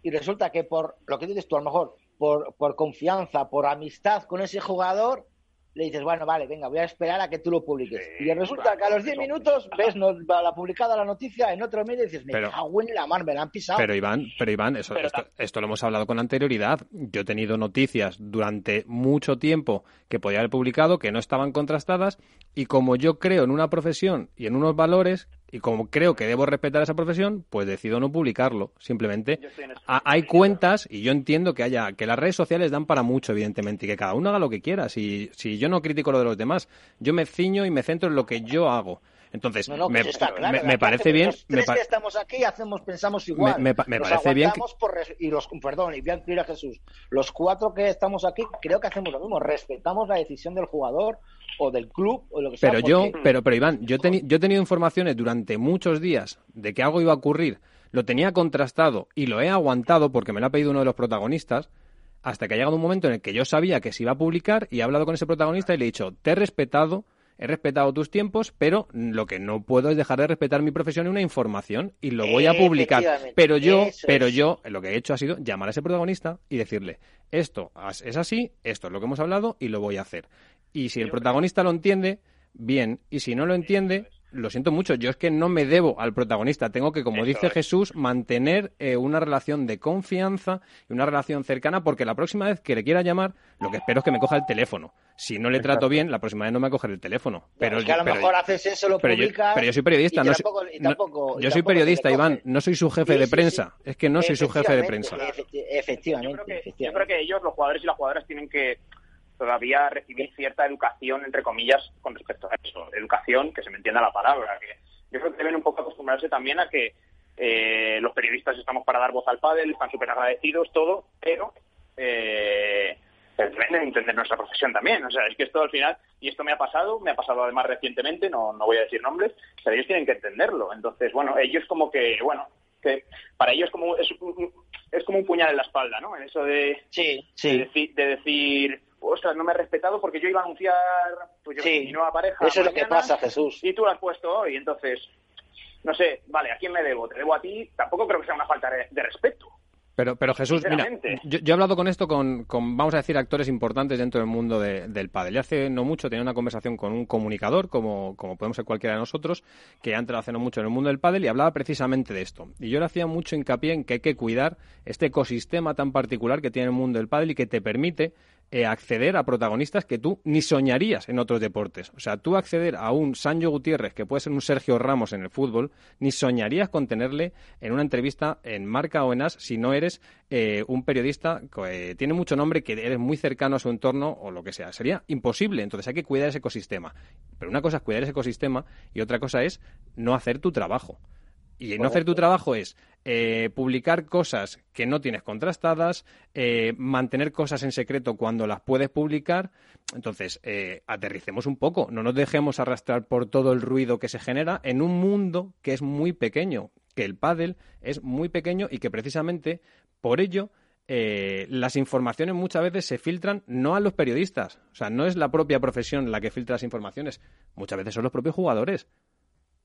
S7: y resulta que por lo que dices tú, a lo mejor por, por confianza, por amistad con ese jugador, le dices, bueno, vale, venga, voy a esperar a que tú lo publiques.
S8: Sí,
S7: y resulta que a los 10
S8: eso.
S7: minutos ves no, va la publicada la noticia en otro medio y dices, me
S2: Pero-
S7: cago en la mar, me la han pisado.
S2: Pero Iván, pero Iván, eso,
S8: Pero
S2: esto, esto lo hemos hablado con anterioridad. Yo he tenido noticias durante mucho tiempo que podía haber publicado que no estaban contrastadas y como yo creo en una profesión y en unos valores y como creo que debo respetar esa profesión, pues decido no publicarlo. Simplemente hay cuentas y yo entiendo que haya que las redes sociales dan para mucho, evidentemente, y que cada uno haga lo que quiera. Si, si yo no critico lo de los demás, yo me ciño y me centro en lo que yo hago. Entonces,
S7: No, no,
S2: me,
S7: está claro.
S2: me-
S7: la
S2: me
S7: gente,
S2: parece bien.
S7: Los tres que estamos aquí hacemos, pensamos igual.
S2: Me-
S7: Nos
S2: parece bien que-
S7: por y los, perdón, y voy a incluir a Jesús. Los cuatro que estamos aquí creo que hacemos lo mismo. Respetamos la decisión del jugador o del club o lo que sea.
S2: Pero yo,
S7: porque-
S2: pero, pero Iván, yo, teni- yo he tenido informaciones durante muchos días de que algo iba a ocurrir, lo tenía contrastado y lo he aguantado porque me lo ha pedido uno de los protagonistas, hasta que ha llegado un momento en el que yo sabía que se iba a publicar y he hablado con ese protagonista y le he dicho, te he respetado, he respetado tus tiempos, pero lo que no puedo es dejar de respetar mi profesión y una información y lo voy a publicar. Pero yo, pero
S7: es.
S2: yo lo que he hecho ha sido llamar a ese protagonista y decirle, esto es así, esto es lo que hemos hablado y lo voy a hacer. Y si el protagonista lo entiende, bien, y si no lo entiende, lo siento mucho, yo es que no me debo al protagonista, tengo que, como
S8: Eso
S2: dice
S8: es.
S2: Jesús, mantener eh, una relación de confianza y una relación cercana, porque la próxima vez que le quiera llamar, lo que espero es que me coja el teléfono. Si no le trato bien, la próxima vez no me va a coger el teléfono. Pero,
S7: es que a lo
S2: pero-
S7: mejor haces eso, lo
S2: pero yo,
S7: publicas.
S2: pero yo soy periodista,
S7: y
S2: no
S7: tampoco-
S2: no- yo soy periodista, Iván, no soy su jefe
S7: Sí,
S2: de prensa.
S7: sí.
S2: Es que no soy su jefe de
S7: Efectivamente,
S2: prensa.
S7: efecti-
S8: Yo
S7: Efectivamente,
S8: creo, que, yo
S7: efectivamente.
S8: creo que ellos, los jugadores y las jugadoras, tienen que todavía recibir cierta educación, entre comillas, con respecto a eso. Educación, que se me entienda la palabra. Que yo creo que deben un poco acostumbrarse también a que eh, los periodistas estamos para dar voz al pádel, están súper agradecidos, todo, pero eh, deben de entender nuestra profesión también. O sea, es que esto al final, y esto me ha pasado, me ha pasado además recientemente, no, no voy a decir nombres, pero ellos tienen que entenderlo. Entonces, bueno, ellos como que, bueno, que para ellos como es, es como un puñal en la espalda, ¿no? En eso de,
S7: Sí,
S8: de,
S7: sí.
S8: decir, de decir, ostras, no me he respetado porque yo iba a anunciar pues, yo,
S7: Sí.
S8: mi nueva pareja.
S7: Eso es lo que pasa, Jesús.
S8: Y tú lo has puesto hoy, entonces, no sé, vale, ¿a quién me debo? ¿Te debo a ti? Tampoco creo que sea una falta de, de respeto.
S2: Pero, pero Jesús, mira, yo, yo he hablado con esto con, con, vamos a decir, actores importantes dentro del mundo de- del pádel. Y hace no mucho tenía una conversación con un comunicador, como, como podemos ser cualquiera de nosotros, que ha entrado hace no mucho en el mundo del pádel y hablaba precisamente de esto. Y yo le hacía mucho hincapié en que hay que cuidar este ecosistema tan particular que tiene el mundo del pádel y que te permite eh, acceder a protagonistas que tú ni soñarías en otros deportes. O sea, tú acceder a un Sancho Gutiérrez, que puede ser un Sergio Ramos en el fútbol, ni soñarías con tenerle en una entrevista en Marca o en As si no eres eh, un periodista que eh, tiene mucho nombre, que eres muy cercano a su entorno o lo que sea. Sería imposible. Entonces hay que cuidar ese ecosistema. Pero una cosa es cuidar ese ecosistema y otra cosa es no hacer tu trabajo. Y no hacer tu trabajo es eh, publicar cosas que no tienes contrastadas, eh, mantener cosas en secreto cuando las puedes publicar. Entonces, eh, aterricemos un poco, no nos dejemos arrastrar por todo el ruido que se genera en un mundo que es muy pequeño, que el pádel es muy pequeño y que precisamente por ello eh, las informaciones muchas veces se filtran no a los periodistas, o sea, no es la propia profesión la que filtra las informaciones, muchas veces son los propios jugadores.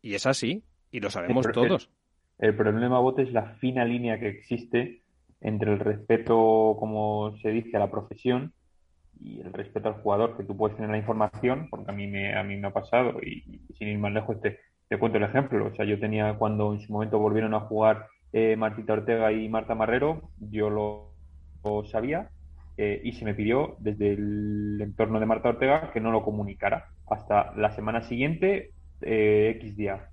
S2: Y es así, y lo sabemos
S3: El
S2: todos.
S3: El problema, Bote, es la fina línea que existe entre el respeto, como se dice, a la profesión y el respeto al jugador, que tú puedes tener la información, porque a mí me, a mí me ha pasado, y, y sin ir más lejos te, te cuento el ejemplo. O sea, yo tenía cuando en su momento volvieron a jugar eh, Martita Ortega y Marta Marrero, yo lo, sabía eh, y se me pidió desde el entorno de Marta Ortega que no lo comunicara hasta la semana siguiente, eh, X día.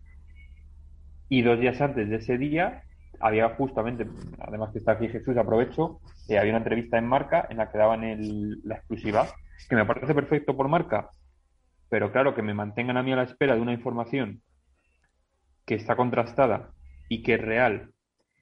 S3: Y dos días antes de ese día había justamente, además que está aquí Jesús, aprovecho, había una entrevista en Marca en la que daban la exclusiva, que me parece perfecto por Marca, pero claro, que me mantengan a mí a la espera de una información que está contrastada y que es real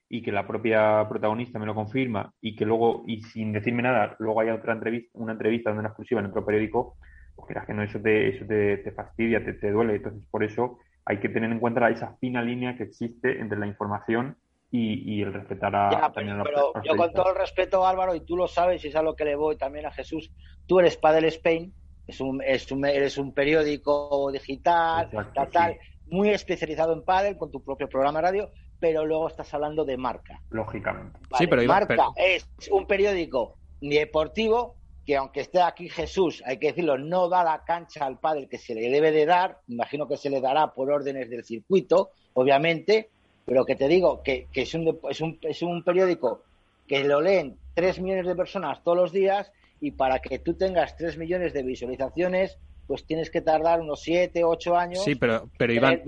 S3: y que la propia protagonista me lo confirma y que luego, y sin decirme nada, luego haya otra entrevista, una entrevista de una exclusiva en otro periódico, pues que no, eso te, eso te, fastidia, te, duele. Entonces, por eso hay que tener en cuenta esa fina línea que existe entre la información y, el respetar a
S7: también a Pero yo con todo el respeto, Álvaro, y tú lo sabes, y es a lo que le voy también a Jesús, tú eres Padel Spain, es un, es un, eres un periódico digital, tal, muy especializado en pádel, con tu propio programa de radio, pero luego estás hablando de marca.
S3: Lógicamente.
S2: sí, pero
S7: marca es un periódico deportivo que aunque esté aquí Jesús, hay que decirlo, no da la cancha al pádel que se le debe de dar, imagino que se le dará por órdenes del circuito, obviamente, pero que te digo que, es, un, es, un, es un periódico que lo leen tres millones de personas todos los días y para que tú tengas tres millones de visualizaciones, pues tienes que tardar unos 7, 8 años.
S2: Sí, pero, pero Iván,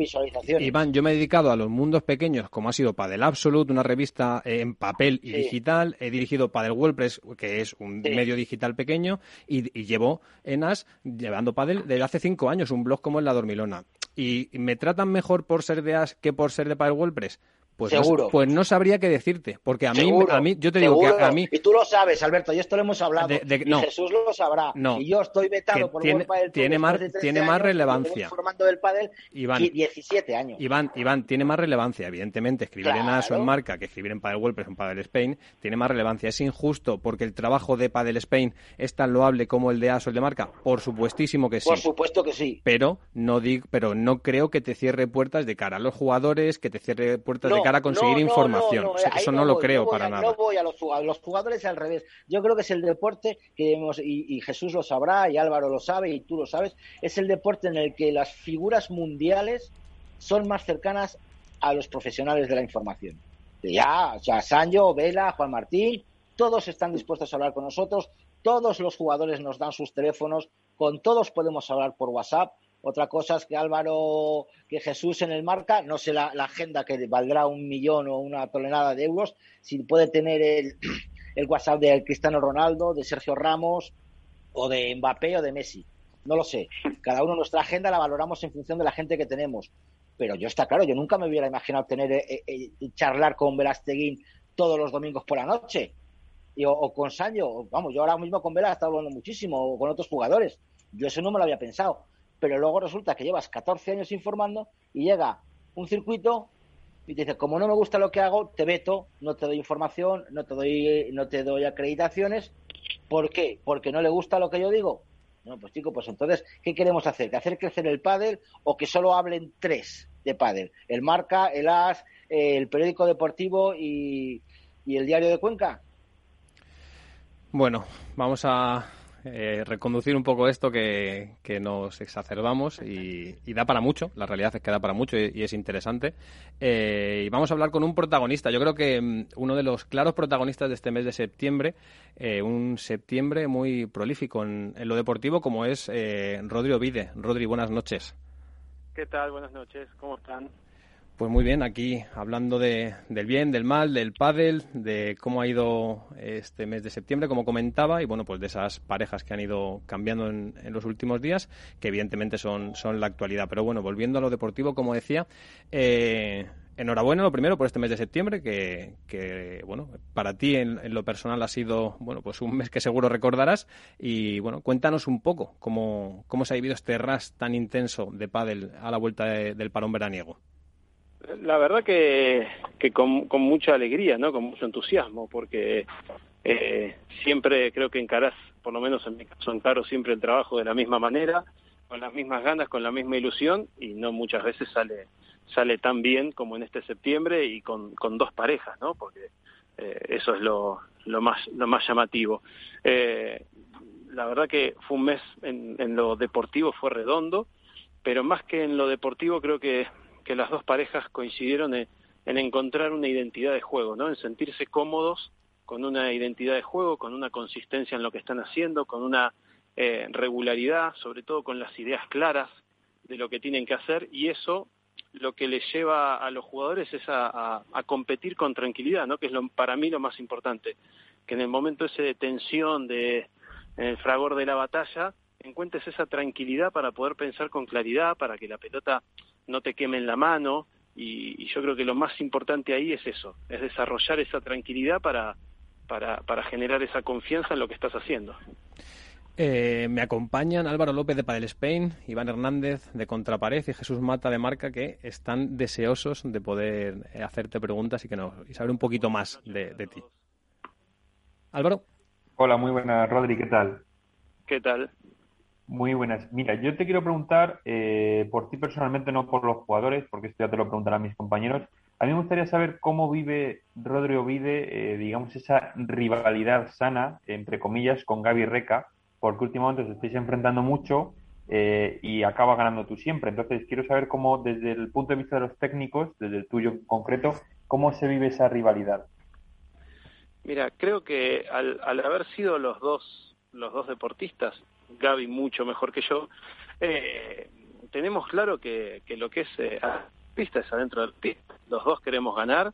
S2: Iván, yo me he dedicado a los mundos pequeños, como ha sido Padel Absolute, una revista eh, en papel y digital. He dirigido Padel WordPress, que es un medio digital pequeño, y, llevo en AS llevando Padel desde hace 5 años, un blog como en La Dormilona. ¿Y me tratan mejor por ser de AS que por ser de Padel WordPress? Pues
S7: Seguro.
S2: No, pues no sabría qué decirte, porque a mí, a mí yo te digo que a, mí...
S7: Y tú lo sabes, Alberto, y esto lo hemos hablado, y Jesús lo sabrá,
S2: no,
S7: y yo estoy vetado por
S2: tiene,
S7: del
S2: tiene más, tiene más relevancia.
S7: formando del pádel
S2: Iván,
S7: 17 años.
S2: Iván, Iván, tiene más relevancia, evidentemente, escribir en ASO en marca que escribir en Padel WordPress o en Padel Spain tiene más relevancia. Es injusto porque el trabajo de Padel Spain es tan loable como el de ASO el de marca, por supuestísimo que sí.
S7: Por supuesto que sí.
S2: Pero no, digo, pero no creo que te cierre puertas de cara a los jugadores, que te cierre puertas de cara a conseguir información. Eso no, lo creo para nada.
S7: No voy a los, jugadores al revés. Yo creo que es el deporte que hemos, y, Jesús lo sabrá, y Álvaro lo sabe, y tú lo sabes, es el deporte en el que las figuras mundiales son más cercanas a los profesionales de la información. Ya, o sea, Sancho, Vela, Juan Martín, todos están dispuestos a hablar con nosotros, todos los jugadores nos dan sus teléfonos, con todos podemos hablar por WhatsApp otra cosa es que Álvaro, que Jesús en el marca, no sé la, agenda que valdrá un millón o una tonelada de euros, si puede tener <clears throat> el, WhatsApp de Cristiano Ronaldo, de Sergio Ramos o de Mbappé o de Messi. No lo sé. Cada uno nuestra agenda la valoramos en función de la gente que tenemos. Pero yo está claro, yo nunca me hubiera imaginado tener eh, eh, eh, charlar con Velasteguín todos los domingos por la noche. Y, o, con Sancho, vamos, yo ahora mismo con Vela he estado hablando muchísimo, o con otros jugadores. Yo eso no me lo había pensado pero luego resulta que llevas 14 años informando y llega un circuito y te dice, como no me gusta lo que hago, te veto, no te doy información, no te doy, no te doy acreditaciones. ¿Por qué? Porque no le gusta lo que yo digo. No, pues chico, pues entonces, ¿qué queremos hacer? ¿Que hacer crecer el pádel o que solo hablen tres de pádel? El Marca, el AS, el periódico deportivo y, y el diario de Cuenca.
S2: Bueno, vamos a, eh, reconducir un poco esto que, nos exacerbamos y, da para mucho, la realidad es que da para mucho y, es interesante. Eh, y vamos a hablar con un protagonista, yo creo que mm, uno de los claros protagonistas de este mes de septiembre, eh, un septiembre muy prolífico en, lo deportivo como es Rodri Ovide. Rodri, buenas noches.
S9: ¿Qué tal? Buenas noches, ¿cómo están?
S2: Pues muy bien, aquí hablando de, del bien, del mal, del pádel, de cómo ha ido este mes de septiembre, como comentaba, y bueno, pues de esas parejas que han ido cambiando en, los últimos días, que evidentemente son, la actualidad. Pero bueno, volviendo a lo deportivo, como decía, eh, enhorabuena lo primero por este mes de septiembre, que, que bueno, para ti en, lo personal ha sido, bueno, pues un mes que seguro recordarás. Y bueno, cuéntanos un poco cómo, cómo se ha vivido este ras tan intenso de pádel a la vuelta del parón veraniego.
S9: La verdad que, que con, mucha alegría, ¿no? Con mucho entusiasmo, porque eh, siempre creo que encarás, por lo menos en mi caso, encaro siempre el trabajo de la misma manera, con las mismas ganas, con la misma ilusión, y no muchas veces sale sale tan bien como en este septiembre y con, con dos parejas, ¿no? Porque eh, eso es lo, lo más lo más llamativo. Eh, la verdad que fue un mes en, en lo deportivo fue redondo, pero más que en lo deportivo creo que que las dos parejas coincidieron en, en encontrar una identidad de juego, ¿no? En sentirse cómodos con una identidad de juego, con una consistencia en lo que están haciendo, con una eh, regularidad, sobre todo con las ideas claras de lo que tienen que hacer y eso lo que les lleva a los jugadores es a, competir con tranquilidad, ¿no? Que es lo, para mí lo más importante, que en el momento ese de tensión, de el fragor de la batalla, encuentres esa tranquilidad para poder pensar con claridad, para que la pelota no te queme en la mano y, yo creo que lo más importante ahí es eso, es desarrollar esa tranquilidad para, para, para generar esa confianza en lo que estás haciendo.
S2: Eh, me acompañan Álvaro López de Padel Spain, Iván Hernández de Contrapared y Jesús Mata de Marca que están deseosos de poder eh, hacerte preguntas y que no, y saber un poquito más de, de ti. Álvaro.
S3: Hola, muy buenas, Rodri, ¿qué tal?
S9: ¿Qué tal?
S3: Muy buenas. Mira, yo te quiero preguntar eh, por ti personalmente, no por los jugadores, porque esto ya te lo preguntarán mis compañeros. A mí me gustaría saber cómo vive Rodri Ovide, digamos, esa rivalidad sana, entre comillas, con Gaby Reca, porque últimamente os estáis enfrentando mucho eh, y acaba ganando tú siempre. Entonces, quiero saber cómo, desde el punto de vista de los técnicos, desde el tuyo concreto, cómo se vive esa rivalidad.
S9: Mira, creo que al, haber sido los dos, los dos deportistas, Gaby mucho mejor que yo, eh, tenemos claro que, lo que es eh, pista es adentro del pista. Los dos queremos ganar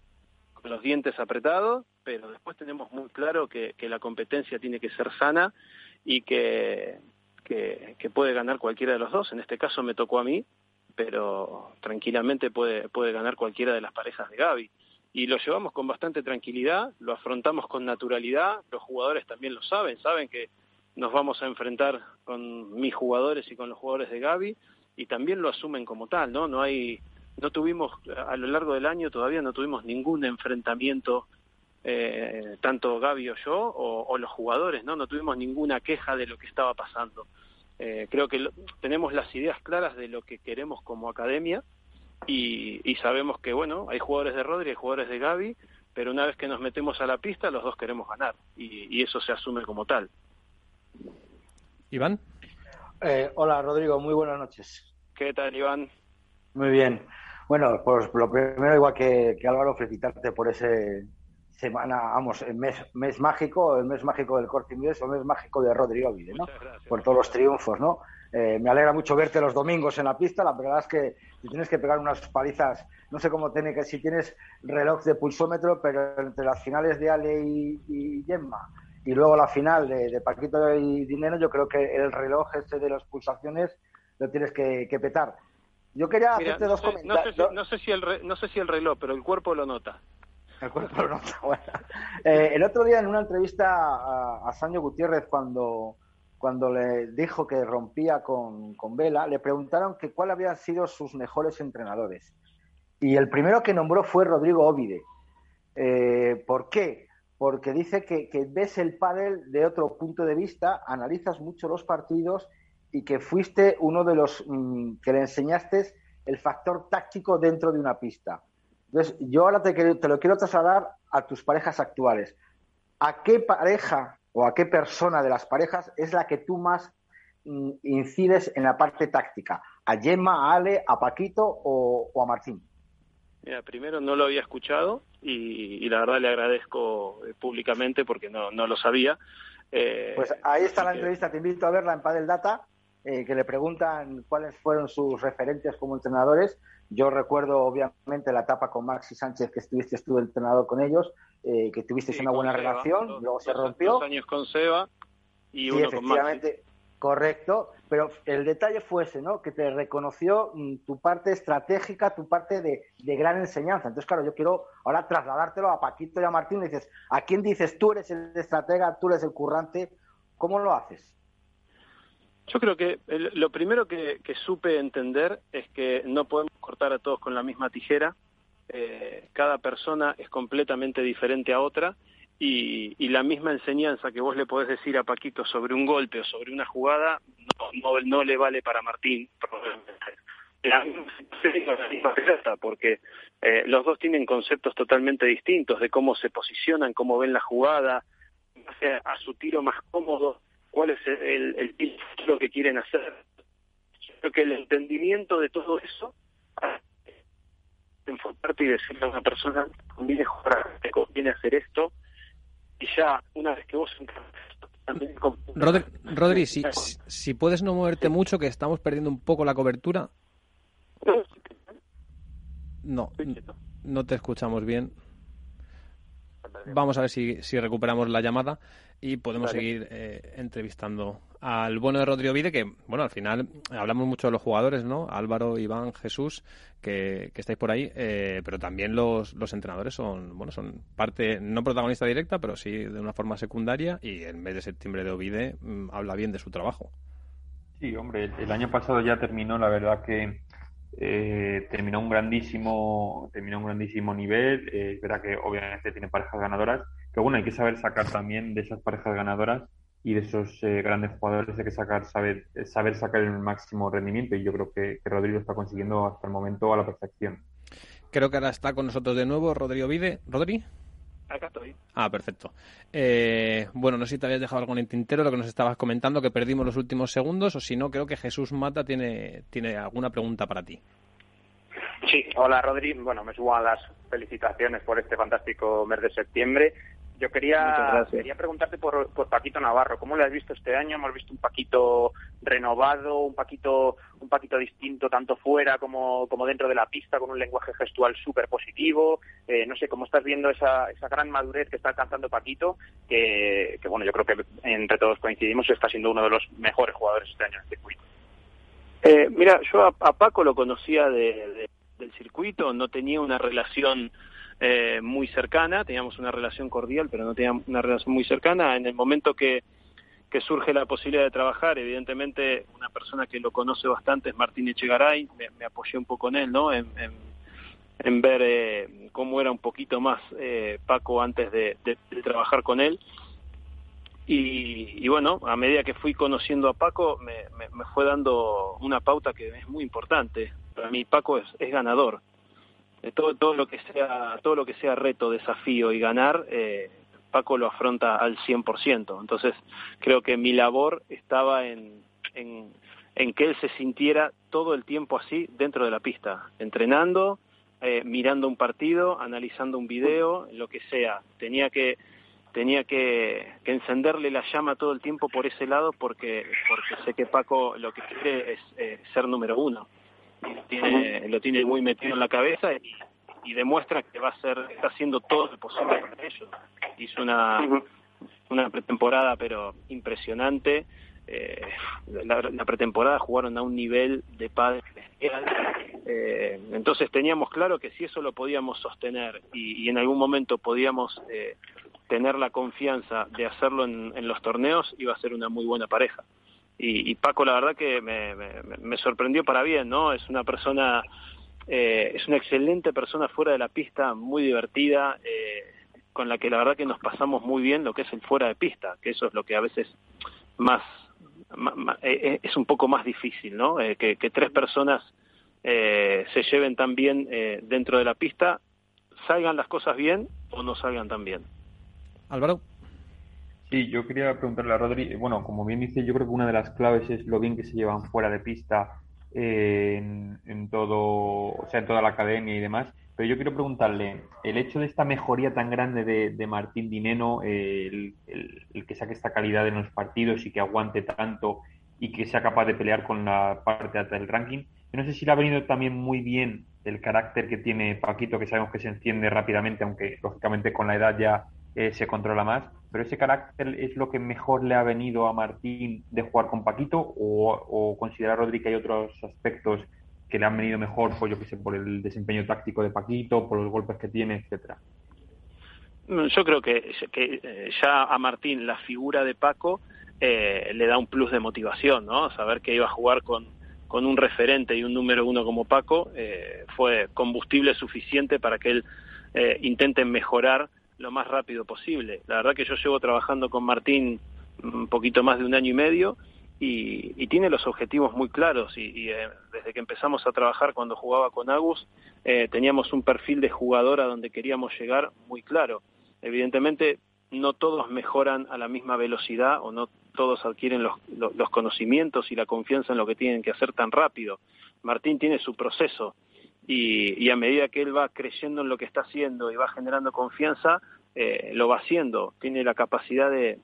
S9: con los dientes apretados, pero después tenemos muy claro que la competencia tiene que ser sana y que, que, puede ganar cualquiera de los dos. En este caso me tocó a mí, pero tranquilamente puede, puede ganar cualquiera de las parejas de Gaby. Y lo llevamos con bastante tranquilidad, lo afrontamos con naturalidad, los jugadores también lo saben, saben que nos vamos a enfrentar con mis jugadores y con los jugadores de Gaby y también lo asumen como tal, ¿no? No hay no tuvimos a lo largo del año todavía no tuvimos ningún enfrentamiento eh, tanto Gaby o yo o, los jugadores, ¿no? No tuvimos ninguna queja de lo que estaba pasando. Eh, creo que tenemos las ideas claras de lo que queremos como academia y, sabemos que, bueno, hay jugadores de Rodri, hay jugadores de Gaby, pero una vez que nos metemos a la pista, los dos queremos ganar y, eso se asume como tal.
S2: Iván.
S7: Eh, hola, Rodrigo, muy buenas noches.
S9: ¿Qué tal, Iván?
S7: Muy bien. Bueno, pues lo primero, igual que, que Álvaro, felicitarte por ese semana, vamos, el mes, mes mágico, el mes mágico del corte inglés, el mes mágico de Rodrigo Vide, ¿no? Por todos los triunfos, ¿no? Eh, me alegra mucho verte los domingos en la pista. La verdad es que tienes que pegar unas palizas, no sé cómo tiene que, si tienes reloj de pulsómetro, pero entre las finales de Ale y, Gemma y luego la final de, Paquito y Dinero, yo creo que el reloj este de las pulsaciones lo tienes que, petar. Yo quería hacerte dos comentarios.
S9: No sé, si el no sé si el reloj, pero el cuerpo lo nota. <laughs>
S7: Eh, el otro día en una entrevista a, a Gutiérrez cuando, cuando le dijo que rompía con, Vela, le preguntaron que cuál habían sido sus mejores entrenadores. Y el primero que nombró fue Rodrigo Ovide. Eh, ¿Por qué? Porque dice que, ves el pádel de otro punto de vista, analizas mucho los partidos y que fuiste uno de los mm, que le enseñaste el factor táctico dentro de una pista. Entonces, yo ahora te, lo quiero trasladar a tus parejas actuales. ¿A qué pareja o a qué persona de las parejas es la que tú más mm, incides en la parte táctica? ¿A Gemma, a Ale, a Paquito o, a Martín?
S9: Mira, primero no lo había escuchado y, la verdad le agradezco eh, públicamente porque no, no lo sabía.
S7: Eh, pues ahí está la entrevista, te invito a verla en Padel Data, eh, que le preguntan cuáles fueron sus referentes como entrenadores yo recuerdo, obviamente, la etapa con Maxi Sánchez, que estuviste tú entrenador con ellos, eh, que tuviste una buena relación, luego se rompió.
S9: Dos años con Seba y uno con Maxi.
S7: Correcto, pero el detalle fue ese, ¿no? Que te reconoció mm, tu parte estratégica, tu parte de, gran enseñanza. Entonces, claro, yo quiero ahora trasladártelo a Paquito y a Martín. dices, ¿a quién dices tú eres el estratega, tú eres el currante? ¿Cómo lo haces?
S9: Yo creo que lo primero que, supe entender es que no podemos cortar a todos con la misma tijera. Eh, cada persona es completamente diferente a otra y, la misma enseñanza que vos le podés decir a Paquito sobre un golpe o sobre una jugada no, no, le vale para Martín, probablemente. La misma porque eh, los dos tienen conceptos totalmente distintos de cómo se posicionan, cómo ven la jugada, a su tiro más cómodo cuál es el, el, lo que quieren hacer. Creo que el entendimiento de todo eso enfocarte y decirle a una persona, conviene jugar, te conviene hacer esto, y ya una vez que vos también
S2: Rodri, Rodri si, si puedes no moverte mucho, que estamos perdiendo un poco la cobertura. No, no te escuchamos bien. Vamos a ver si, si recuperamos la llamada y podemos seguir eh, entrevistando al bueno de Rodrigo Vide, que, bueno, al final hablamos mucho de los jugadores, ¿no? Álvaro, Iván, Jesús, que, estáis por ahí, eh, pero también los, los entrenadores son, bueno, son parte, no protagonista directa, pero sí de una forma secundaria y el mes de septiembre de Ovide mm, habla bien de su trabajo.
S3: Sí, hombre, el año pasado ya terminó, la verdad que eh, terminó un grandísimo terminó un grandísimo nivel eh, es verdad que obviamente tiene parejas ganadoras que bueno hay que saber sacar también de esas parejas ganadoras y de esos eh, grandes jugadores hay que sacar saber saber sacar el máximo rendimiento y yo creo que, Rodrigo está consiguiendo hasta el momento a la perfección
S2: creo que ahora está con nosotros de nuevo Rodrigo Vide Rodri
S9: Acá estoy.
S2: Ah, perfecto. bueno, no sé si te habías dejado algo en el tintero, lo que nos estabas comentando, que perdimos los últimos segundos, o si no, creo que Jesús Mata tiene, tiene alguna pregunta para ti.
S8: Sí, hola Rodri. Bueno, me subo a las felicitaciones por este fantástico mes de septiembre. Yo quería, quería preguntarte por, por Paquito Navarro. ¿Cómo lo has visto este año? Hemos visto un Paquito renovado, un Paquito, un Paquito distinto tanto fuera como, como dentro de la pista, con un lenguaje gestual súper positivo. Eh, no sé, ¿cómo estás viendo esa, esa gran madurez que está alcanzando Paquito? Que, que, bueno, yo creo que entre todos coincidimos, está siendo uno de los mejores jugadores este año en el circuito.
S9: Eh, mira, yo a, Paco lo conocía de, del circuito, no tenía una relación eh, muy cercana, teníamos una relación cordial, pero no teníamos una relación muy cercana. En el momento que, surge la posibilidad de trabajar, evidentemente una persona que lo conoce bastante es Martín Echegaray, me, apoyé un poco en él, ¿no? En, ver eh, cómo era un poquito más eh, Paco antes de, trabajar con él. Y, bueno, a medida que fui conociendo a Paco, me, me, fue dando una pauta que es muy importante. Para mí Paco es ganador todo, todo lo que sea todo lo que sea reto, desafío y ganar, eh, Paco lo afronta al 100%. Entonces, creo que mi labor estaba en, en, en, que él se sintiera todo el tiempo así dentro de la pista, entrenando, eh, mirando un partido, analizando un video, lo que sea. Tenía que tenía que, que, encenderle la llama todo el tiempo por ese lado porque porque sé que Paco lo que quiere es eh, ser número uno tiene, lo tiene muy metido en la cabeza y, demuestra que va a ser, está haciendo todo lo posible para ello. Hizo una, una pretemporada pero impresionante. Eh, la, pretemporada jugaron a un nivel de padre eh, entonces teníamos claro que si eso lo podíamos sostener y, en algún momento podíamos eh, tener la confianza de hacerlo en, en, los torneos, iba a ser una muy buena pareja y, Paco la verdad que me, sorprendió para bien, ¿no? Es una persona, eh, es una excelente persona fuera de la pista, muy divertida, eh, con la que la verdad que nos pasamos muy bien lo que es el fuera de pista, que eso es lo que a veces más, eh, es un poco más difícil, ¿no? Que, que, tres personas se lleven tan bien dentro de la pista, salgan las cosas bien o no salgan tan bien.
S2: Álvaro.
S3: Sí, yo quería preguntarle a Rodri, bueno, como bien dice, yo creo que una de las claves es lo bien que se llevan fuera de pista eh, en, todo, o sea, en toda la academia y demás. Pero yo quiero preguntarle, el hecho de esta mejoría tan grande de, Martín Dineno, el, que saque esta calidad en los partidos y que aguante tanto y que sea capaz de pelear con la parte alta del ranking, yo no sé si le ha venido también muy bien el carácter que tiene Paquito, que sabemos que se enciende rápidamente, aunque lógicamente con la edad ya eh, se controla más, pero ese carácter es lo que mejor le ha venido a Martín de jugar con Paquito o, o considera Rodri que hay otros aspectos que le han venido mejor, pues yo que sé, por el desempeño táctico de Paquito, por los golpes que tiene, etcétera.
S9: Mm, yo creo que, que eh, ya a Martín la figura de Paco eh, le da un plus de motivación, ¿no? Saber que iba a jugar con, con un referente y un número uno como Paco eh, fue combustible suficiente para que él eh, intente mejorar lo más rápido posible. La verdad que yo llevo trabajando con Martín un poquito más de un año y medio y, tiene los objetivos muy claros y, eh, desde que empezamos a trabajar cuando jugaba con Agus eh, teníamos un perfil de jugador a donde queríamos llegar muy claro. Evidentemente no todos mejoran a la misma velocidad o no todos adquieren los, los conocimientos y la confianza en lo que tienen que hacer tan rápido. Martín tiene su proceso y, a medida que él va creyendo en lo que está haciendo y va generando confianza, eh, lo va haciendo. Tiene la capacidad de,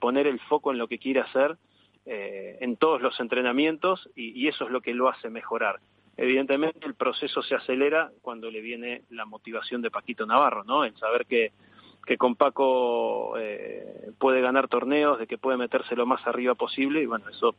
S9: poner el foco en lo que quiere hacer eh, en todos los entrenamientos y, eso es lo que lo hace mejorar. Evidentemente el proceso se acelera cuando le viene la motivación de Paquito Navarro, ¿no? El saber que, que con Paco eh, puede ganar torneos, de que puede meterse lo más arriba posible y bueno, eso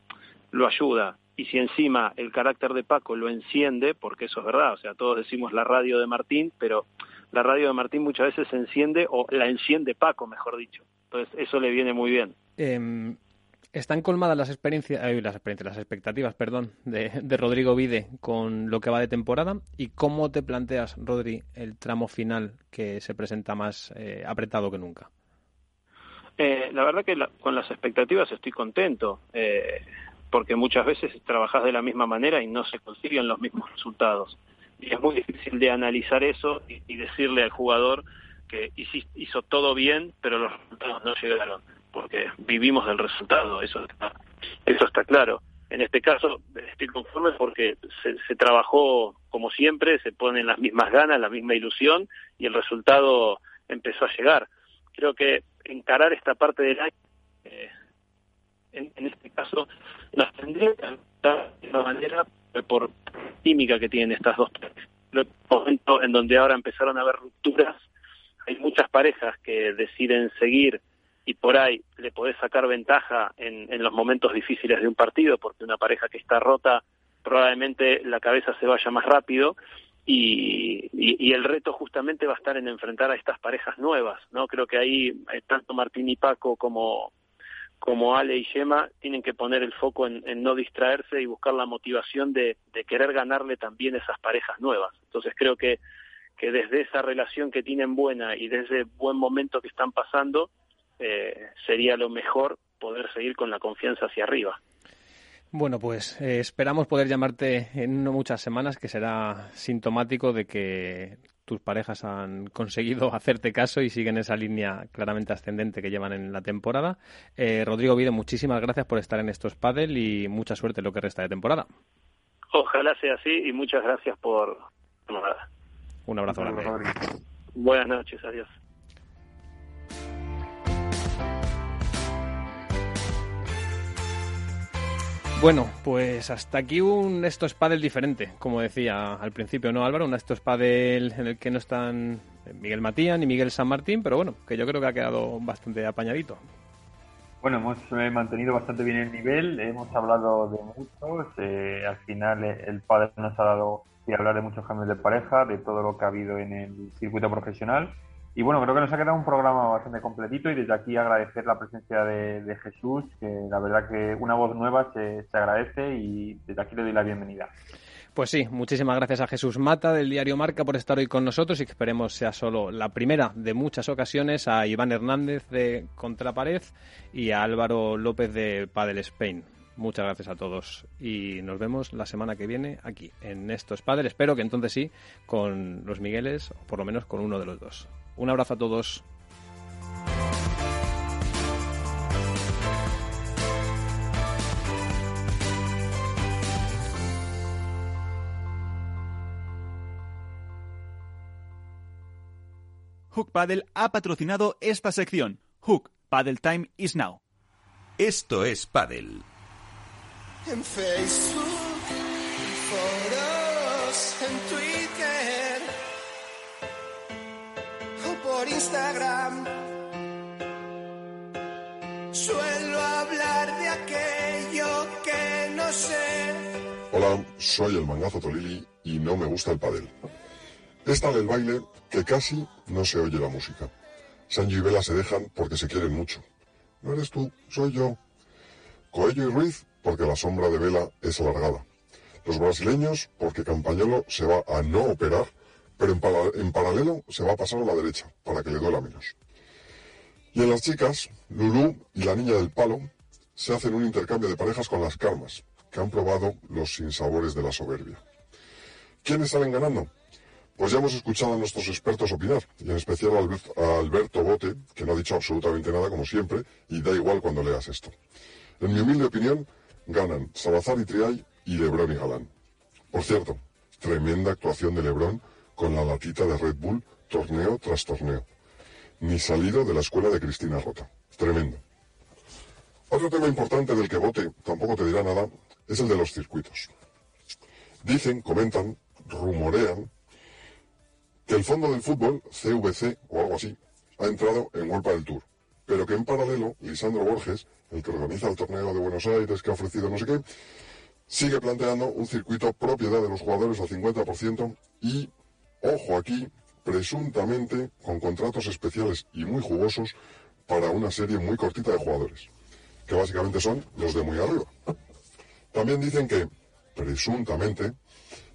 S9: lo ayuda. Y si encima el carácter de Paco lo enciende, porque eso es verdad, o sea, todos decimos la radio de Martín, pero la radio de Martín muchas veces se enciende o la enciende Paco, mejor dicho. Entonces eso le viene muy bien.
S2: Em, están colmadas las experiencias, las experiencias, las expectativas, perdón, de, de, Rodrigo Vide con lo que va de temporada. ¿Y cómo te planteas, Rodri, el tramo final que se presenta más eh, apretado que nunca?
S9: Eh, la verdad que con las expectativas estoy contento, eh, porque muchas veces trabajas de la misma manera y no se consiguen los mismos resultados. Y es muy difícil de analizar eso y, decirle al jugador que hizo todo bien, pero los resultados no llegaron porque vivimos del resultado, eso está, eso está claro. En este caso estoy conforme porque se, se trabajó como siempre, se ponen las mismas ganas, la misma ilusión y el resultado empezó a llegar. Creo que encarar esta parte del año, eh, en, en, este caso, las tendría que de una manera por química que tienen estas dos parejas. momento en donde ahora empezaron a haber rupturas, hay muchas parejas que deciden seguir y por ahí le podés sacar ventaja en, en los momentos difíciles de un partido, porque una pareja que está rota probablemente la cabeza se vaya más rápido y, y, el reto justamente va a estar en enfrentar a estas parejas nuevas, ¿no? Creo que ahí eh, tanto Martín y Paco como, como Ale y Yema tienen que poner el foco en, no distraerse y buscar la motivación de, de, querer ganarle también esas parejas nuevas. Entonces creo que, que desde esa relación que tienen buena y desde el buen momento que están pasando, eh, sería lo mejor poder seguir con la confianza hacia arriba.
S2: Bueno, pues eh, esperamos poder llamarte en no muchas semanas, que será sintomático de que tus parejas han conseguido <laughs> hacerte caso y siguen esa línea claramente ascendente que llevan en la temporada. Eh, Rodrigo Vido, muchísimas gracias por estar en estos paddle y mucha suerte en lo que resta de temporada.
S9: Ojalá sea así y muchas gracias por
S2: Un abrazo grande.
S9: Buenas noches, adiós.
S2: Bueno, pues hasta aquí un esto es diferente, como decía al principio, ¿no, Álvaro? Un esto es en el que no están Miguel Matías ni Miguel San Martín, pero bueno, que yo creo que ha quedado bastante apañadito.
S3: Bueno, hemos eh, mantenido bastante bien el nivel, hemos hablado de muchos, eh, al final eh, el padre nos ha dado y hablar de muchos cambios de pareja, de todo lo que ha habido en el circuito profesional y bueno, creo que nos ha quedado un programa bastante completito y desde aquí agradecer la presencia de, Jesús, que la verdad que una voz nueva se, agradece y desde aquí le doy la bienvenida.
S2: Pues sí, muchísimas gracias a Jesús Mata del diario Marca por estar hoy con nosotros y que esperemos sea solo la primera de muchas ocasiones, a Iván Hernández de Contrapared y a Álvaro López de Padel Spain. Muchas gracias a todos y nos vemos la semana que viene aquí en Estos Padres. Espero que entonces sí con los Migueles o por lo menos con uno de los dos. Un abrazo a todos.
S6: Hook Paddle ha patrocinado esta sección. Hook Paddle Time is now.
S1: Esto es Paddle.
S10: En Facebook, Instagram. Suelo hablar de aquello que no sé.
S11: Hola, soy el mangazo Tolili y no me gusta el padel. Es tal el baile que casi no se oye la música. Sanji y Vela se dejan porque se quieren mucho. No eres tú, soy yo. Coello y Ruiz porque la sombra de Vela es alargada. Los brasileños porque Campañolo se va a no operar pero en, paralelo se va a pasar a la derecha para que le duela menos. Y en las chicas, Lulú y la niña del palo se hacen un intercambio de parejas con las karmas, que han probado los sinsabores de la soberbia. ¿Quiénes salen ganando? Pues ya hemos escuchado a nuestros expertos opinar, y en especial a Alberto Bote, que no ha dicho absolutamente nada como siempre, y da igual cuando leas esto. En mi humilde opinión, ganan Salazar y Triay y Lebrón y Galán. Por cierto, Tremenda actuación de Lebron con la latita de Red Bull, torneo tras torneo. Ni salido de la escuela de Cristina Rota. Tremendo. Otro tema importante del que vote tampoco te dirá nada es el de los circuitos. Dicen, comentan, rumorean que el fondo del fútbol, CVC o algo así, ha entrado en World del Tour, pero que en paralelo, Lisandro Borges, el que organiza el torneo de Buenos Aires, que ha ofrecido no sé qué, sigue planteando un circuito propiedad de los jugadores al 50% y, ojo aquí, presuntamente con contratos especiales y muy jugosos para una serie muy cortita de jugadores, que básicamente son los de muy arriba. También dicen que, presuntamente,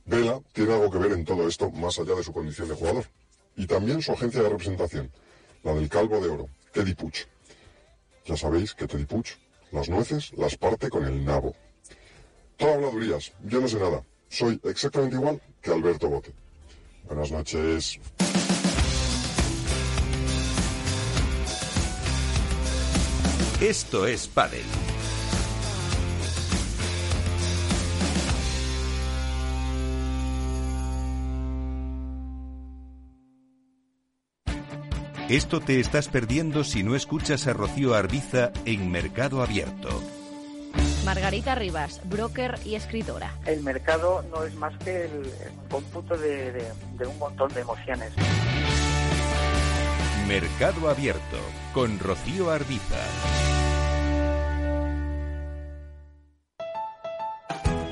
S11: Vela tiene algo que ver en todo esto más allá de su condición de jugador. Y también su agencia de representación, la del Calvo de Oro, Teddy Puch. Ya sabéis que Teddy Puch las nueces las parte con el nabo. Todo habladurías, yo no sé nada. Soy exactamente igual que Alberto Bote. Buenas noches.
S1: Esto es Padel. Esto te estás perdiendo si no escuchas a Rocío Arbiza en Mercado Abierto.
S12: Margarita Rivas, broker y escritora.
S13: El mercado no es más que el, cómputo de, de un montón de emociones.
S1: Mercado Abierto con Rocío Arbiza.